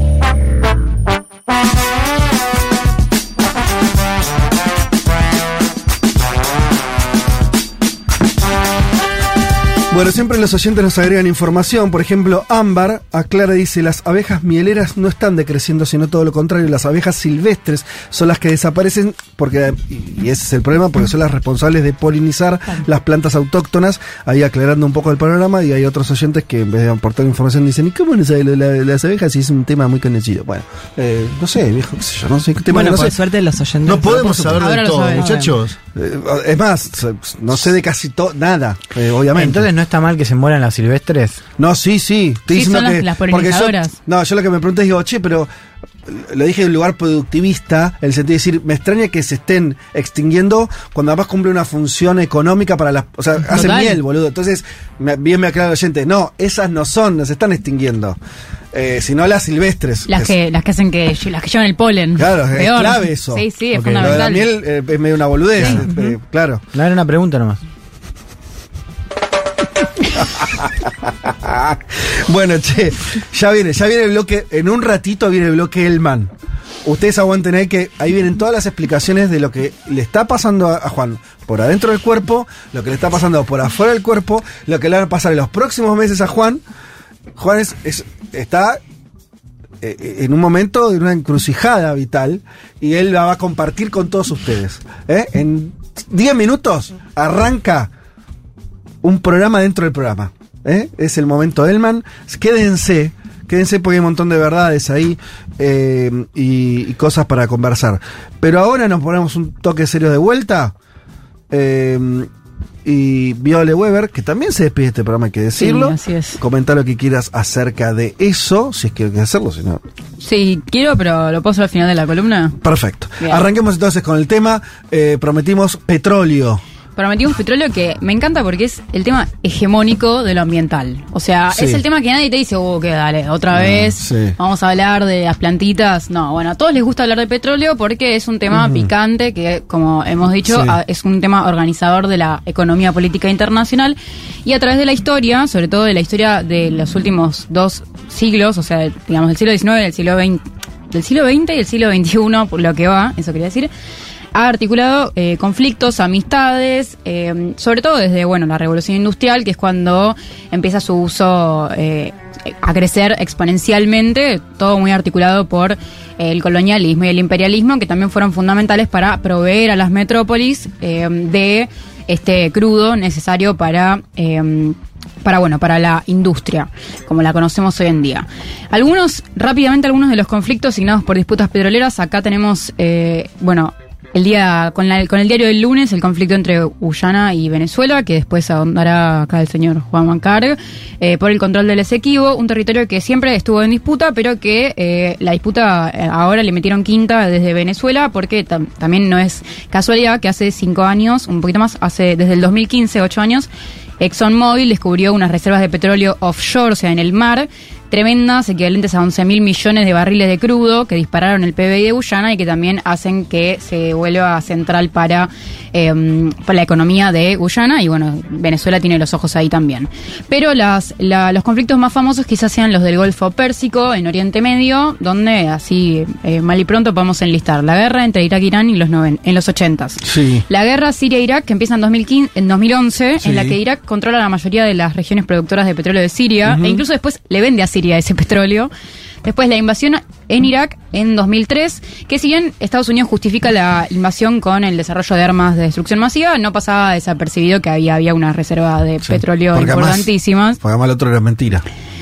Bueno, siempre los oyentes nos agregan información. Por ejemplo, Ámbar aclara, dice, las abejas mieleras no están decreciendo, sino todo lo contrario. Las abejas silvestres son las que desaparecen, porque y ese es el problema, porque son las responsables de polinizar las plantas autóctonas. Ahí aclarando un poco el panorama, y hay otros oyentes que en vez de aportar información dicen, ¿y cómo no sabe lo de la- las abejas? Y es un tema muy conocido. Bueno, eh, no sé, viejo, qué sé yo, no sé qué tema Bueno, no por sé. suerte los oyentes. No podemos saber de todo, muchachos. Eh, es más, no sé de casi todo, nada, eh, obviamente. Entonces no está mal que se mueran las silvestres. No, sí, sí. Estoy Sí, diciendo son las- que. las yo- polinizadoras. no, yo lo que me pregunto es, digo, che, pero. Lo dije en un lugar productivista, en el sentido de decir, me extraña que se estén extinguiendo cuando además cumple una función económica para las. O sea, hacen Total. miel, boludo. Entonces, me- bien me aclara el oyente, no, esas no son, no se están extinguiendo. Eh, sino las silvestres. Las que, las que hacen que, las que llevan el polen. Claro, es clave eso. Sí, sí, es. Lo de la fundamental. miel eh, es medio una boludez, Sí. eh, claro. No era una pregunta nomás. bueno, che, ya viene, ya viene el bloque, en un ratito viene el bloque Elman. Ustedes aguanten ahí que ahí vienen todas las explicaciones de lo que le está pasando a, Juan por adentro del cuerpo, lo que le está pasando por afuera del cuerpo, lo que le va a pasar en los próximos meses a Juan. Juan es- está eh, en un momento de una encrucijada vital y él la va a compartir con todos ustedes. ¿eh? En 10 minutos arranca un programa dentro del programa. ¿Eh? Es el momento Elman. Quédense, quédense porque hay un montón de verdades ahí eh, y, y cosas para conversar. Pero ahora nos ponemos un toque serio de vuelta. eh, y Viole Weber, que también se despide de este programa, hay que decirlo. así es. Comentar lo que quieras acerca de eso, si es que hay que hacerlo, si no. Sí, quiero, pero lo hacer al final de la columna. Perfecto. Bien. Arranquemos entonces con el tema. Eh, prometimos petróleo. Prometimos petróleo que me encanta porque es el tema hegemónico de lo ambiental. O sea, Sí. es el tema que nadie te dice, oh, que dale, otra Ah, vez sí. vamos a hablar de las plantitas. No, bueno, a todos les gusta hablar de petróleo porque es un tema picante que, como hemos dicho, Sí. es un tema organizador de la economía política internacional. Y a través de la historia, sobre todo de la historia de los últimos dos siglos, o sea, digamos, del siglo XIX y del siglo XX, del siglo XX y el siglo XXI, por lo que va, eso quería decir, ha articulado eh, conflictos, amistades, eh, sobre todo desde bueno la revolución industrial, que es cuando empieza su uso eh, a crecer exponencialmente, todo muy articulado por el colonialismo y el imperialismo, que también fueron fundamentales para proveer a las metrópolis de este crudo necesario para para bueno para la industria como la conocemos hoy en día. Algunos rápidamente algunos de los conflictos asignados por disputas petroleras. Acá tenemos bueno el día con, la- con el diario del lunes el conflicto entre Guyana y Venezuela que después ahondará acá el señor Juan Mancarg eh, por el control del Esequibo un territorio que siempre estuvo en disputa pero que eh, la disputa eh, ahora le metieron quinta desde Venezuela porque tam- también no es casualidad que hace cinco años un poquito más hace desde el 2015 ocho años ExxonMobil descubrió unas reservas de petróleo offshore, o sea, en el mar, tremendas, equivalentes a 11 mil millones de barriles de crudo que dispararon el PBI de Guyana y que también hacen que se vuelva central para, eh, para la economía de Guyana y bueno, Venezuela tiene los ojos ahí también. Pero las, la- los conflictos más famosos quizás sean los del Golfo Pérsico, en Oriente Medio, donde así eh, mal y pronto podemos enlistar la guerra entre Irak e Irán y los noven- en los 80s. Sí. La guerra Siria-Irak, que empieza en, 2015, en 2011, Sí. en la que Irak controla la mayoría de las regiones productoras de petróleo de Siria, e incluso después le vende a Siria ese petróleo. Después la invasión en Irak en 2003, que si bien Estados Unidos justifica la invasión con el desarrollo de armas de destrucción masiva, no pasaba desapercibido que había, había una reserva de Sí. petróleo Porque además- importantísimas. Porque además el otro era mentira.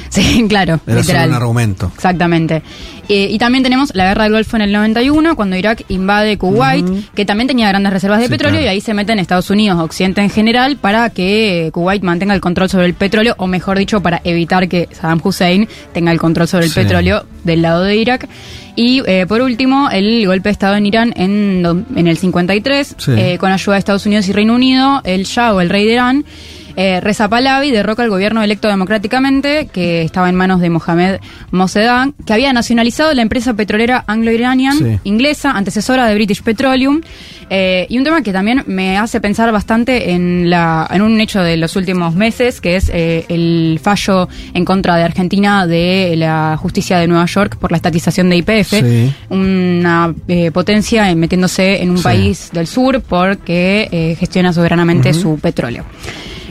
Sí, claro, Era literal. solo un argumento. Exactamente. Eh, y también tenemos la guerra del Golfo en el 91, cuando Irak invade Kuwait, que también tenía grandes reservas de Sí, petróleo, claro. y ahí se meten Estados Unidos, Occidente en general, para que eh, Kuwait mantenga el control sobre el petróleo, o mejor dicho, para evitar que Saddam Hussein tenga el control sobre el Sí. petróleo del lado de Irak. Y eh, por último, el golpe de Estado en Irán en, en el 53, Sí. eh, con ayuda de Estados Unidos y Reino Unido, el Shah o el rey de Irán eh, Reza Pahlavi derroca al gobierno electo democráticamente, que estaba en manos de Mohamed Mossadegh, que había nacionalizado la empresa petrolera Anglo-Iranian Sí. inglesa, antecesora de British Petroleum. Eh, y un tema que también me hace pensar bastante en, la, en un hecho de los últimos meses, que es eh, el fallo en contra de Argentina de la justicia de Nueva York por la estatización de IPF, Sí. una eh, potencia metiéndose en un Sí. país del sur porque eh, gestiona soberanamente su petróleo.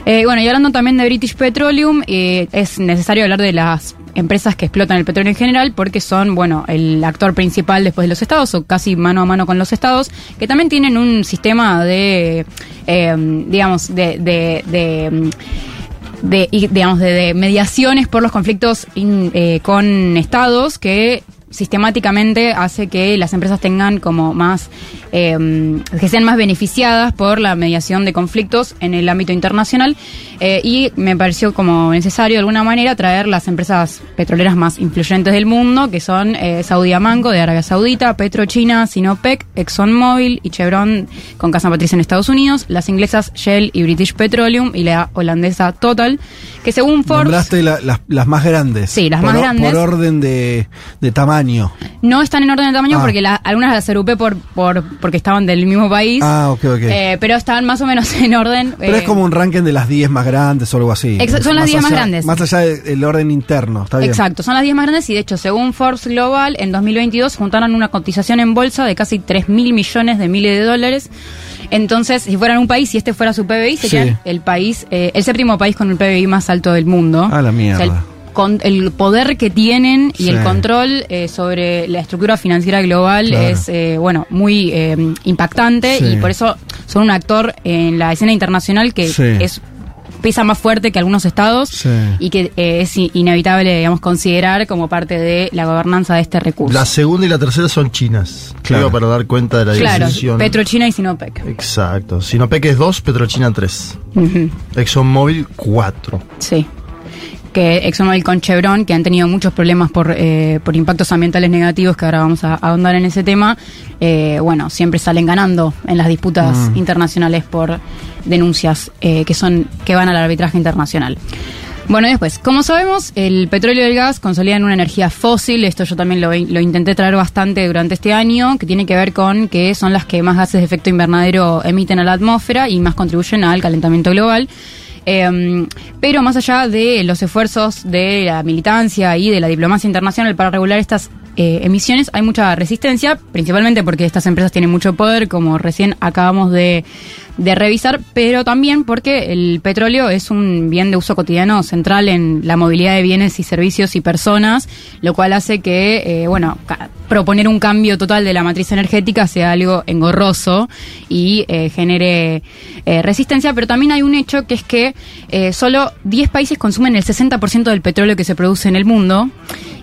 Eh, bueno, y hablando también de British Petroleum, eh, es necesario hablar de las empresas que explotan el petróleo en general porque son, bueno, el actor principal después de los estados o casi mano a mano con los estados, que también tienen un sistema de, eh, digamos, de... de- de, de, digamos, de, de mediaciones por los conflictos in- eh, con estados que sistemáticamente hace que las empresas tengan como más, eh, que sean más beneficiadas por la mediación de conflictos en el ámbito internacional eh, y me pareció como necesario de alguna manera traer las empresas petroleras más influyentes del mundo, que son eh, Saudi Amanco de Arabia Saudita, PetroChina, Sinopec, ExxonMobil y Chevron con casa matriz en Estados Unidos, las inglesas Shell y British Petroleum y la holandesa Total, que según Forbes la- las, las más grandes. Sí, las Por más grandes. Por orden de, de tamaño. no están en orden de tamaño Ah. porque la- algunas las agrupé por, por, porque estaban del mismo país, Ah, ok, ok. eh, pero están más o menos en orden. Pero eh, es como un ranking de las 10 más grandes o algo así. Son las 10 más grandes. Más allá de- del orden interno, está bien. Exacto, son las 10 más grandes y de hecho, según Forbes Global, en 2022 juntaron una cotización en bolsa de casi 3 mil millones de miles de dólares. Entonces, si fueran un país, si este fuera su PBI, serían Sí. el país, eh, el séptimo país con el PBI más alto del mundo. Ah, la mierda. Con- el poder que tienen y Sí. el control eh, sobre la estructura financiera global Claro. es, eh, bueno, muy eh, impactante Sí. y por eso son un actor en la escena internacional que Sí. es pesa más fuerte que algunos estados Sí. y que eh, es inevitable, digamos, considerar como parte de la gobernanza de este recurso. La segunda y la tercera son chinas. Claro. Digo, para dar cuenta de la claro, decisión. Petrochina y Sinopec. Exacto. Sinopec es 2, Petrochina 3. Ujú, ExxonMobil 4. Sí. Que ExxonMobil con Chevron, que han tenido muchos problemas por, eh, por impactos ambientales negativos, que ahora vamos a ahondar en ese tema, eh, bueno, siempre salen ganando en las disputas Mm. internacionales por denuncias eh, que son que van al arbitraje internacional. Bueno, y después, como sabemos, el petróleo y el gas consolidan una energía fósil, esto yo también lo, lo intenté traer bastante durante este año, que tiene que ver con que son las que más gases de efecto invernadero emiten a la atmósfera y más contribuyen al calentamiento global. Eh, pero más allá de los esfuerzos de la militancia y de la diplomacia internacional para regular estas eh, emisiones, hay mucha resistencia, principalmente porque estas empresas tienen mucho poder, como recién acabamos de, de revisar, pero también porque el petróleo es un bien de uso cotidiano central en la movilidad de bienes y servicios y personas, lo cual hace que, eh, bueno, proponer un cambio total de la matriz energética sea algo engorroso y eh, genere eh, resistencia, pero también hay un hecho que es que eh, solo 10 países consumen el 60% del petróleo que se produce en el mundo,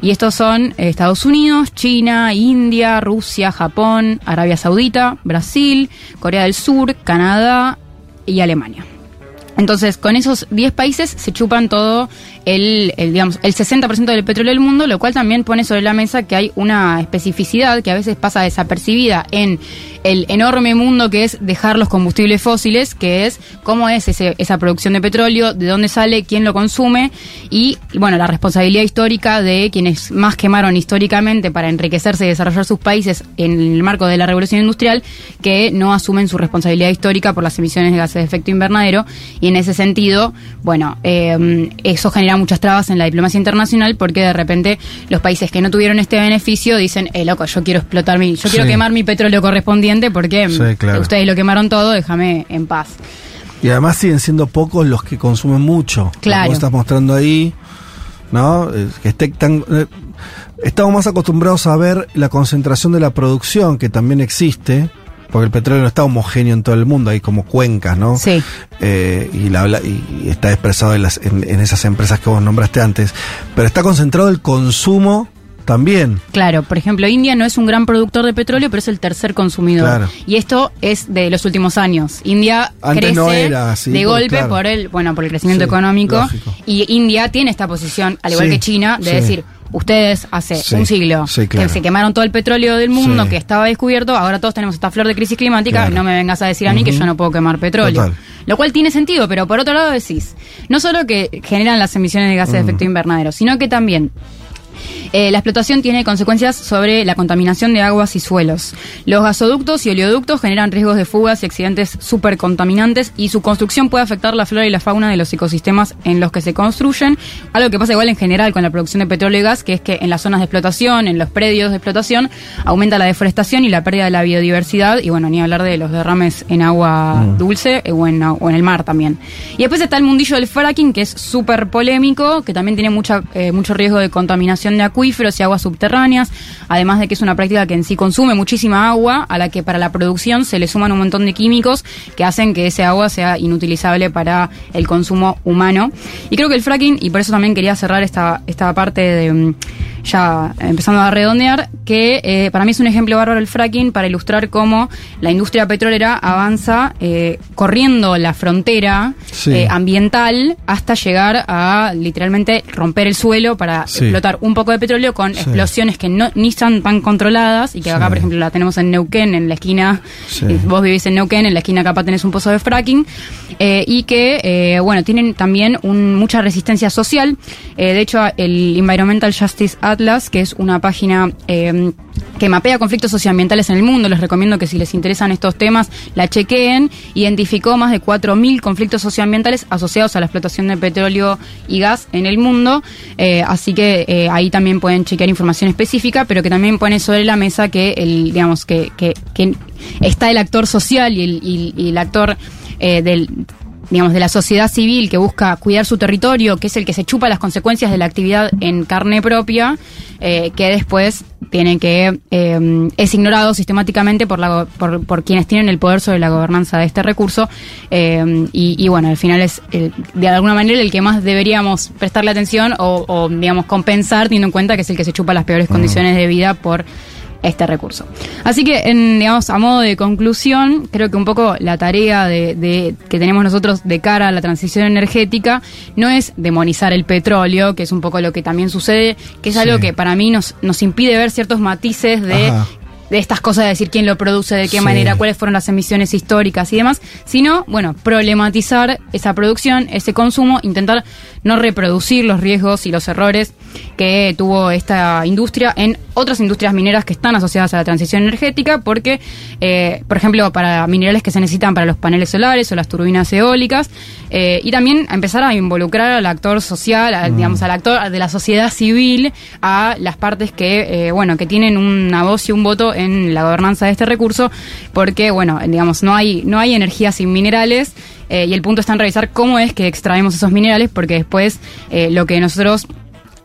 y estos son Estados Unidos, China, India, Rusia, Japón, Arabia Saudita, Brasil, Corea del Sur, Canadá y Alemania. Entonces, con esos 10 países se chupan todo el, el, digamos, el 60% del petróleo del mundo, lo cual también pone sobre la mesa que hay una especificidad que a veces pasa desapercibida en el enorme mundo que es dejar los combustibles fósiles, que es cómo es esa producción de petróleo, de dónde sale, quién lo consume y, bueno, la responsabilidad histórica de quienes más quemaron históricamente para enriquecerse y desarrollar sus países en el marco de la revolución industrial, que no asumen su responsabilidad histórica por las emisiones de gases de efecto invernadero. Y en ese sentido, bueno, eh, eso genera muchas trabas en la diplomacia internacional porque de repente los países que no tuvieron este beneficio dicen, eh, loco, yo quiero explotar mi, yo quiero quemar mi petróleo correspondiente porque Sí, claro. ustedes lo quemaron todo, déjame en paz. Y además siguen siendo pocos los que consumen mucho. Claro. Como estás mostrando ahí, ¿no? Eh, Que esté tan, eh, estamos más acostumbrados a ver la concentración de la producción que también existe, porque el petróleo no está homogéneo en todo el mundo, hay como cuencas, ¿no? Sí. Eh, y, la, y, está expresado en, las, en, en esas empresas que vos nombraste antes. Pero está concentrado el consumo también. Claro, por ejemplo, India no es un gran productor de petróleo, pero es el tercer consumidor. Claro. Y esto es de los últimos años. India Antes crece no era así, de golpe claro. por el, bueno, por el crecimiento Sí, económico. lógico. Y India tiene esta posición, al igual Sí, que China, de sí. decir, ustedes hace Sí, un siglo sí, claro. que se quemaron todo el petróleo del mundo, Sí. que estaba descubierto, ahora todos tenemos esta flor de crisis climática, Claro. no me vengas a decir a mí que yo no puedo quemar petróleo. Total. Lo cual tiene sentido, pero por otro lado decís, no solo que generan las emisiones de gases de efecto invernadero, sino que también eh, la explotación tiene consecuencias sobre la contaminación de aguas y suelos. Los gasoductos y oleoductos generan riesgos de fugas y accidentes súper contaminantes y su construcción puede afectar la flora y la fauna de los ecosistemas en los que se construyen. Algo que pasa igual en general con la producción de petróleo y gas, que es que en las zonas de explotación, en los predios de explotación, aumenta la deforestación y la pérdida de la biodiversidad y bueno, ni hablar de los derrames en agua Mm. dulce eh, o en, o en el mar también. Y después está el mundillo del fracking, que es súper polémico, que también tiene mucha, eh, mucho riesgo de contaminación de acuíferos y aguas subterráneas, además de que es una práctica que en sí consume muchísima agua, a la que para la producción se le suman un montón de químicos que hacen que ese agua sea inutilizable para el consumo humano. Y creo que el fracking, y por eso también quería cerrar esta, esta parte de... mm, ya empezando a redondear, que eh, para mí es un ejemplo bárbaro el fracking para ilustrar cómo la industria petrolera avanza eh, corriendo la frontera Sí. eh, ambiental hasta llegar a literalmente romper el suelo para Sí. explotar un poco de petróleo con Sí. explosiones que no ni están tan controladas y que acá por ejemplo la tenemos en Neuquén en la esquina Sí. eh, vos vivís en Neuquén en la esquina capaz tenés un pozo de fracking eh, y que eh, bueno tienen también un- mucha resistencia social Eh, de hecho el Environmental Justice Atlas que es una página eh, que mapea conflictos socioambientales en el mundo. Les recomiendo que si les interesan estos temas la chequeen. Identificó más de 4.000 conflictos socioambientales asociados a la explotación de petróleo y gas en el mundo. Eh, así que eh, ahí también pueden chequear información específica pero que también pone sobre la mesa que el digamos que, que, está el actor social y el, y- y el actor eh, del digamos de la sociedad civil que busca cuidar su territorio que es el que se chupa las consecuencias de la actividad en carne propia eh, que después tiene que eh, es ignorado sistemáticamente por, la, por por quienes tienen el poder sobre la gobernanza de este recurso eh, y, y bueno al final es el- de alguna manera el que más deberíamos prestarle atención o, o, digamos compensar teniendo en cuenta que es el que se chupa las peores condiciones de vida por este recurso. Así que, en, digamos, a modo de conclusión, creo que un poco la tarea de, de- que tenemos nosotros de cara a la transición energética no es demonizar el petróleo, que es un poco lo que también sucede, que es Sí. algo que para mí nos, nos impide ver ciertos matices de Ajá. De estas cosas de decir quién lo produce, de qué Sí. manera, cuáles fueron las emisiones históricas y demás, sino, bueno, problematizar esa producción, ese consumo, intentar no reproducir los riesgos y los errores que tuvo esta industria en otras industrias mineras que están asociadas a la transición energética, porque, eh, por ejemplo, para minerales que se necesitan para los paneles solares o las turbinas eólicas, eh, y también a empezar a involucrar al actor social, al, digamos, al actor de la sociedad civil, a las partes que, eh, bueno, que tienen una voz y un voto en la gobernanza de este recurso, porque, bueno, digamos, no hay, no hay energía sin minerales. eh, y el punto está en revisar cómo es que extraemos esos minerales, porque después eh, lo que nosotros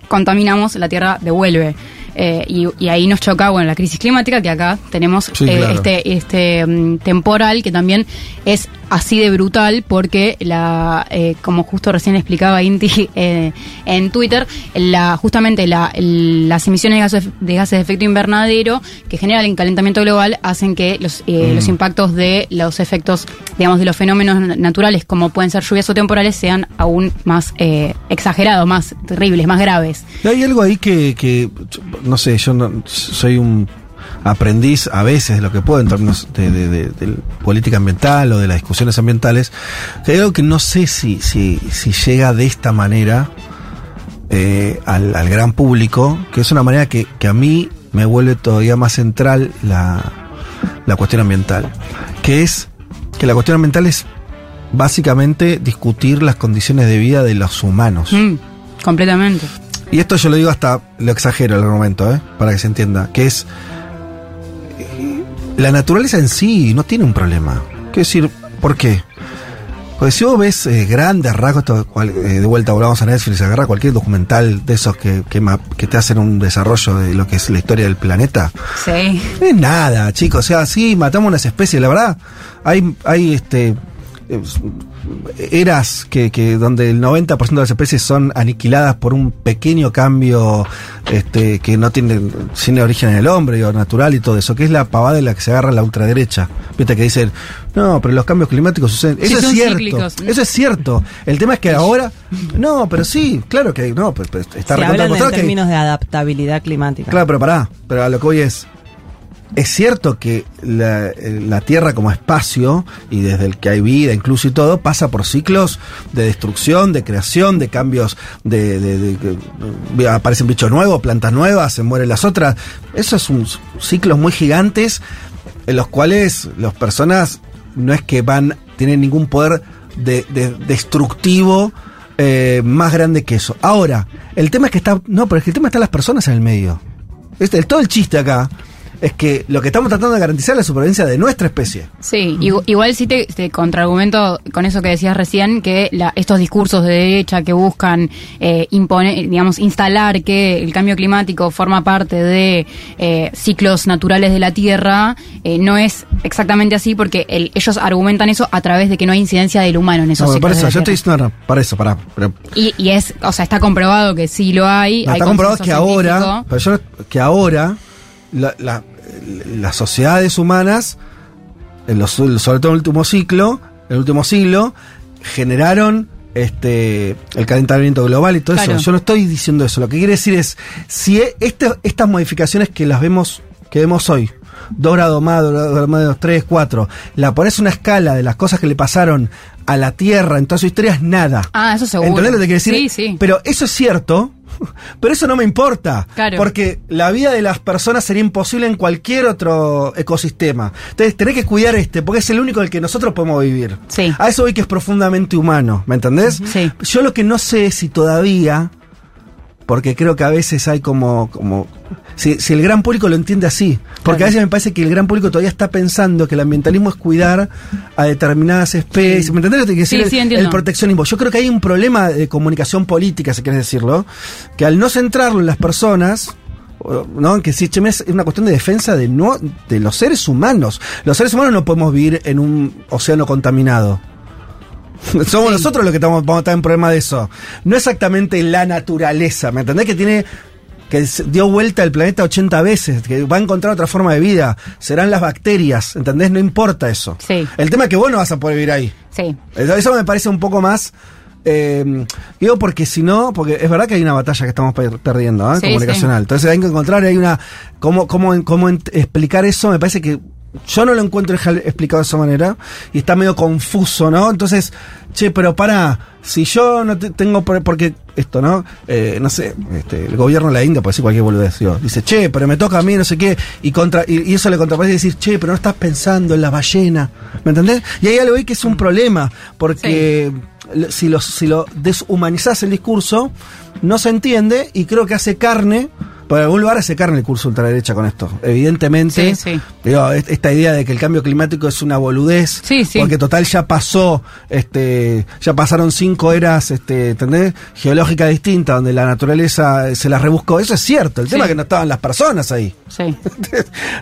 contaminamos, la Tierra devuelve. Eh, y, y ahí nos choca, bueno, la crisis climática, que acá tenemos Sí, eh, claro. este, este mm, temporal, que también es así de brutal, porque la, eh, como justo recién explicaba Inti eh, en Twitter, la, justamente la, las emisiones de gases, de gases de efecto invernadero que generan el calentamiento global hacen que los, eh, Mm. los impactos de los efectos, digamos, de los fenómenos na- naturales, como pueden ser lluvias o temporales, sean aún más eh, exagerados, más terribles, más graves. Hay algo ahí que, que, no sé, yo no, soy un aprendiz a veces de lo que puedo en términos de, de- de- de política ambiental o de las discusiones ambientales, que hay algo que no sé si, si, si llega de esta manera eh, al, al gran público, que es una manera que, que a mí me vuelve todavía más central la, la cuestión ambiental, que es que la cuestión ambiental es básicamente discutir las condiciones de vida de los humanos. Mm, completamente. Y esto yo lo digo hasta, lo exagero el argumento, ¿eh? para que se entienda, que es, la naturaleza en sí no tiene un problema. Quiero decir, ¿por qué? Porque si vos ves eh, grandes rasgos, eh, de vuelta volvamos a Netflix, agarra cualquier documental de esos que, que, ma- que te hacen un desarrollo de lo que es la historia del planeta, Sí. no es nada, chicos. O sea, sí, matamos unas especies. La verdad, hay, hay este, eras que, que donde el 90% de las especies son aniquiladas por un pequeño cambio este, que no tiene, tiene origen en el hombre, digo, natural y todo eso, que es la pavada de la que se agarra la ultraderecha. Viste que dicen, no, pero los cambios climáticos suceden. Sí, Eso es cierto. cíclicos. Eso es cierto. El tema es que ahora, no, pero sí, claro que no, pues, pues, está Se recontra hablan en que términos de adaptabilidad climática. Claro, pero pará, pero a lo que voy es. Es cierto que la, la Tierra como espacio, y desde el que hay vida incluso y todo, pasa por ciclos de destrucción, de creación, de cambios, de, de- aparecen bichos nuevos, plantas nuevas, se mueren las otras. Esos son ciclos muy gigantes en los cuales las personas no es que van, tienen ningún poder de, de- destructivo eh, más grande que eso. Ahora, el tema es que está, no, pero es que el tema está las personas en el medio. Este, todo el chiste acá es que lo que estamos tratando de garantizar es la supervivencia de nuestra especie. Sí, igu- igual sí te, te contraargumento con eso que decías recién, que la- estos discursos de derecha que buscan eh, imponer, digamos, instalar que el cambio climático forma parte de eh, ciclos naturales de la Tierra, eh, no es exactamente así porque el- ellos argumentan eso a través de que no hay incidencia del humano en esos No, ciclos. para eso, yo estoy Tierra. diciendo, no, para eso, para. Y, y es, o sea, está comprobado que sí lo hay. no, hay está comprobado ahora, pero yo que ahora la- la- las sociedades humanas, en los, sobre todo en el último ciclo, en el último siglo, generaron este el calentamiento global y todo Claro. eso. Yo no estoy diciendo eso. Lo que quiere decir es, si e- este- estas modificaciones que las vemos, que vemos hoy, 2 grados más, 2 grados más, 3, 4, la pones una escala de las cosas que le pasaron a la Tierra en toda su historia, es nada. Ah, eso seguro. ¿Entendés lo que te quiero decir? Sí, sí. Pero eso es cierto, pero eso no me importa. Claro. Porque la vida de las personas sería imposible en cualquier otro ecosistema. Entonces tenés que cuidar este, porque es el único del que nosotros podemos vivir. Sí. A eso voy que es profundamente humano, ¿me entendés? Sí. Yo lo que no sé es si todavía, porque creo que a veces hay como, como si, si el gran público lo entiende así. Porque Claro. a veces me parece que el gran público todavía está pensando que el ambientalismo es cuidar a determinadas especies. ¿Me entendés lo que quiero Sí, decir? sí, El- el proteccionismo. Yo creo que hay un problema de comunicación política, si quieres decirlo, que al no centrarlo en las personas, ¿no? Que sí, es una cuestión de defensa de, no, de los seres humanos. Los seres humanos no podemos vivir en un océano contaminado. Somos nosotros los que estamos, vamos a estar en problema de eso. No exactamente la naturaleza, ¿me entendés? Que tiene que dio vuelta el planeta 80 veces, que va a encontrar otra forma de vida. Serán las bacterias, ¿entendés? No importa eso. Sí. El tema es que vos no vas a poder vivir ahí. Sí. Eso, me parece un poco más. eh, digo porque si no, porque es verdad que hay una batalla que estamos per- perdiendo, ¿eh? Sí, comunicacional. Entonces hay que encontrar, hay una. ¿Cómo, cómo, cómo explicar eso? Me parece que yo no lo encuentro explicado de esa manera y está medio confuso, ¿no? Entonces, che, pero para, si yo no te- tengo. por- Porque esto, ¿no? Eh, no sé, este, el gobierno de la India puede decir cualquier boludez. digo, dice, che, pero me toca a mí, no sé qué. Y, contra, y, y eso le contraparece decir, che, pero no estás pensando en la ballena. ¿Me entendés? Y ahí algo ahí que es un problema, porque si, lo, si lo deshumanizás el discurso, no se entiende y creo que hace carne. Por algún lugar hace carne el curso ultraderecha con esto. Evidentemente, Sí, sí. digo, est- esta idea de que el cambio climático es una boludez, Sí, sí. porque total ya pasó, este, ya pasaron cinco eras, este, ¿entendés? Geológicas distintas, donde la naturaleza eh, se las rebuscó. Eso es cierto. El tema es que no estaban las personas ahí. Sí.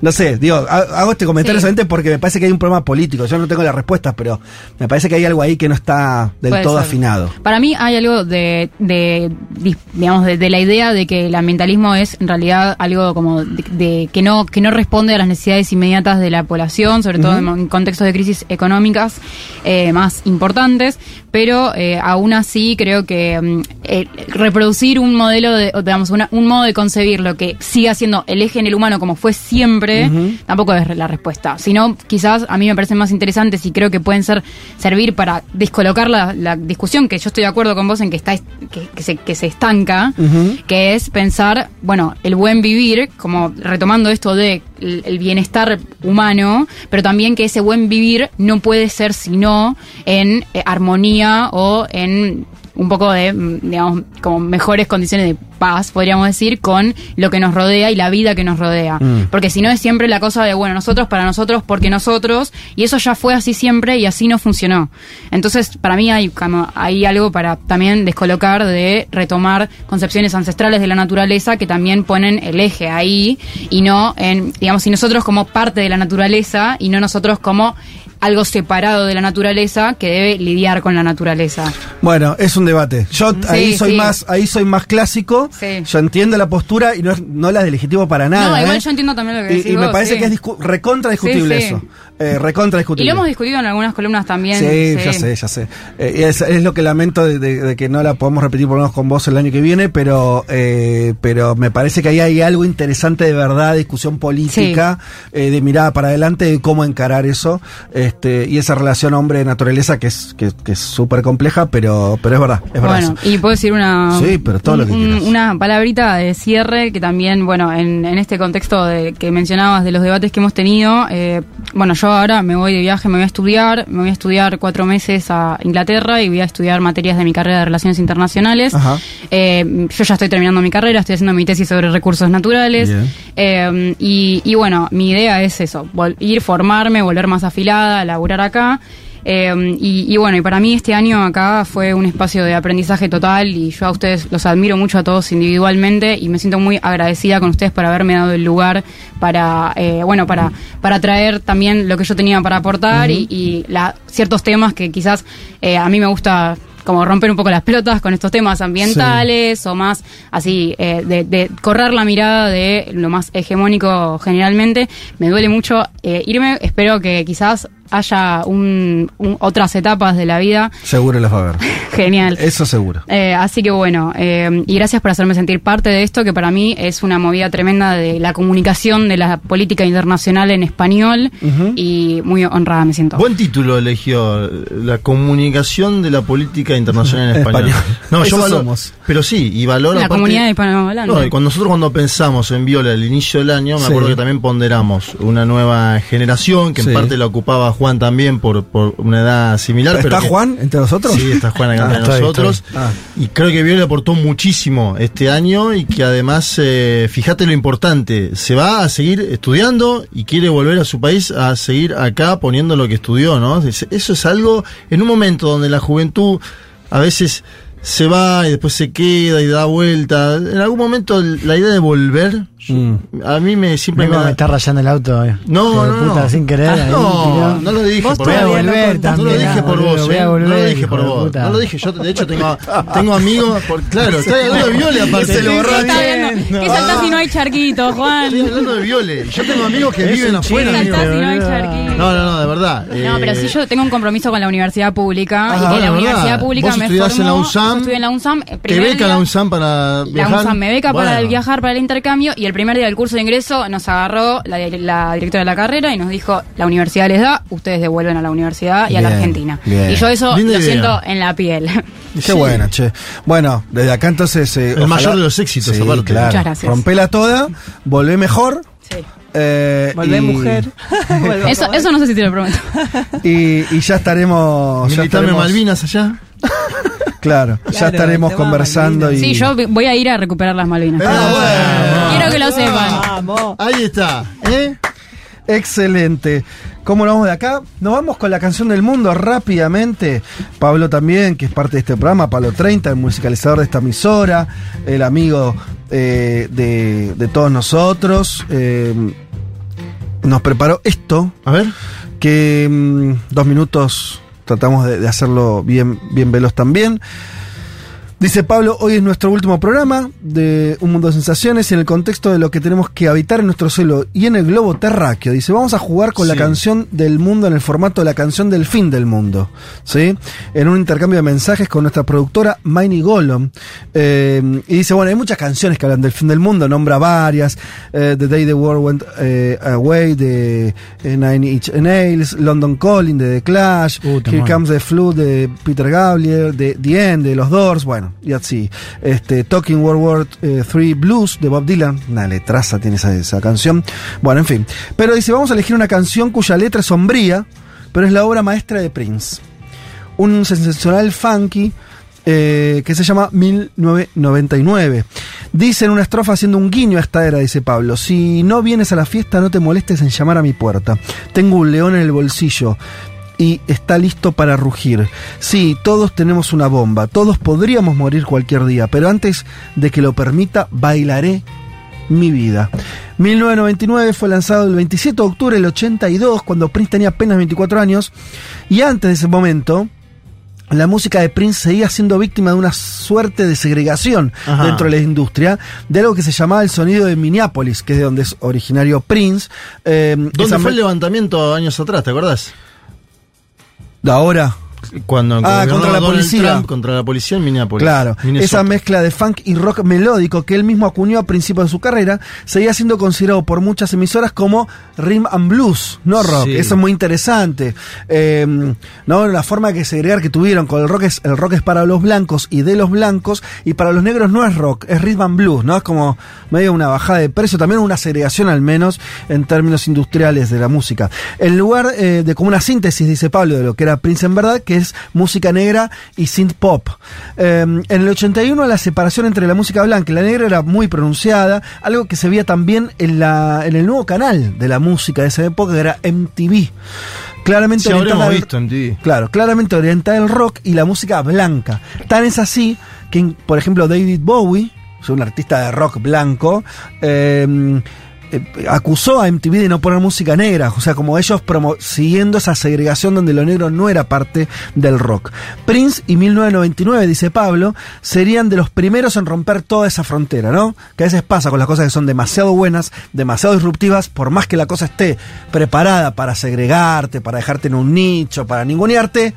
no sé, digo, ha- hago este comentario solamente porque me parece que hay un problema político. Yo no tengo las respuestas, pero me parece que hay algo ahí que no está del Puede todo ser. afinado. Para mí hay algo de, de digamos, de, de la idea de que el ambientalismo es en realidad algo como de, de que no que no responde a las necesidades inmediatas de la población, sobre todo en, en contextos de crisis económicas eh, más importantes, pero eh, aún así creo que mm, eh, reproducir un modelo de, o digamos, una- un modo de concebir lo que siga siendo el eje en el humano como fue siempre, tampoco es la respuesta. Sino, quizás a mí me parecen más interesantes y creo que pueden ser servir para descolocar la, la discusión, que yo estoy de acuerdo con vos en que está que, que se, que se estanca, que es pensar, bueno, el buen vivir, como retomando esto de el, bienestar humano, pero también que ese buen vivir no puede ser sino en eh, armonía o en un poco de, mm, digamos, como mejores condiciones de paz, podríamos decir, con lo que nos rodea y la vida que nos rodea. Mm. Porque si no es siempre la cosa de, bueno, nosotros para nosotros, porque nosotros, y eso ya fue así siempre y así no funcionó. Entonces, para mí hay, como- hay algo para también descolocar de retomar concepciones ancestrales de la naturaleza que también ponen el eje ahí y no en, digamos, si nosotros como parte de la naturaleza y no nosotros como algo separado de la naturaleza que debe lidiar con la naturaleza. Bueno, es un debate. Yo Sí, ahí soy sí. más, ahí soy más clásico. Sí. Yo entiendo la postura y no, no la deslegitimo para nada. no, igual ¿eh? yo entiendo también lo que y, decís y me vos, parece sí. que es discu- recontra discutible Sí, eso. Eh, recontra Y discutible. lo hemos discutido en algunas columnas también. Sí, ya sé, ya sé. Eh, y es, es lo que lamento de, de- de que no la podemos repetir por lo menos con vos el año que viene, pero eh, pero me parece que ahí hay algo interesante de verdad, discusión política, de mirada para adelante, de cómo encarar eso, este y esa relación hombre-naturaleza que es que, que es súper compleja, pero pero es verdad, es verdad. Bueno, eso. y puedo decir una, Sí, pero todo lo que quieras. una palabrita de cierre que también, bueno, en, en este contexto de, que mencionabas de los debates que hemos tenido, eh, bueno, yo ahora me voy de viaje, me voy a estudiar, me voy a estudiar cuatro meses a Inglaterra y voy a estudiar materias de mi carrera de Relaciones Internacionales. Eh, yo ya estoy terminando mi carrera, estoy haciendo mi tesis sobre recursos naturales. Eh, y, y bueno, mi idea es eso, ir, formarme, volver más afilada, laburar acá. Eh, y, y bueno, y para mí este año acá fue un espacio de aprendizaje total y yo a ustedes los admiro mucho a todos individualmente y me siento muy agradecida con ustedes por haberme dado el lugar para, eh, bueno, para, para traer también lo que yo tenía para aportar y, y la- ciertos temas que quizás eh, a mí me gusta como romper un poco las pelotas con estos temas ambientales o más así eh, de, de correr la mirada de lo más hegemónico generalmente. Me duele mucho eh, irme, espero que quizás haya un, un- otras etapas de la vida. Seguro las va a ver. Genial. Eso seguro. Eh, así que bueno, eh, y gracias por hacerme sentir parte de esto, que para mí es una movida tremenda de la comunicación de la política internacional en español y muy honrada me siento. Buen título eligió, la comunicación de la política internacional en español. Español. No, yo valoro, somos. pero sí, y valoro la aparte- comunidad hispanohablante. No, y cuando nosotros cuando pensamos en Viola al inicio del año, me Sí. acuerdo que también ponderamos una nueva generación, que Sí. en parte la ocupaba Juan también por, por una edad similar. pero ¿Está que- Juan entre nosotros? Sí, está Juan acá Ah, entre estoy, nosotros. estoy. Ah. Y creo que Viola aportó muchísimo este año y que además, eh, fíjate lo importante, se va a seguir estudiando y quiere volver a su país a seguir acá poniendo lo que estudió, ¿no? Es- Eso es algo, en un momento donde la juventud a veces se va y después se queda y da vuelta. En algún momento la idea de volver, a mí me siempre me me da- está rayando el auto. eh. No, no, puta, no. sin querer. ahí, No, no lo dije por vos. no volver No lo también, dije ah, por vos, eh. No lo dije por vos. No lo dije. Yo, de hecho, tengo, tengo amigos. Por, claro, estoy hablando de Viole aparte. Se lo ¿Qué saltás si no hay charquito, Juan? Estoy hablando de Viole. Yo tengo amigos que viven afuera. ¿Qué saltás si no hay charquito? No, no, no, de verdad. No, pero Eh, si yo tengo un compromiso con la universidad pública Ah, y de la universidad pública me formó, en la UNSAM, yo estudié en la UNSAM, eh, ¿Te beca la UNSAM para La viajar? UNSAM me beca para viajar, para el intercambio, y el primer día del curso de ingreso nos agarró la, la directora de la carrera y nos dijo, la universidad les da, ustedes devuelven a la universidad y a la Argentina. bien. Y yo eso Linda lo idea. siento en la piel. Qué Sí. buena, che. Bueno, desde acá entonces. eh, El mayor de los éxitos, Sí, aparte. Claro. Muchas gracias. Rompela toda, volvé mejor. Sí. eh, Volvé y- mujer. Eso, eso no sé si te lo prometo. Y, y ya estaremos. Ya Militarme estaremos Malvinas allá. Claro, ya Claro, estaremos conversando. Y, Sí, yo voy a ir a recuperar las Malvinas. Ah, Quiero que lo sepan. Vamos. Ahí está. ¿eh? Excelente. ¿Cómo nos vamos de acá? Nos vamos con la canción del mundo rápidamente. Pablo también, que es parte de este programa, Pablo 30, el musicalizador de esta emisora, el amigo eh, de, de todos nosotros. eh, nos preparó esto, A ver. que mm, dos minutos tratamos de, hacerlo bien, bien veloz también. Dice Pablo, hoy es nuestro último programa de Un Mundo de Sensaciones y en el contexto de lo que tenemos que habitar en nuestro cielo y en el globo terráqueo. Dice, vamos a jugar con la canción del mundo en el formato de la canción del fin del mundo. ¿Sí? En un intercambio de mensajes con nuestra productora Miney Gollum. Eh, y dice, bueno, hay muchas canciones que hablan del fin del mundo, nombra varias. eh, the Day the World Went eh, Away de eh, Nine Inch Nails, London Calling de The Clash, Uh, Here. Comes the Flood de Peter Gabriel, de The End de Los Doors, bueno, y así. Este, Talking World War eh, 3 Blues de Bob Dylan, una letraza tiene esa, esa canción. Bueno, en fin. Pero dice, vamos a elegir una canción cuya letra es sombría, pero es la obra maestra de Prince. Un sensacional funky eh, que se llama 1999. Dice en una estrofa haciendo un guiño a esta era, dice Pablo, si no vienes a la fiesta no te molestes en llamar a mi puerta. Tengo un león en el bolsillo y está listo para rugir. Sí, todos tenemos una bomba, todos podríamos morir cualquier día, pero antes de que lo permita, bailaré mi vida. 1999 fue lanzado el 27 de octubre del 82, cuando Prince tenía apenas 24 años, y antes de ese momento, la música de Prince seguía siendo víctima de una suerte de segregación Ajá. dentro de la industria, de algo que se llamaba el sonido de Minneapolis, que es de donde es originario Prince. Eh, ¿Dónde fue el levantamiento años atrás? ¿Te acordás? Ahora? Cuando Ah, contra la policía. Trump contra la policía en Minneapolis. Claro, Minnesota. esa mezcla de funk y rock melódico que él mismo acuñó a principios de su carrera, seguía siendo considerado por muchas emisoras como rhythm and blues, no rock. Sí. Eso es muy interesante. Eh, no, la forma que segregar que tuvieron con el rock es el rock es para los blancos y de los blancos y para los negros no es rock, es rhythm and blues, no es como medio una bajada de precio, también una segregación al menos en términos industriales de la música. En lugar eh, de como una síntesis, dice Pablo, de lo que era Prince en verdad, que es música negra y synth pop. Eh, en el 81 la separación entre la música blanca y la negra era muy pronunciada, algo que se veía también en, la, en el nuevo canal de la música de esa época, que era MTV. Claramente Sí, orientada visto en. Claro, claramente orientada al rock y la música blanca. Tan es así que, por ejemplo, David Bowie, un artista de rock blanco, eh, eh, acusó a MTV de no poner música negra, o sea, como ellos siguiendo esa segregación donde lo negro no era parte del rock. Prince y 1999, dice Pablo, serían de los primeros en romper toda esa frontera, ¿no? Que a veces pasa con las cosas que son demasiado buenas, demasiado disruptivas, por más que la cosa esté preparada para segregarte, para dejarte en un nicho, para ningunearte,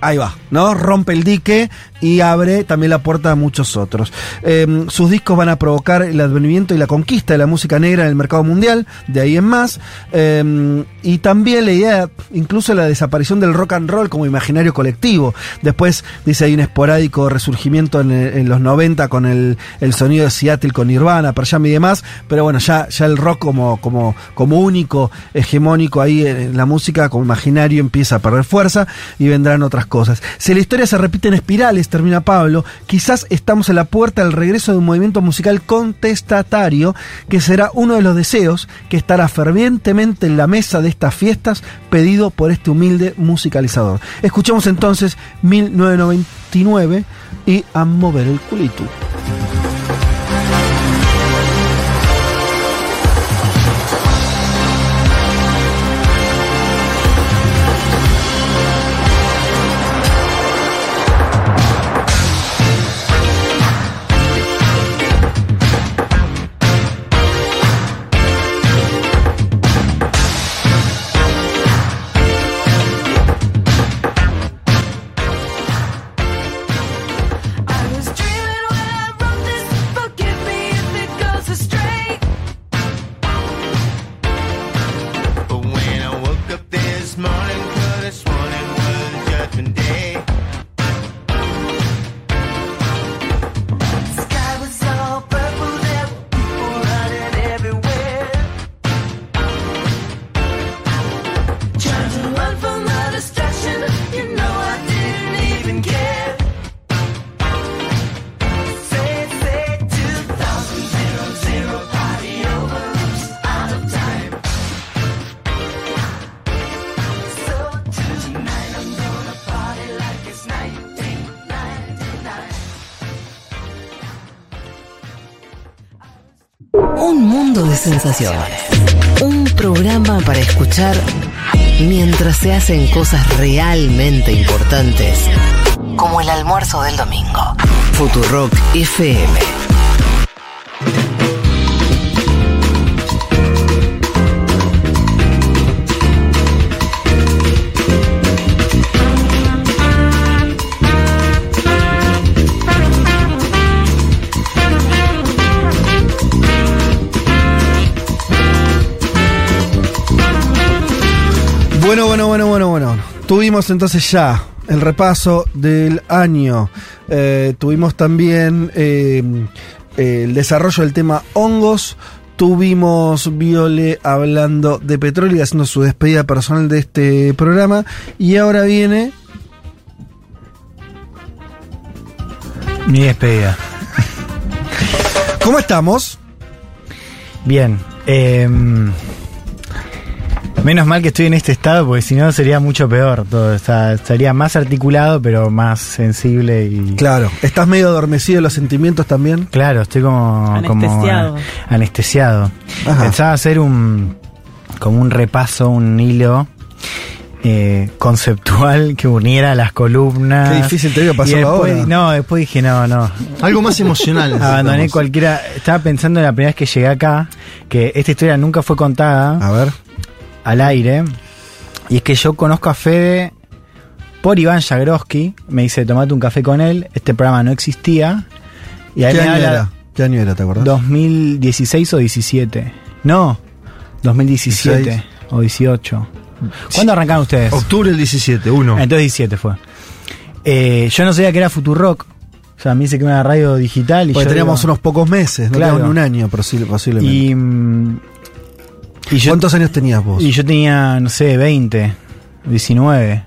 ahí va, ¿no? Rompe el dique y abre también la puerta a muchos otros. Eh, sus discos van a provocar el advenimiento y la conquista de la música negra en el mercado mundial, de ahí en más. Eh, y también la idea, incluso la desaparición del rock and roll como imaginario colectivo. Después, dice, hay un esporádico resurgimiento en, los 90 con el, sonido de Seattle, con Nirvana, Jam y demás. Pero bueno, ya, ya el rock como, como, como único, hegemónico ahí en la música, como imaginario, empieza a perder fuerza y vendrán otras cosas. Si la historia se repite en espirales, termina Pablo, quizás estamos en la puerta del regreso de un movimiento musical contestatario que será uno de los deseos que estará fervientemente en la mesa de estas fiestas pedido por este humilde musicalizador. Escuchemos entonces 1999 y a mover el culito. Un programa para escuchar mientras se hacen cosas realmente importantes, como el almuerzo del domingo. Futurock FM. Bueno, bueno, bueno, bueno. Tuvimos entonces ya el repaso del año. Eh, tuvimos también eh, el desarrollo del tema hongos. Tuvimos Viole hablando de petróleo y haciendo su despedida personal de este programa. Y ahora viene Mi despedida. ¿Cómo estamos? Bien. eh, menos mal que estoy en este estado, porque si no sería mucho peor todo. O sea, estaría más articulado, pero más sensible y. Claro. ¿Estás medio adormecido en los sentimientos también? Claro, estoy como. como, Anestesiado. eh, anestesiado. Ajá. Pensaba hacer un. como un repaso, un hilo. eh, conceptual que uniera las columnas. Qué difícil te digo pasarlo después- ahora. No, después dije, no, no. Algo más emocional. Abandoné cualquiera. Estaba pensando en la primera vez que llegué acá, que esta historia nunca fue contada A ver. Al aire. Y es que yo conozco a Fede por Iván Jagroski. Me dice, tomate un café con él. Este programa no existía. Y ahí ¿Qué año habla era? ¿Qué año era, te acordás? 2016 o 17. No, 2017 16. o 18. ¿Cuándo arrancaron ustedes? Octubre del 17, uno. Entonces 17 fue. Eh, yo no sabía que era Futurock. O sea, me dice que era una radio digital. Y Porque yo teníamos digo- unos pocos meses, no Claro. Un año posi- posiblemente. Y, mm, y yo, ¿Cuántos años tenías vos? y yo tenía, no sé, 20, 19.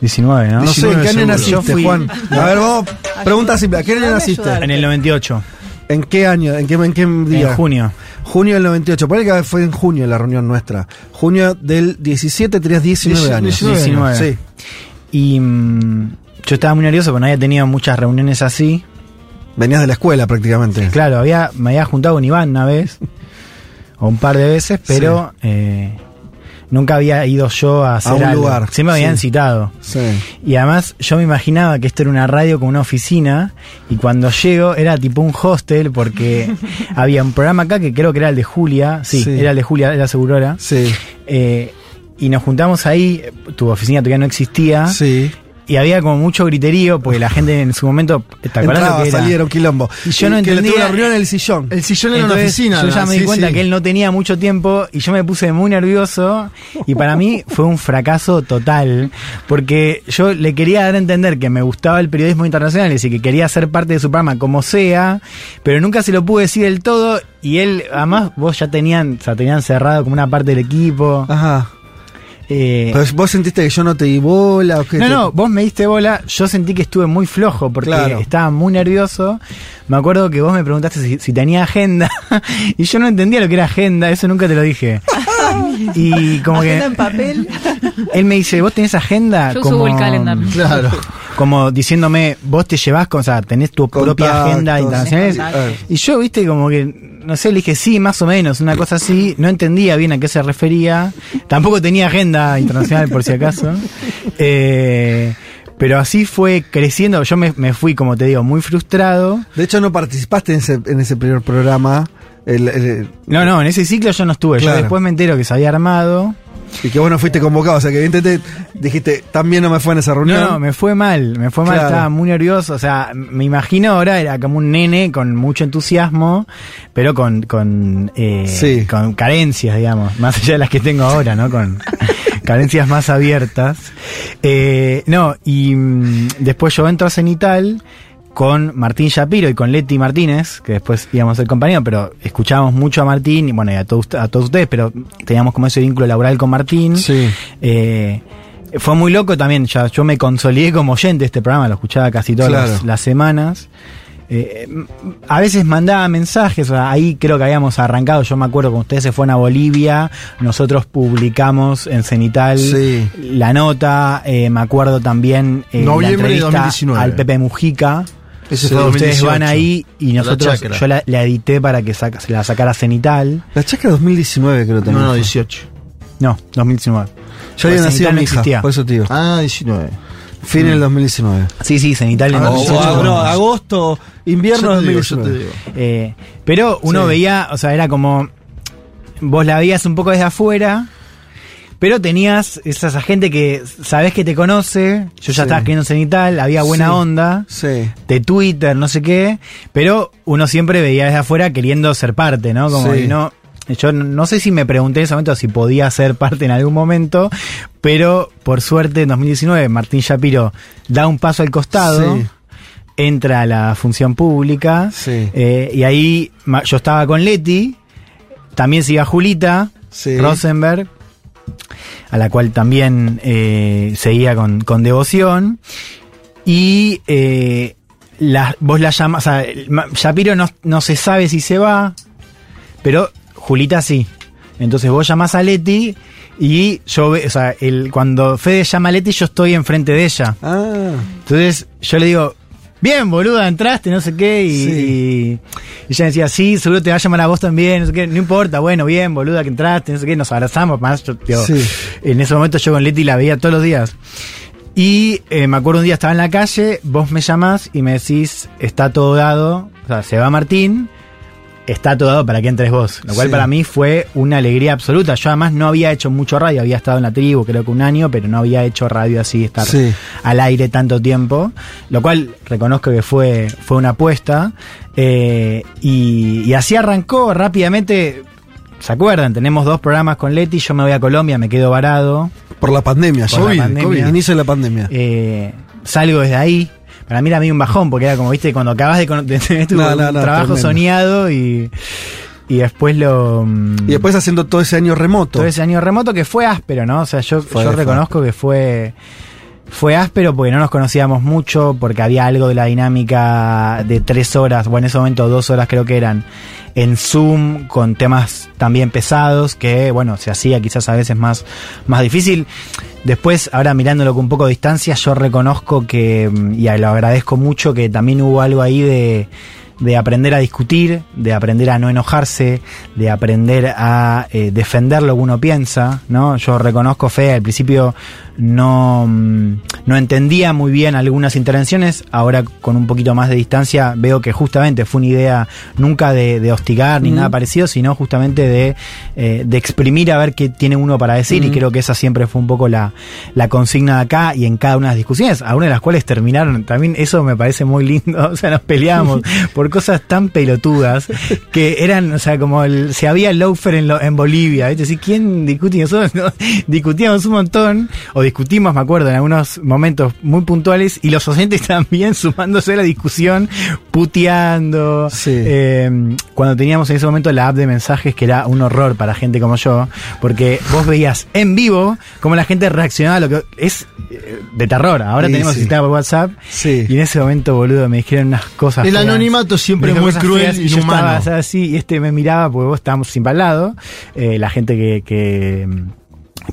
19, ¿no? no sé, ¿en qué año naciste, Yo fui- Juan? A ver, vos, pregunta simple, ¿a qué año naciste? En el 98, ¿En qué año? ¿En qué, en qué día? en junio. Junio del 98. Ponele que fue en junio la reunión nuestra. Junio del 17 tenías 19 años. 19. Sí. Y mm, yo estaba muy nervioso porque no había tenido muchas reuniones así. Venías de la escuela prácticamente. Claro, había, me había juntado con Iván una vez, o un par de veces, pero eh, nunca había ido yo a hacer un algo. lugar, Sí me habían sí. citado. Sí. Y además yo me imaginaba que esto era una radio con una oficina y cuando llego era tipo un hostel porque había un programa acá que creo que era el de Julia, sí, Sí. era el de Julia, era Segurora. Sí. Eh, y nos juntamos ahí, tu oficina todavía no existía. Sí. Y había como mucho griterío porque la gente en su momento, ¿te acuerdas lo que era? salía, era un quilombo. Y yo no que le entendía- una reunión en el sillón. El sillón era una Entonces, oficina. Yo ya me di cuenta sí. que él no tenía mucho tiempo y yo me puse muy nervioso y para mí fue un fracaso total porque yo le quería dar a entender que me gustaba el periodismo internacional y que quería ser parte de su programa como sea, pero nunca se lo pude decir del todo y él, además vos ya tenían, o sea, tenían cerrado como una parte del equipo. Ajá. Eh, Pero vos sentiste que yo no te di bola o qué no, te- no, vos me diste bola, yo sentí que estuve muy flojo porque Claro. estaba muy nervioso. Me acuerdo que vos me preguntaste si, si tenía agenda y yo no entendía lo que era agenda, eso nunca te lo dije. y como que Agenda en papel. él me dice, ¿vos tenés agenda? Yo como, subo el calendar. Claro. Como diciéndome, vos te llevas, con, o sea, tenés tu propia agenda internacional. Y yo, viste, como que, no sé, le dije sí, más o menos, una cosa así. No entendía bien a qué se refería. Tampoco tenía agenda internacional, por si acaso. Eh, pero así fue creciendo. Yo me, me fui, como te digo, muy frustrado. De hecho, no participaste en ese, en ese primer programa. El- el- No, no, en ese ciclo yo no estuve. Claro. Yo después me entero que se había armado. Y que vos no fuiste convocado. O sea, que evidentemente dijiste, también no me fue en esa reunión. No, no, me fue mal, me fue mal, Claro. estaba muy nervioso, o sea, me imagino ahora era como un nene con mucho entusiasmo, pero con, con, eh, Sí. con carencias, digamos, más allá de las que tengo ahora, ¿no? Con carencias más abiertas. Eh, no, y mm, después yo entro a Cenital con Martín Shapiro y con Leti Martínez, que después íbamos a ser compañeros, pero escuchábamos mucho a Martín y bueno, y a todos, a todos ustedes, pero teníamos como ese vínculo laboral con Martín. Sí. Eh, fue muy loco también, ya, yo me consolidé como oyente de este programa, lo escuchaba casi todas Claro. las, las semanas. Eh, a veces mandaba mensajes, ahí creo que habíamos arrancado, yo me acuerdo cuando ustedes se fueron a Bolivia, nosotros publicamos en Cenital Sí. la nota, eh, me acuerdo también eh, la Noviembre de entrevista 2019. al Pepe Mujica. Ese Sí, fue ustedes 2018. van ahí y nosotros, yo la, la edité para que saca- se la sacara Cenital. La chacra 2019 creo No, también. no, fue. 18. No, 2019. Yo había nacido mi no hija, existía. por eso digo. Ah, 19. Fin del 2019. Sí, sí, Cenital en o- 2018. no, agosto, invierno yo 2019. te digo. Eh, pero uno Sí. veía, o sea, era como. Vos la veías un poco desde afuera, pero tenías esa gente que sabés que te conoce. Yo ya Sí. estaba escribiendo en Cenital, había buena Sí. onda, Sí. de Twitter, no sé qué, pero uno siempre veía desde afuera queriendo ser parte, ¿no? Como y no. Yo no- sé si me pregunté en ese momento si podía ser parte en algún momento, pero por suerte en 2019 Martín Shapiro da un paso al costado Sí. entra a la función pública Sí. eh, y ahí yo estaba con Leti, también se iba Julita Sí. Rosenberg, a la cual también eh, seguía con, con devoción. Y eh, la, vos la llamas, o sea, Shapiro no, no se sabe si se va, pero Julita sí. Entonces vos llamás a Leti y yo, o sea, el, cuando Fede llama a Leti, yo estoy enfrente de ella. Ah. Entonces yo le digo, bien, boluda, entraste, no sé qué, y, ella decía, sí, seguro te va a llamar a vos también, no sé qué, no importa, bueno, bien, boluda, que entraste, no sé qué, nos abrazamos, más, yo, Sí. en ese momento yo con Leti la veía todos los días. Y eh, me acuerdo un día estaba en la calle, vos me llamás y me decís, está todo dado, o sea, se va Martín, está todo dado para que entres vos. Lo cual Sí. para mí fue una alegría absoluta. Yo además no había hecho mucho radio, había estado en la tribu creo que un año, pero no había hecho radio así, estar Sí. al aire tanto tiempo. Lo cual reconozco que fue, fue una apuesta. Eh, y, y así arrancó rápidamente. ¿Se acuerdan? Tenemos dos programas con Leti, yo me voy a Colombia, me quedo varado. Por la pandemia, Por la COVID, pandemia. COVID, inicio de la pandemia. Eh, salgo desde ahí. Para mí era medio un bajón, porque era como, viste, cuando acabas de, de tener tu No, no, no, trabajo tremendo. soñado y, y después lo... mm, Y después haciendo todo ese año remoto. todo ese año remoto que fue áspero, ¿no? O sea, yo, Fue- yo reconozco que fue fue áspero porque no nos conocíamos mucho, porque había algo de la dinámica de tres horas, o en ese momento dos horas creo que eran, en Zoom, con temas también pesados, que bueno, se hacía quizás a veces más, más difícil. Después, ahora mirándolo con un poco de distancia, yo reconozco que, mm, y lo agradezco mucho, que también hubo algo ahí de, de aprender a discutir, de aprender a no enojarse, de aprender a eh, defender lo que uno piensa, ¿no? Yo reconozco, Fe, al principio no, mm, no entendía muy bien algunas intervenciones, ahora con un poquito más de distancia veo que justamente fue una idea nunca de, de hostigar ni nada parecido, sino justamente de, eh, de exprimir a ver qué tiene uno para decir. Y creo que esa siempre fue un poco la, la consigna de acá y en cada una de las discusiones, algunas de las cuales terminaron, también. Eso me parece muy lindo, o sea, nos peleamos por cosas tan pelotudas que eran, o sea, como el, si había loafer en, lo- en Bolivia, ¿viste? Si, ¿quién discute? Nosotros no, discutíamos un montón, o discutimos, me acuerdo, en algunos momentos muy puntuales, y los oyentes también sumándose a la discusión, puteando. Eh, cuando teníamos en ese momento la app de mensajes, que era un horror para gente como yo, porque vos veías en vivo cómo la gente reaccionaba a lo que es eh, de terror. Ahora Sí, tenemos sí. sistema por WhatsApp, y en ese momento, boludo, me dijeron unas cosas. El feas. anonimato siempre muy cruel y yo inhumano. estaba, así, y este me miraba porque vos estábamos sin al lado. Eh, la gente que, que,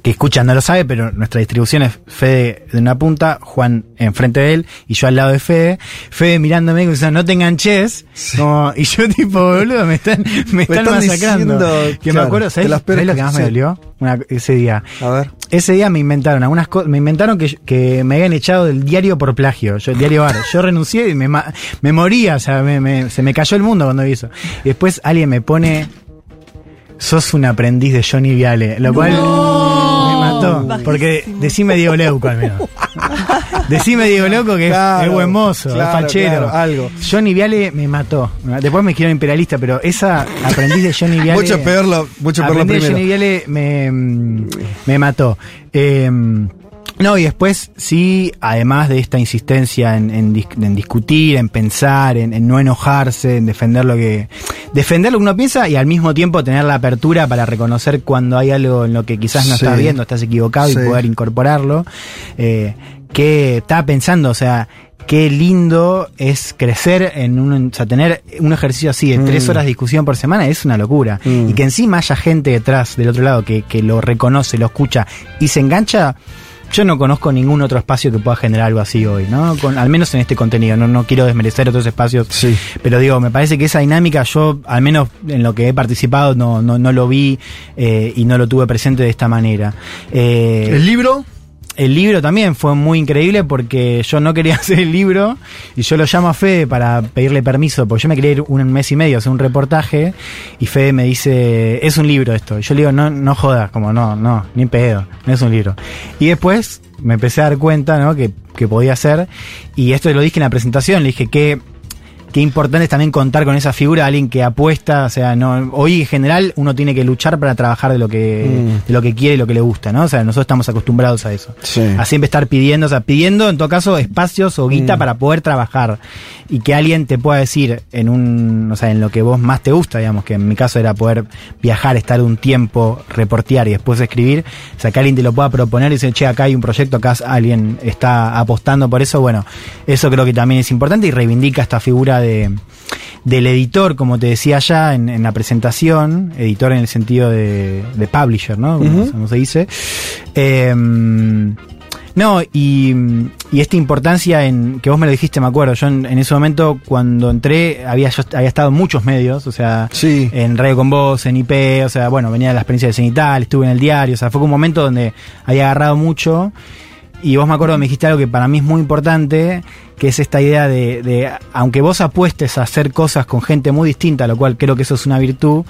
que escucha no lo sabe, pero nuestra distribución es Fede de una punta, Juan enfrente de él y yo al lado de Fede. Fede mirándome como diciendo, no te enganches. Como- y yo tipo, boludo, me están, me están, están masacrando. diciendo, que me acuerdo, ¿sabes, las ¿sabes lo que más me dolió? Una- ese día. A ver. Ese día me inventaron algunas cosas, me inventaron que, que me habían echado del diario por plagio, yo, el diario Bar. Yo renuncié y me, me moría, o sea, me- me- se me cayó el mundo cuando vi eso. Y después alguien me pone, sos un aprendiz de Johnny Viale, lo cual me mató. Porque decime Diego Leuco al menos. Decime Diego Leuco que es- Claro, es buen mozo, es fachero. claro, algo. Johnny Viale me mató. Después me quiero imperialista, pero esa aprendiz de Johnny Viale. Mucho peor lo- mucho peor lo aprendiz de primero. Johnny Viale me, mm, me mató. Eh, no, y después sí, además de esta insistencia en, en dis- en discutir, en pensar, en, en no enojarse, en defender lo que defender lo que uno piensa y al mismo tiempo tener la apertura para reconocer cuando hay algo en lo que quizás no Sí. estás viendo, estás equivocado Sí. y poder incorporarlo. Eh, que estaba pensando, o sea, qué lindo es crecer en un, o sea, tener un ejercicio así de tres Mm. horas de discusión por semana es una locura. Mm. Y que encima haya gente detrás del otro lado que, que lo reconoce, lo escucha y se engancha. Yo no conozco ningún otro espacio que pueda generar algo así hoy, ¿no? Con, al menos en este contenido. No, no quiero desmerecer otros espacios. Pero digo, me parece que esa dinámica, yo, al menos en lo que he participado, no, no, no lo vi eh, y no lo tuve presente de esta manera. Eh, ¿El libro? El libro también fue muy increíble porque yo no quería hacer el libro y yo lo llamo a Fede para pedirle permiso porque yo me quería ir un mes y medio a hacer un reportaje y Fede me dice, es un libro esto. Y yo le digo, no, no jodas, como no, no, ni pedo, no es un libro. Y después me empecé a dar cuenta, ¿no? Que, que podía ser y esto lo dije en la presentación, le dije que qué importante es también contar con esa figura, alguien que apuesta, o sea, no, hoy en general uno tiene que luchar para trabajar de lo que, Mm. de lo que quiere y lo que le gusta, ¿no? O sea, nosotros estamos acostumbrados a eso. Sí. A siempre estar pidiendo, o sea, pidiendo en todo caso espacios o guita Mm. para poder trabajar. Y que alguien te pueda decir en un, o sea, en lo que vos más te gusta, digamos, que en mi caso era poder viajar, estar un tiempo, reportear y después escribir, o sea, que alguien te lo pueda proponer y decir, che, acá hay un proyecto, acá alguien está apostando por eso, bueno, eso creo que también es importante y reivindica esta figura de del editor, como te decía ya en, en la presentación, editor en el sentido de, de publisher, ¿no? Como, se dice. Eh, no, y, y esta importancia en que vos me lo dijiste, me acuerdo. Yo en, en ese momento, cuando entré, había yo había estado en muchos medios, o sea, Sí. en Radio con Vos, en IP, o sea, bueno, venía de la experiencia de Cenital, estuve en el diario, o sea, fue un momento donde había agarrado mucho. Y vos me acuerdo, me dijiste algo que para mí es muy importante, que es esta idea de, de, aunque vos apuestes a hacer cosas con gente muy distinta, lo cual creo que eso es una virtud,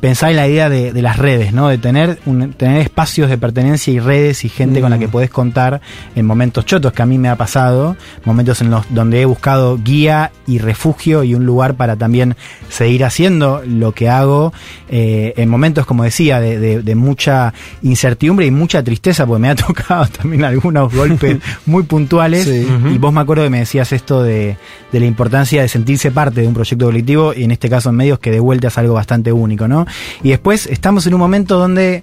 pensar en la idea de, de las redes, ¿no? De tener, un- tener espacios de pertenencia y redes y gente con la que podés contar en momentos chotos que a mí me ha pasado, momentos en los donde he buscado guía y refugio y un lugar para también seguir haciendo lo que hago eh, en momentos, como decía, de, de- de mucha incertidumbre y mucha tristeza, porque me ha tocado también algunos golpes muy puntuales. Sí. Y vos me acuerdo que me decías esto de, de la importancia de sentirse parte de un proyecto colectivo, y en este caso en medios, que de vuelta es algo bastante único, ¿no? Y después estamos en un momento donde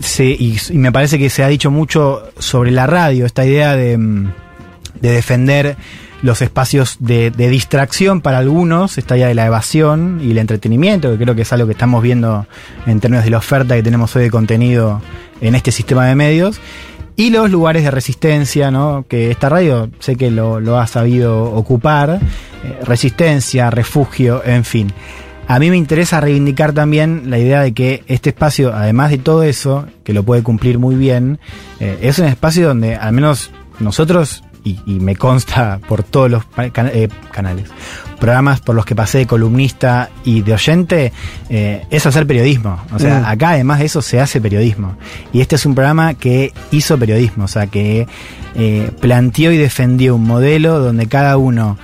se, y, y me parece que se ha dicho mucho sobre la radio, esta idea de, mm, de defender los espacios de, de distracción para algunos, esta idea de la evasión y el entretenimiento, que creo que es algo que estamos viendo en términos de la oferta que tenemos hoy de contenido en este sistema de medios. Y los lugares de resistencia, ¿no? Que esta radio sé que lo, ha sabido ocupar. eh, resistencia, refugio, en fin. A mí me interesa reivindicar también la idea de que este espacio, además de todo eso, que lo puede cumplir muy bien, eh, es un espacio donde al menos nosotros, y, me consta por todos los eh, canales, programas por los que pasé de columnista y de oyente, eh, es hacer periodismo. O sea, Mm. acá además de eso se hace periodismo. Y este es un programa que hizo periodismo, o sea, que eh, planteó y defendió un modelo donde cada uno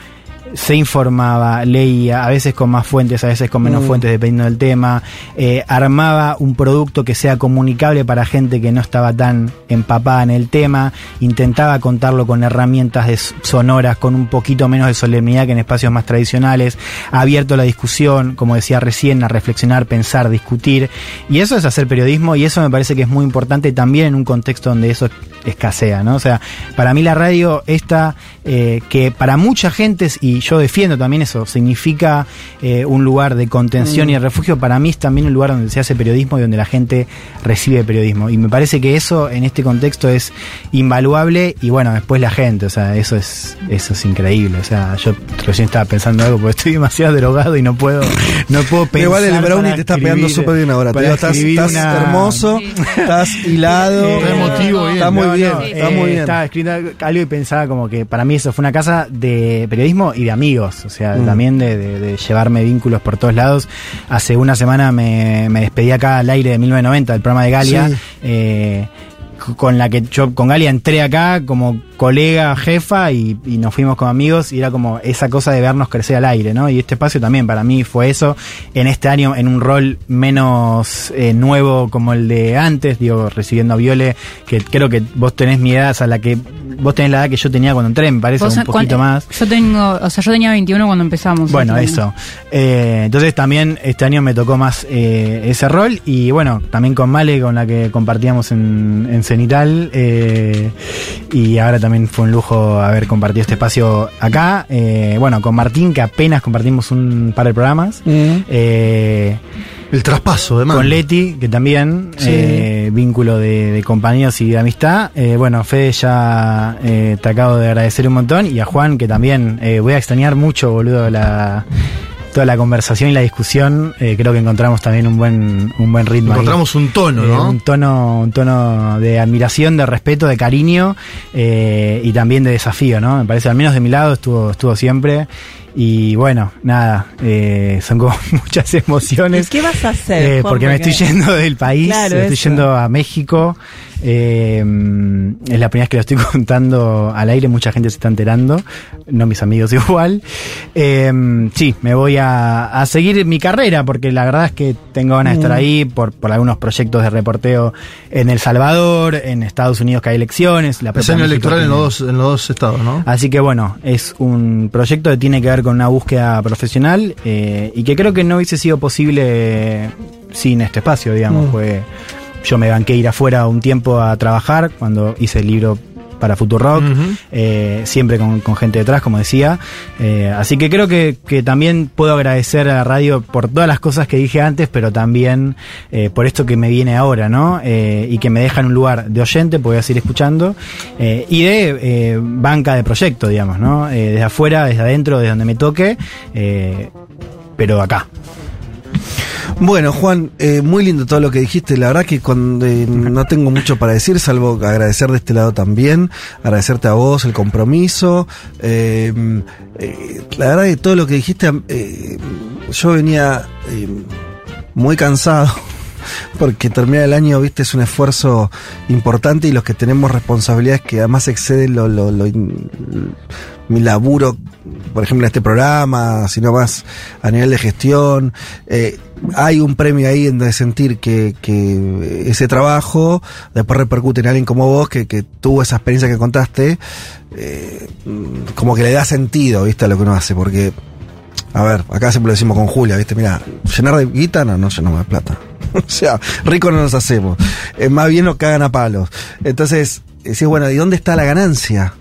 se informaba, leía, a veces con más fuentes, a veces con menos Mm. fuentes, dependiendo del tema, eh, armaba un producto que sea comunicable para gente que no estaba tan empapada en el tema, intentaba contarlo con herramientas de sonoras, con un poquito menos de solemnidad que en espacios más tradicionales, abierto la discusión, como decía recién, a reflexionar, pensar, discutir, y eso es hacer periodismo, y eso me parece que es muy importante también en un contexto donde eso escasea, ¿no? O sea, para mí la radio esta, eh, que para mucha gente, y yo defiendo también eso, significa eh, un lugar de contención Mm. y de refugio, para mí es también un lugar donde se hace periodismo y donde la gente recibe periodismo. Y me parece que eso en este contexto es invaluable y bueno, después la gente, o sea, eso es, eso es increíble. O sea, yo recién estaba pensando algo porque estoy demasiado drogado y no puedo, no puedo pensar. Igual el brownie te está pegando súper bien ahora. Digo, estás, escribir estás una- hermoso, estás hilado. Eh, emotivo, bien. Está muy bien, no, está eh, muy bien. Estaba escribiendo algo y pensaba como que para mí eso fue una casa de periodismo y de amigos, o sea, Mm. también de, de- de llevarme vínculos por todos lados. Hace una semana me, me despedí acá al aire de 1990, del programa de Galia. Sí. eh, con la que yo con Galia entré acá como colega, jefa y, y nos fuimos como amigos y era como esa cosa de vernos crecer al aire, ¿no? Y este espacio también para mí fue eso, en este año en un rol menos eh, nuevo como el de antes, digo, recibiendo a Viole, que creo que vos tenés mi edad, a la que vos tenés la edad que yo tenía cuando entré, me parece, un poquito ¿cuán- más. Yo tengo, o sea, yo tenía 21 cuando empezamos. Bueno, eso. Eh, entonces también este año me tocó más eh, ese rol y bueno, también con Male, con la que compartíamos en, en Cenital eh, y ahora también fue un lujo haber compartido este espacio acá. Eh, bueno, con Martín, que apenas compartimos un par de programas. Mm. Eh, El traspaso de mano. con Leti, que también, Sí. eh, vínculo de, de compañeros y de amistad. Eh, bueno, Fede ya eh, te acabo de agradecer un montón. Y a Juan, que también eh, voy a extrañar mucho, boludo, la, toda la conversación y la discusión. Eh, creo que encontramos también un buen, un buen ritmo. ahí. Encontramos un tono, Eh, ¿no? un tono, un tono de admiración, de respeto, de cariño eh, y también de desafío, ¿no? Me parece, al menos de mi lado estuvo, estuvo siempre. Y bueno, nada, eh, son como muchas emociones. ¿Y qué vas a hacer, Eh, porque me estoy yendo del país, Claro, estoy eso. yendo a México. Eh, es la primera vez que lo estoy contando al aire, mucha gente se está enterando, no mis amigos igual. Eh, sí, me voy a, a seguir mi carrera porque la verdad es que tengo ganas de estar Mm. ahí por, por algunos proyectos de reporteo en El Salvador, en Estados Unidos que hay elecciones. La Es año electoral en los, dos, en los dos estados, ¿no? Así que bueno, es un proyecto que tiene que ver con una búsqueda profesional eh, y que creo que no hubiese sido posible sin este espacio, digamos. Mm. Fue, yo me banqué ir afuera un tiempo a trabajar cuando hice el libro para Futurock, Ujú. eh, siempre con, con gente detrás, como decía. Eh, así que creo que, que también puedo agradecer a la radio por todas las cosas que dije antes, pero también eh, por esto que me viene ahora, ¿no? Eh, y que me deja en un lugar de oyente, porque voy a seguir escuchando, eh, y de eh, banca de proyecto, digamos, ¿no? Desde afuera, desde adentro, desde donde me toque, pero acá. Bueno, Juan, eh, muy lindo todo lo que dijiste. La verdad que cuando, eh, no tengo mucho para decir, salvo agradecer de este lado también, agradecerte a vos el compromiso. Eh, eh, la verdad que todo lo que dijiste, eh, yo venía eh, muy cansado. Porque terminar el año, viste, es un esfuerzo importante y los que tenemos responsabilidades que además exceden lo, lo- lo mi laburo, por ejemplo, en este programa, sino más a nivel de gestión. eh, hay un premio ahí en de sentir que, que ese trabajo después repercute en alguien como vos que, que tuvo esa experiencia que contaste, eh, como que le da sentido, viste, a lo que uno hace, porque a ver, acá siempre lo decimos con Julia, ¿viste? Mira, llenar de guita no, no llenamos de plata. o sea, rico no nos hacemos. Eh, más bien nos cagan a palos. Entonces, decís, bueno, ¿y dónde está la ganancia?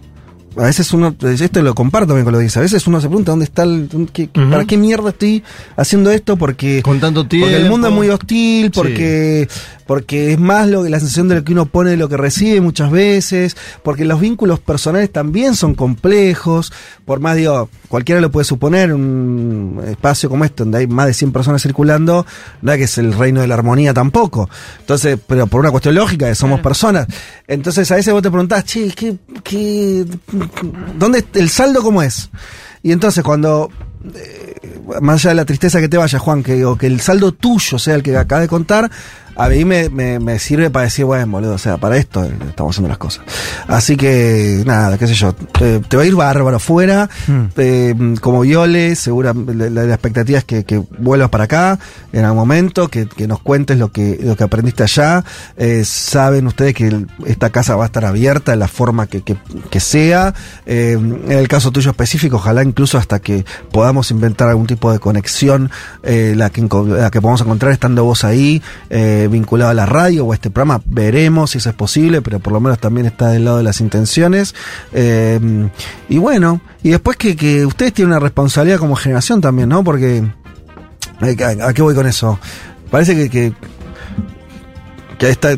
A veces uno, esto lo comparto también con lo que dice, a veces uno se pregunta dónde está el, dónde- qué-. ¿para qué mierda estoy haciendo esto? Porque, Con tanto tiempo. porque el mundo es muy hostil, porque, porque es más lo, la sensación de lo que uno pone de lo que recibe muchas veces, porque los vínculos personales también son complejos, por más digo, cualquiera lo puede suponer, un espacio como este donde hay más de 100 personas circulando, no es que es el reino de la armonía tampoco. Entonces, pero por una cuestión lógica, que somos personas. Entonces a veces vos te preguntás, che, ¿qué, qué, ¿dónde el saldo cómo es? Y entonces cuando eh, más allá de la tristeza que te vaya, Juan, que, o que el saldo tuyo sea el que acabas de contar, a mí me, me- me sirve para decir, bueno, boludo, o sea, para esto estamos haciendo las cosas. Así que, nada, qué sé yo, te, te va a ir bárbaro fuera, eh, como Viole, segura, la, la- la expectativa es que, que vuelvas para acá en algún momento, que, que nos cuentes lo que, lo que aprendiste allá. Eh, saben ustedes que el- esta casa va a estar abierta en la forma que, que- que sea. Eh, en el caso tuyo específico, ojalá incluso hasta que podamos inventar algún tipo de conexión, eh, la, que, la que podamos encontrar estando vos ahí, eh, vinculado a la radio o a este programa, veremos si eso es posible, pero por lo menos también está del lado de las intenciones. Eh, y bueno, y después que, que ustedes tienen una responsabilidad como generación también, ¿no? Porque, eh, ¿a, a qué voy con eso? Parece que, que, que esta,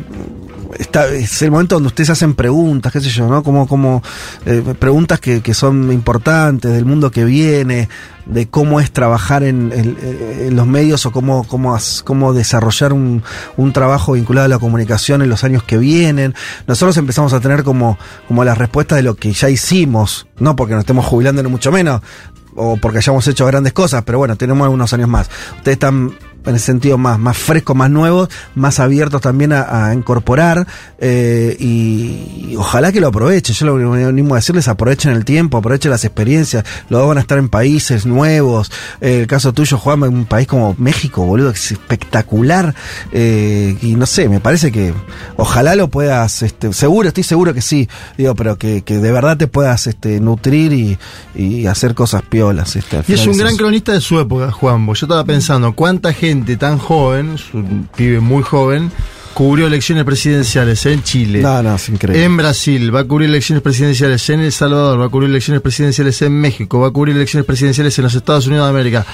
esta- es el momento donde ustedes hacen preguntas, qué sé yo, ¿no? Como, como eh, preguntas que, que son importantes del mundo que viene, de cómo es trabajar en, los medios o cómo, cómo, cómo desarrollar un, un trabajo vinculado a la comunicación en los años que vienen. Nosotros empezamos a tener como, como las respuestas de lo que ya hicimos, no porque nos estemos jubilando ni mucho menos, o porque hayamos hecho grandes cosas, pero bueno, tenemos algunos años más. Ustedes están en ese sentido más, más frescos, más nuevos, más abiertos también a, a incorporar eh, y, y ojalá que lo aprovechen. Yo lo que me animo a decirles, aprovechen el tiempo, aprovechen las experiencias. Los dos van a estar en países nuevos. Eh, el caso tuyo, Juan, en un país como México, boludo, que es espectacular. Eh, y no sé, me parece que ojalá lo puedas, este, seguro, estoy seguro que sí, digo, pero que, que de verdad te puedas este, nutrir y, y hacer cosas piolas. Este, Y es un gran cronista de su época, Juan. Yo estaba pensando, ¿cuánta gente tan joven, es un pibe muy joven, cubrió elecciones presidenciales en Chile? No, no, es increíble. En Brasil, va a cubrir elecciones presidenciales en El Salvador, va a cubrir elecciones presidenciales en México, va a cubrir elecciones presidenciales en los Estados Unidos de América.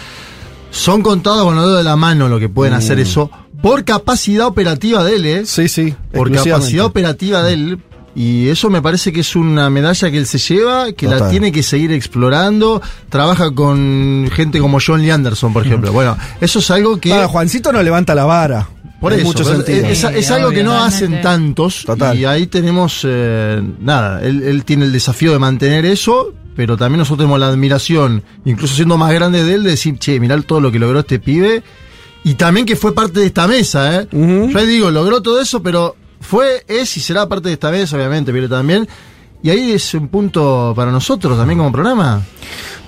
Son contados con los dedos de la mano lo que pueden Mm. hacer eso por capacidad operativa de él, ¿eh? Sí, sí. Por capacidad operativa de él. Y eso me parece que es una medalla que él se lleva, que la tiene que seguir explorando. Trabaja con gente como John Lee Anderson, por ejemplo. Bueno, eso es algo que. Ahora, Juancito no levanta la vara. Por en eso, es, es algo que no hacen tantos. Total. Y ahí tenemos, eh, nada, él, él tiene el desafío de mantener eso pero también nosotros tenemos la admiración, incluso siendo más grande de él, de decir, che, mirá todo lo que logró este pibe. Y también que fue parte de esta mesa, ¿eh? Yo ahí digo, logró todo eso, pero fue, es y será parte de esta mesa, obviamente, pero también. Y ahí es un punto para nosotros también como programa.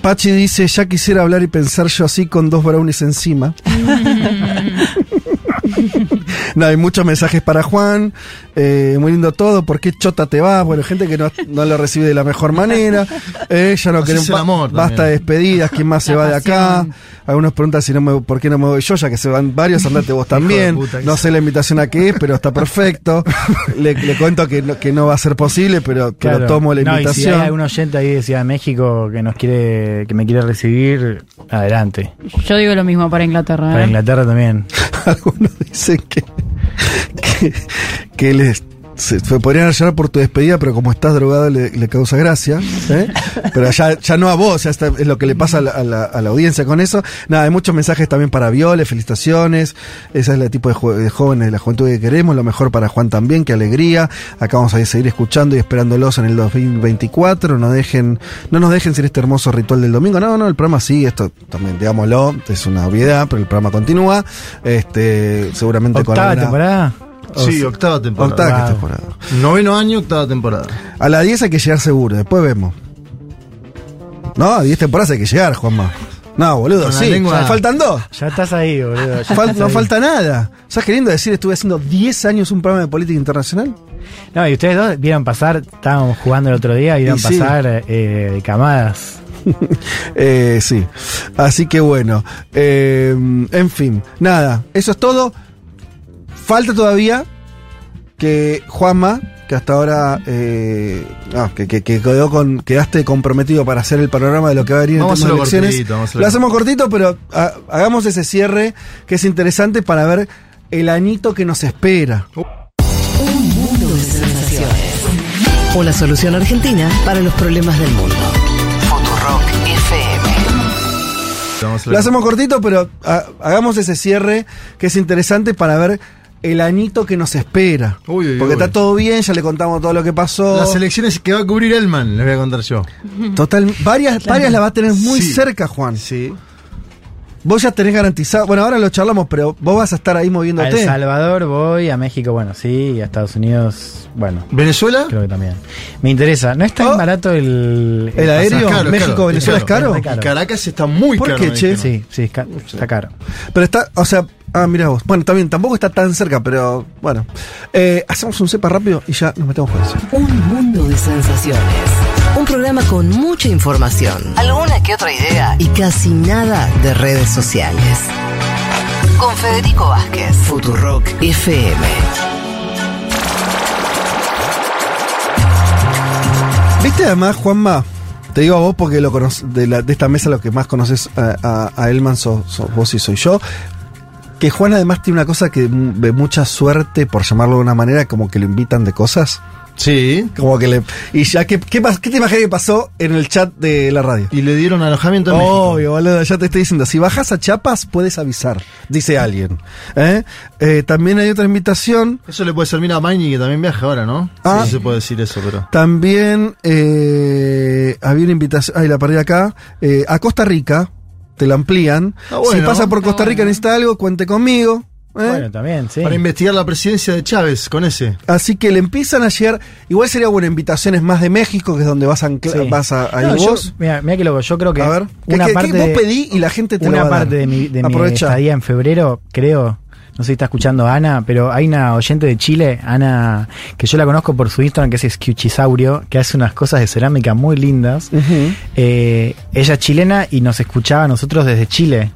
Pachi dice, ya quisiera hablar y pensar yo así con dos brownies encima. no, hay muchos mensajes para Juan. eh, muy lindo todo. ¿Por qué chota te vas? Bueno, gente que no, no lo recibe de la mejor manera. Eh, ya no queremos. basta de despedidas. ¿Quién más se va de acá? Algunos preguntan si no me, por qué no me voy yo, ya que se van varios. Andate vos también. puta No sé la invitación a qué es, pero está perfecto. le, le cuento que no, que no va a ser posible, pero, pero Claro. tomo la No, y si invitación. hay algún oyente ahí de Ciudad de México que nos quiere, que me quiere recibir, adelante. Yo digo lo mismo para Inglaterra. Para ¿eh? Inglaterra también. Algunos dicen que, que, que les se, podrían hallar por tu despedida, pero como estás drogado le, le causa gracia. ¿eh? Pero ya, ya no a vos, ya está, es lo que le pasa a la, a la- a la audiencia con eso. Nada, hay muchos mensajes también para Viole, felicitaciones. Ese es el tipo de, jóvenes de la juventud que queremos. Lo mejor para Juan también, qué alegría. Acá vamos a seguir escuchando y esperándolos en el 2024. No dejen, no nos dejen sin este hermoso ritual del domingo. No, no, el programa sigue, esto también, digámoslo, es una obviedad, pero el programa continúa. Este, seguramente con Octava alguna- temporada. Sí, octava temporada. Octava Wow. temporada. Noveno año, octava temporada. A la 10 hay que llegar seguro, después vemos. No, a 10 temporadas hay que llegar, Juanma. No, boludo, sí. lengua- Faltan dos. Ya estás ahí, boludo. Fal- estás no ahí. falta nada. ¿Sabes qué lindo decir? Estuve haciendo 10 años un programa de política internacional. No, y ustedes dos vieron pasar, estábamos jugando el otro día, vieron Y sí. pasar eh, camadas. Eh, sí. Así que bueno. eh, en fin. Nada. Eso es todo. Falta todavía que Juanma, que hasta ahora eh, no, que, que- que quedó con, quedaste comprometido para hacer el panorama de lo que va a venir Vamos en hacerlo elecciones. cortito, vamos a hacerlo lo hacemos cortito, pero ha- hagamos ese cierre que es interesante para ver el añito que nos espera. Un mundo de sensaciones. Una solución argentina para los problemas del mundo. Futurock FM. Lo hacemos cortito, pero ha- hagamos ese cierre que es interesante para ver el añito que nos espera. Uy, uy, Porque uy. está todo bien, ya le contamos todo lo que pasó. Las elecciones que va a cubrir Elman, les voy a contar yo. Total, varias, varias las va a tener muy Sí. cerca, Juan. Sí. Vos ya tenés garantizado. Bueno, ahora lo charlamos, pero vos vas a estar ahí A El moviéndote. Salvador voy, a México, bueno, sí, a Estados Unidos, bueno, ¿Venezuela? creo que también. Me interesa, ¿no es tan Oh. barato el, ¿El aéreo? Caro, ¿México, caro, Venezuela es caro? es caro. Y Caracas está muy ¿Por caro. qué, me che? Sí, sí, está caro. Pero está, o sea, ah, mira vos. Bueno, también, tampoco está tan cerca, pero bueno. Eh, hacemos un cepa rápido y ya nos metemos con eso. Un mundo de sensaciones. Un programa con mucha información, alguna que otra idea y casi nada de redes sociales. Con Federico Vázquez, Futurock FM. ¿Viste además, Juanma? Te digo a vos porque lo de, la- de esta mesa lo que más conoces a, a, a Elman sos, sos vos y soy yo. Que Juan además tiene una cosa que de mucha suerte, por llamarlo de una manera, como que lo invitan de cosas. Sí. Como que le. Y ya, ¿qué, qué, qué te imaginas que pasó en el chat de la radio? Y le dieron alojamiento en. Obvio, boludo, ya te estoy diciendo. Si bajas a Chiapas, puedes avisar, dice alguien. ¿Eh? Eh, también hay otra invitación. Eso le puede servir a Maini que también viaja ahora, ¿no? Ah. Sí, se puede decir eso, pero. También eh, había una invitación. Ay, la perdí acá. eh, a Costa Rica. Te la amplían. Ah, bueno. si pasa por Ah, Costa Rica, bueno. necesita algo, cuente conmigo. ¿eh? Bueno, también, sí. Para investigar la presidencia de Chávez con ese. Así que le empiezan a llegar. Igual sería buena invitaciones más de México, que es donde vas a, Sí. vas a, a ir No, yo- vos. mira, mira que loco, yo creo que a ver, ¿qué, una parte qué vos de- pedí y la gente te lo una va a dar? parte de mi, de mi Aprovecha. estadía en febrero, creo, no sé si está escuchando Ana, pero hay una oyente de Chile, Ana, que yo la conozco por su Instagram, que es Escuchisaurio, que hace unas cosas de cerámica muy lindas. Eh, ella es chilena y nos escuchaba a nosotros desde Chile.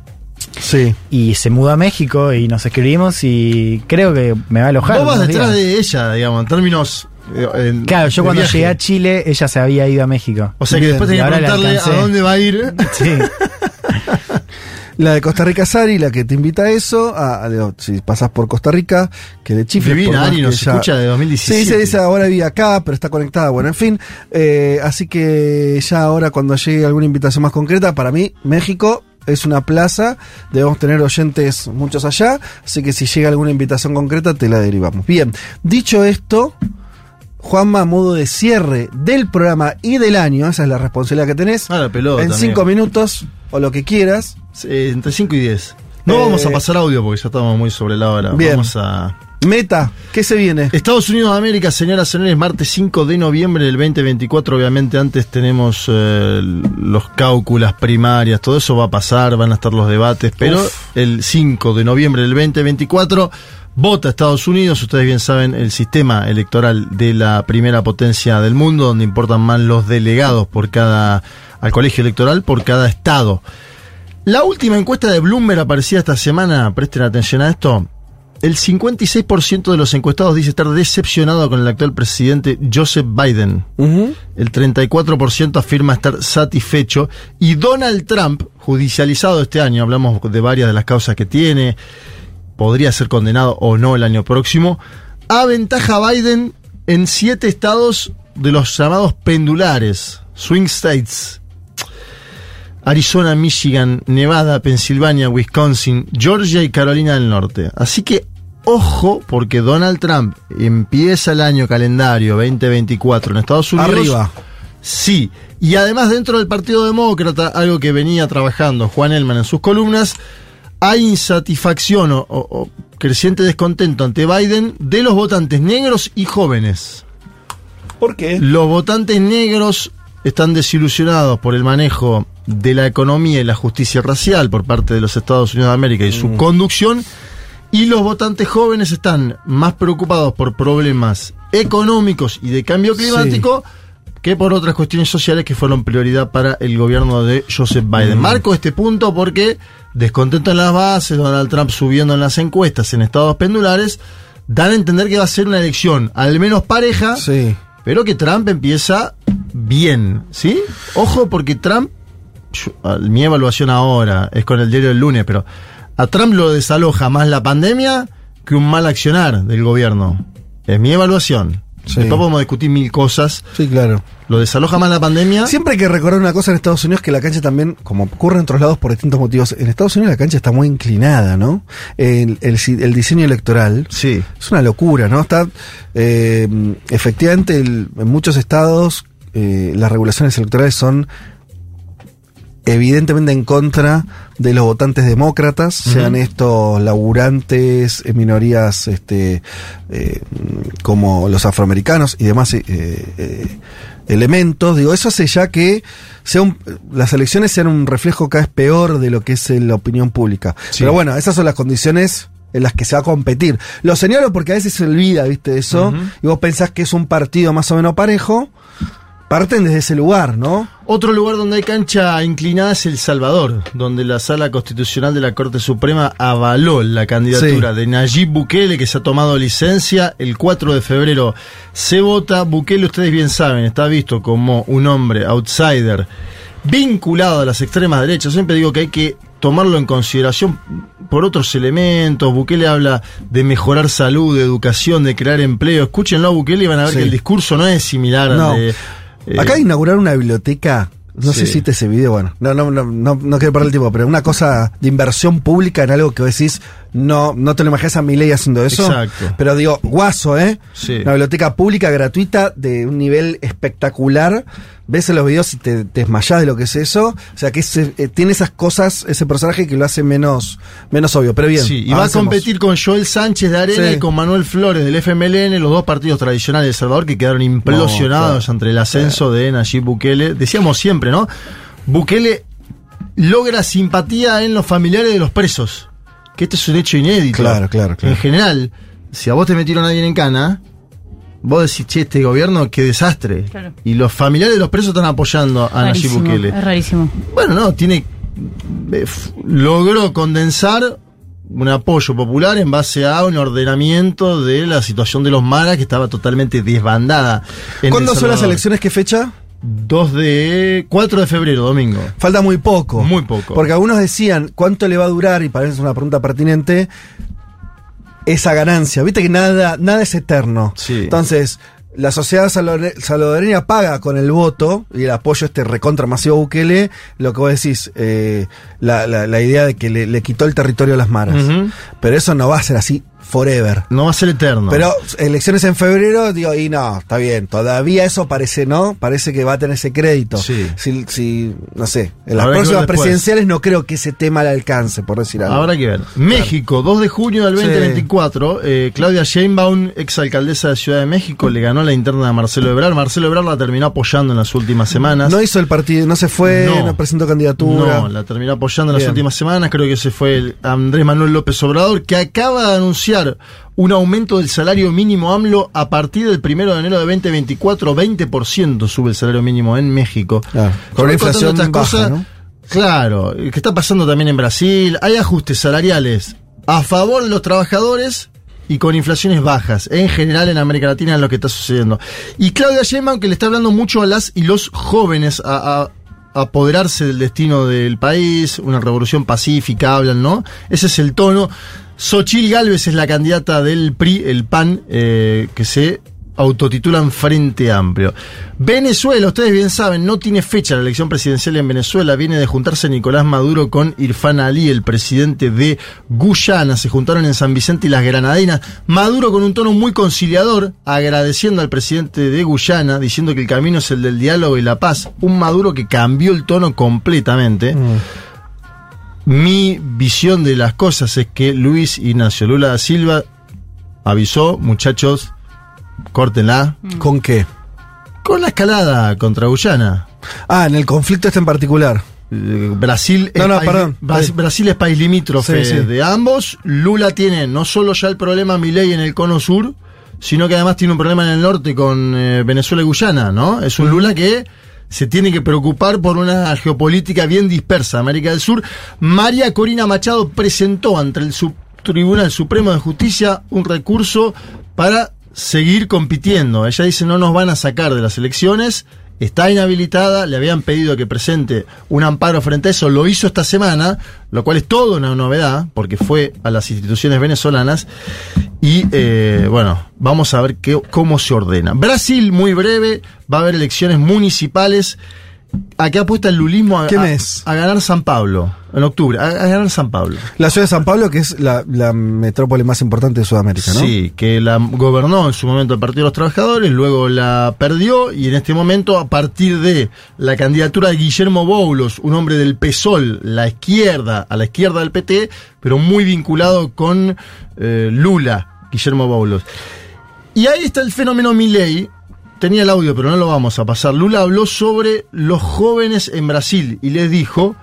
Sí. Y se mudó a México y nos escribimos y creo que me va a alojar. Vos vas detrás días. de ella, digamos, en términos. eh, en- Claro, yo cuando viaje. llegué a Chile, ella se había ido a México. O sea que después Y tenés que preguntarle a dónde va a ir. Sí. La de Costa Rica Sari, la que te invita a eso, a, a- digo, si pasas por Costa Rica, que de chifles. Divina, Ari, nos ya- escucha de 2017. Sí, se dice ahora vive acá, pero está conectada, bueno, en fin. eh, así que ya ahora cuando llegue alguna invitación más concreta, para mí, México es una plaza, debemos tener oyentes muchos allá, así que si llega alguna invitación concreta, te la derivamos. Bien, dicho esto, Juanma, a modo de cierre del programa y del año, esa es la responsabilidad que tenés. Ah, la pelota, en amigo. cinco minutos, o lo que quieras. Eh, entre 5 y 10. No Eh, vamos a pasar audio porque ya estamos muy sobre la hora. Bien. Vamos a. Meta, ¿qué se viene? Estados Unidos de América, señoras y señores, martes 5 de noviembre del 2024. Obviamente, antes tenemos eh, los cálculas primarias, todo eso va a pasar, van a estar los debates, pero Uf. el 5 de noviembre del 2024 vota Estados Unidos. Ustedes bien saben el sistema electoral de la primera potencia del mundo, donde importan más los delegados por cada al colegio electoral por cada estado. La última encuesta de Bloomberg aparecida esta semana, presten atención a esto. El 56% de los encuestados dice estar decepcionado con el actual presidente Joseph Biden. El 34% afirma estar satisfecho. Y Donald Trump, judicializado este año, hablamos de varias de las causas que tiene, podría ser condenado o no el año próximo, aventaja a Biden en siete estados de los llamados pendulares, swing states. Arizona, Michigan, Nevada, Pensilvania, Wisconsin, Georgia y Carolina del Norte. Así que ojo porque Donald Trump empieza el año calendario 2024 en Estados Unidos. Arriba. Sí, y además dentro del Partido Demócrata, algo que venía trabajando Juan Elman en sus columnas, hay insatisfacción o, o- o creciente descontento ante Biden de los votantes negros y jóvenes. ¿Por qué? Los votantes negros están desilusionados por el manejo de la economía y la justicia racial por parte de los Estados Unidos de América y su conducción. Y los votantes jóvenes están más preocupados por problemas económicos y de cambio climático que por otras cuestiones sociales que fueron prioridad para el gobierno de Joseph Biden. Marco este punto porque descontento en las bases, Donald Trump subiendo en las encuestas en estados pendulares, dan a entender que va a ser una elección al menos pareja, pero que Trump empieza bien, ¿sí? Ojo porque Trump, yo- a- mi evaluación ahora es con el diario del lunes, pero a Trump lo desaloja más la pandemia que un mal accionar del gobierno. Es mi evaluación. Después podemos discutir mil cosas. Sí, claro. Lo desaloja más la pandemia. Siempre hay que recordar una cosa en Estados Unidos, que la cancha también, como ocurre en otros lados por distintos motivos, en Estados Unidos la cancha está muy inclinada, ¿no? El, el si- el diseño electoral sí. es una locura, ¿no? Está, eh, efectivamente, el- en muchos estados eh, las regulaciones electorales son evidentemente en contra de los votantes demócratas, sean estos laburantes, eh, minorías este, eh, como los afroamericanos y demás eh, eh, elementos. Digo, eso hace ya que sea un- las elecciones sean un reflejo cada vez peor de lo que es la opinión pública. Sí. Pero bueno, esas son las condiciones en las que se va a competir. Lo señalo porque a veces se olvida, ¿viste? Eso. Y vos pensás que es un partido más o menos parejo. Parten desde ese lugar, ¿no? Otro lugar donde hay cancha inclinada es El Salvador, donde la Sala Constitucional de la Corte Suprema avaló la candidatura Sí. de Nayib Bukele, que se ha tomado licencia. El 4 de febrero se vota. Bukele, ustedes bien saben, está visto como un hombre outsider vinculado a las extremas derechas. Siempre digo que hay que tomarlo en consideración por otros elementos. Bukele habla de mejorar salud, de educación, de crear empleo. Escúchenlo a Bukele y van a ver Sí. que el discurso no es similar No. al de... eh, Acá inaugurar una biblioteca, no sé si viste ese video, bueno, no, no, no, no, no quiero perder el tiempo, pero una cosa de inversión pública en algo que vos decís, no, no te lo imaginas a Milei haciendo eso. Exacto. Pero digo, guaso, ¿eh? Sí. Una biblioteca pública gratuita de un nivel espectacular. Ves en los videos y te, te desmayás de lo que es eso. O sea que ese- eh, tiene esas cosas, ese personaje que lo hace menos, menos obvio. Pero bien. Sí, y va a competir con Joel Sánchez de Arena Sí. y con Manuel Flores del FMLN, los dos partidos tradicionales de El Salvador que quedaron implosionados No, entre el ascenso de Nayib Bukele. Decíamos siempre, ¿no? Bukele logra simpatía en los familiares de los presos, que este es un hecho inédito. Claro, claro, claro. En general, si a vos te metieron a alguien en cana, vos decís, che, este gobierno, qué desastre. Claro. Y los familiares de los presos están apoyando a Nayib Bukele. Es rarísimo. Bueno, no, tiene. eh, logró condensar un apoyo popular en base a un ordenamiento de la situación de los maras que estaba totalmente desbandada. en ¿Cuándo son las elecciones? ¿Qué fecha? 2 de. 4 de febrero, domingo. Falta muy poco. Muy poco. Porque algunos decían, ¿cuánto le va a durar? Y parece una pregunta pertinente. Esa ganancia. Viste que nada, nada es eterno. Sí. Entonces, la sociedad salvadore- salvadoreña paga con el voto y el apoyo este recontra masivo Bukele, lo que vos decís, eh, la, la- la idea de que le, le quitó el territorio a las maras. Pero eso no va a ser así forever. No va a ser eterno. Pero elecciones en febrero, digo, y no, está bien. Todavía eso parece, ¿no? Parece que va a tener ese crédito. Sí. Si, si, no sé, en las Habrá próximas presidenciales no creo que ese tema le alcance, por decir algo. Habrá que ver. México, 2 de junio del Sí. 2024. eh, Claudia Sheinbaum, exalcaldesa de Ciudad de México, le ganó la interna a Marcelo Ebrard. Marcelo Ebrard la terminó apoyando en las últimas semanas. No hizo el partido, no se fue, no, No. presentó candidatura. No, la terminó apoyando en las Bien. últimas semanas. Creo que ese fue el Andrés Manuel López Obrador, que acaba de anunciar un aumento del salario mínimo AMLO a partir del primero de enero de 2024. 20% sube el salario mínimo en México. Ah, con contando inflación baja, cosas, ¿no? Claro, que está pasando también en Brasil. Hay ajustes salariales a favor de los trabajadores y con inflaciones bajas. En general en América Latina es lo que está sucediendo. Y Claudia Sheinbaum que le está hablando mucho a las y los jóvenes a apoderarse del destino del país, una revolución pacífica, hablan, ¿no? Ese es el tono. Xochil Gálvez es la candidata del PRI, el PAN, eh, que se autotitulan Frente Amplio. Venezuela, ustedes bien saben, no tiene fecha la elección presidencial en Venezuela. Viene de juntarse Nicolás Maduro con Irfan Ali, el presidente de Guyana. Se juntaron en San Vicente y las Granadinas. Maduro con un tono muy conciliador, agradeciendo al presidente de Guyana, diciendo que el camino es el del diálogo y la paz. Un Maduro que cambió el tono completamente. Mi visión de las cosas es que Luis Ignacio Lula da Silva avisó, muchachos, córtenla. ¿Con qué? Con la escalada contra Guyana. Ah, en el conflicto este en particular. Eh, Brasil, No, es no, país- perdón. Brasil es país limítrofe Sí, sí. de ambos. Lula tiene no solo ya el problema Milei en el cono sur, sino que además tiene un problema en el norte con eh, Venezuela y Guyana, ¿no? Es un Lula que se tiene que preocupar por una geopolítica bien dispersa América del Sur. María Corina Machado presentó ante el Sub- Tribunal Supremo de Justicia un recurso para seguir compitiendo. Ella dice no nos van a sacar de las elecciones. Está inhabilitada, le habían pedido que presente un amparo frente a eso, lo hizo esta semana, lo cual es toda una novedad, porque fue a las instituciones venezolanas. Y eh, bueno, vamos a ver qué, cómo se ordena. Brasil, muy breve, va a haber elecciones municipales. ¿A qué apuesta el lulismo? A, ganar San Pablo, en octubre, a, a ganar San Pablo. La ciudad de San Pablo, que es la, la metrópoli más importante de Sudamérica, ¿no? Sí, que la gobernó en su momento el Partido de los Trabajadores, luego la perdió y en este momento, a partir de la candidatura de Guillermo Boulos, un hombre del PSOL, la izquierda, a la izquierda del PT, pero muy vinculado con eh, Lula, Guillermo Boulos. Y ahí está el fenómeno Milley. Tenía el audio, pero no lo vamos a pasar. Lula habló sobre los jóvenes en Brasil y les dijo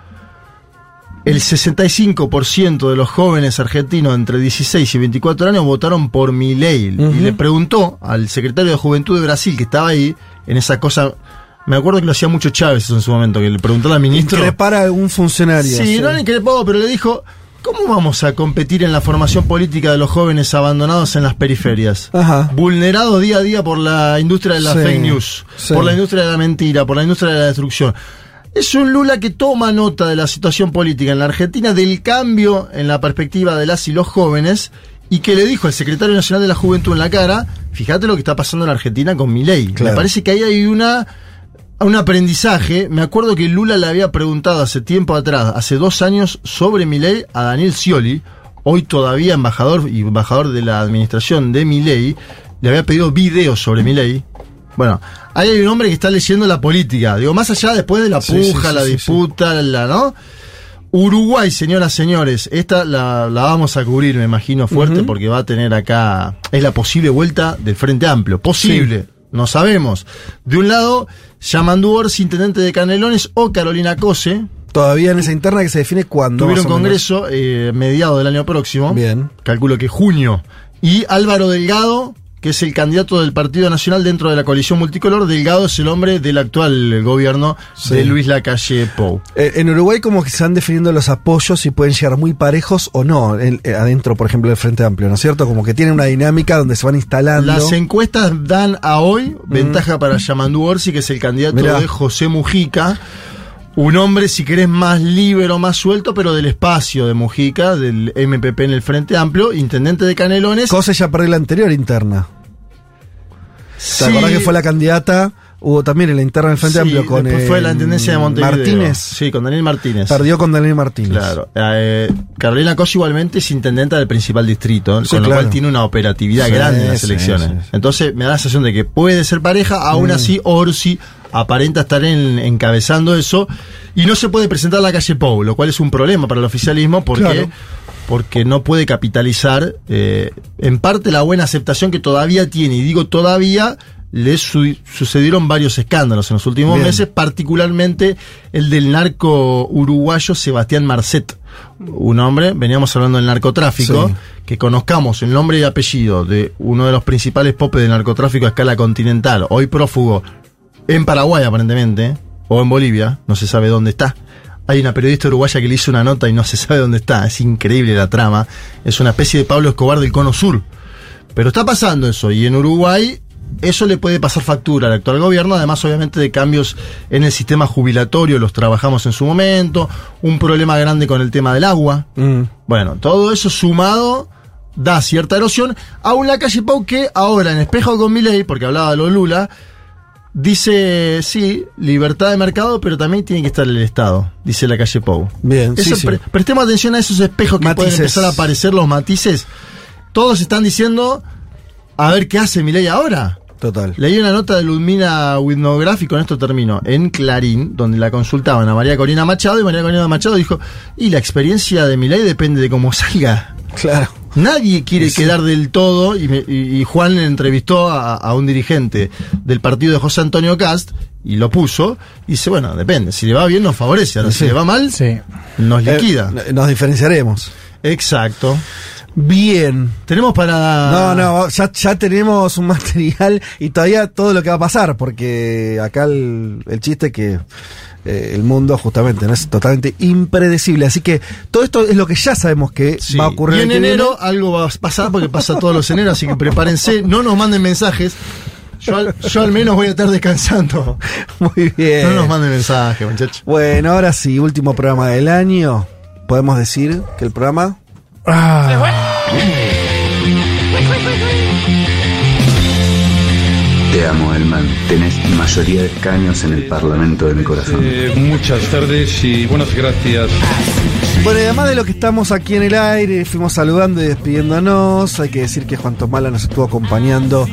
el 65% de los jóvenes argentinos entre 16 y 24 años votaron por Milei. Ujú. Y le preguntó al secretario de Juventud de Brasil, que estaba ahí, en esa cosa... Me acuerdo que lo hacía mucho Chávez en su momento, que le preguntó al ministro... Increpar a un funcionario. Sí, no le increpó, pero le dijo, ¿cómo vamos a competir en la formación política de los jóvenes abandonados en las periferias? Ajá. Vulnerados día a día por la industria de la Sí, fake news, sí. por la industria de la mentira, por la industria de la destrucción. Es un Lula que toma nota de la situación política en la Argentina, del cambio en la perspectiva de las y los jóvenes, y que le dijo al secretario nacional de la Juventud en la cara, fíjate lo que está pasando en la Argentina con Milei. Claro. Me parece que ahí hay una un aprendizaje. Me acuerdo que Lula le había preguntado hace tiempo atrás, hace dos años, sobre Milei a Daniel Scioli, hoy todavía embajador y embajador de la administración de Milei, le había pedido videos sobre Milei. Bueno, ahí hay un hombre que está leyendo la política. Digo, más allá después de la puja, Sí, sí, sí, la sí, disputa, la, ¿no? Uruguay, señoras, señores, esta la, la vamos a cubrir, me imagino, fuerte, porque va a tener acá, es la posible vuelta del Frente Amplio. Posible, no sabemos. De un lado, Yamandú Orsi, intendente de Canelones, o Carolina Cose, Todavía en esa interna que se define cuándo. tuvieron congreso eh, mediado del año próximo. Bien. Calculo que junio. Y Álvaro Delgado, que es el candidato del Partido Nacional dentro de la coalición multicolor. Delgado es el hombre del actual gobierno Sí. de Luis Lacalle Pou. Eh, en Uruguay como que se están definiendo los apoyos y pueden llegar muy parejos o no, en- eh, adentro, por ejemplo, del Frente Amplio, ¿no es cierto? Como que tienen una dinámica donde se van instalando. Las encuestas dan a hoy ventaja para Yamandú Orsi, que es el candidato Mirá. de José Mujica. Un hombre, si querés, más libre o más suelto, pero del espacio de Mujica, del MPP en el Frente Amplio, intendente de Canelones. Cosa ya perdió la anterior interna. ¿Te Sí. acordás que fue la candidata Hubo también en la interna del Frente Sí, Amplio con después fue la intendencia de eh, Montevideo. Martínez. Sí, con Daniel Martínez. Perdió con Daniel Martínez. Claro. Eh, Carolina Cossi igualmente es intendenta del principal distrito, Sí, con lo cual tiene una operatividad grande en las elecciones. Entonces me da la sensación de que puede ser pareja, aún Mm. así Orsi aparenta estar en- encabezando eso y no se puede presentar a la calle Pou, lo cual es un problema para el oficialismo porque... Claro. Porque no puede capitalizar eh, en parte la buena aceptación que todavía tiene. Y digo todavía, le su- sucedieron varios escándalos en los últimos Bien. meses, particularmente el del narco uruguayo Sebastián Marcet. Un hombre, veníamos hablando del narcotráfico, Sí. que conozcamos el nombre y apellido de uno de los principales popes del narcotráfico a escala continental, hoy prófugo en Paraguay aparentemente, o en Bolivia, no se sabe dónde está. Hay una periodista uruguaya que le hizo una nota y no se sabe dónde está. Es increíble la trama. Es una especie de Pablo Escobar del Cono Sur. Pero está pasando eso. Y en Uruguay eso le puede pasar factura al actual gobierno, además obviamente de cambios en el sistema jubilatorio, los trabajamos en su momento, un problema grande con el tema del agua. Mm. Bueno, todo eso sumado da cierta erosión. Aún la calle Pau que ahora en espejo con Milei, porque hablaba de lo Lula, dice, sí, libertad de mercado, pero también tiene que estar el Estado, dice la calle Pau. Bien, sí, Eso, sí. pre- prestemos atención a esos espejos que pueden empezar a aparecer los matices. Todos están diciendo, a ver qué hace Milei ahora. Total. Leí una nota de Ludmila Widnograph y con esto termino, en Clarín, donde la consultaban a María Corina Machado y María Corina Machado dijo, y la experiencia de Milei depende de cómo salga. Claro. Nadie quiere quedar del todo, y, me- y- Juan le entrevistó a, a un dirigente del partido de José Antonio Cast, y lo puso, y dice, bueno, depende, si le va bien nos favorece, ahora Sí. si le va mal, Sí. nos liquida. Eh, nos diferenciaremos. Exacto. Bien. Tenemos para... No, no, ya, ya tenemos un material y todavía todo lo que va a pasar, porque acá el, el chiste es que eh, el mundo justamente no es totalmente impredecible. Así que todo esto es lo que ya sabemos que Sí. va a ocurrir Y en enero algo va a pasar porque pasa todos los eneros, así que prepárense, no nos manden mensajes. Yo al, yo al menos voy a estar descansando. Muy bien. No nos manden mensajes, muchachos. Bueno, ahora sí, último programa del año. Podemos decir que el programa. Te amo, Elman. Tenés mayoría de escaños en el Parlamento de mi corazón. Eh, muchas tardes y buenas gracias. Bueno, y además de lo que estamos aquí en el aire, fuimos saludando y despidiéndonos. Hay que decir que Juan Tomala nos estuvo acompañando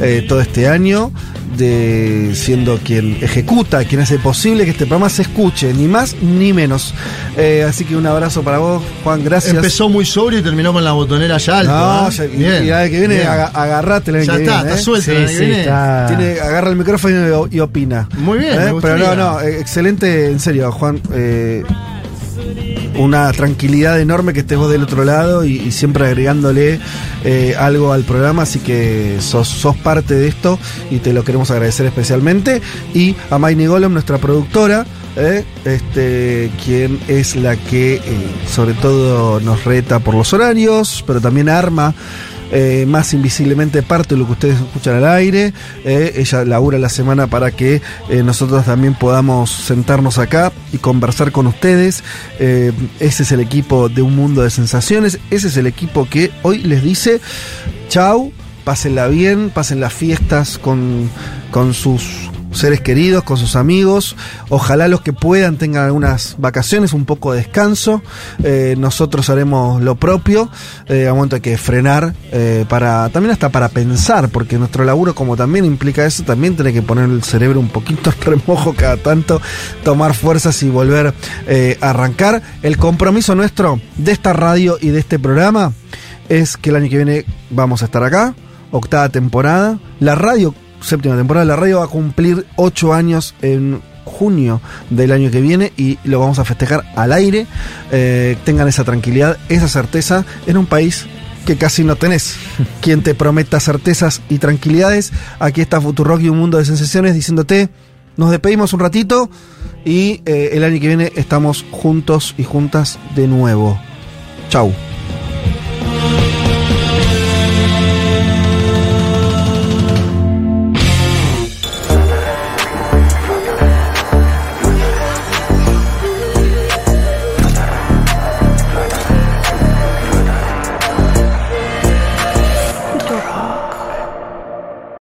eh, todo este año, de siendo quien ejecuta, quien hace posible que este programa se escuche, ni más ni menos. Eh, así que un abrazo para vos, Juan, gracias. Empezó muy sobrio y terminó con la botonera ya alta. No, ¿eh? ya- y- Bien, y año que viene aga- agarrate año Ya que está, viene, está que viene. Tiene, agarra el micrófono y, y opina. Muy bien, Pero no, no, excelente, en serio, Juan. Una tranquilidad enorme que estés vos del otro lado y, siempre agregándole eh, algo al programa, así que sos, parte de esto y te lo queremos agradecer especialmente. Y a Maini Golem, nuestra productora, eh, este, quien es la que eh, sobre todo nos reta por los horarios, pero también arma eh, más invisiblemente parte de lo que ustedes escuchan al aire. Eh, ella labura la semana para que eh, nosotros también podamos sentarnos acá y conversar con ustedes. Ese es el equipo de Un Mundo de Sensaciones. Ese es el equipo que hoy les dice chau, pásenla bien, pasen las fiestas con, con sus seres queridos, con sus amigos. Ojalá los que puedan tengan algunas vacaciones, un poco de descanso. Eh, nosotros haremos lo propio. Eh, a momento hay que frenar eh, para también hasta para pensar, porque nuestro laburo como también implica eso, también tiene que poner el cerebro un poquito en remojo cada tanto, tomar fuerzas y volver a arrancar. El compromiso nuestro de esta radio y de este programa es que el año que viene vamos a estar acá, octava temporada. La radio, séptima temporada, la radio va a cumplir ocho años en junio del año que viene y lo vamos a festejar al aire. Eh, tengan esa tranquilidad, esa certeza en un país que casi no tenés. Quien te prometa certezas y tranquilidades. Aquí está Futurock y un mundo de sensaciones diciéndote, nos despedimos un ratito y eh, el año que viene estamos juntos y juntas de nuevo. Chau.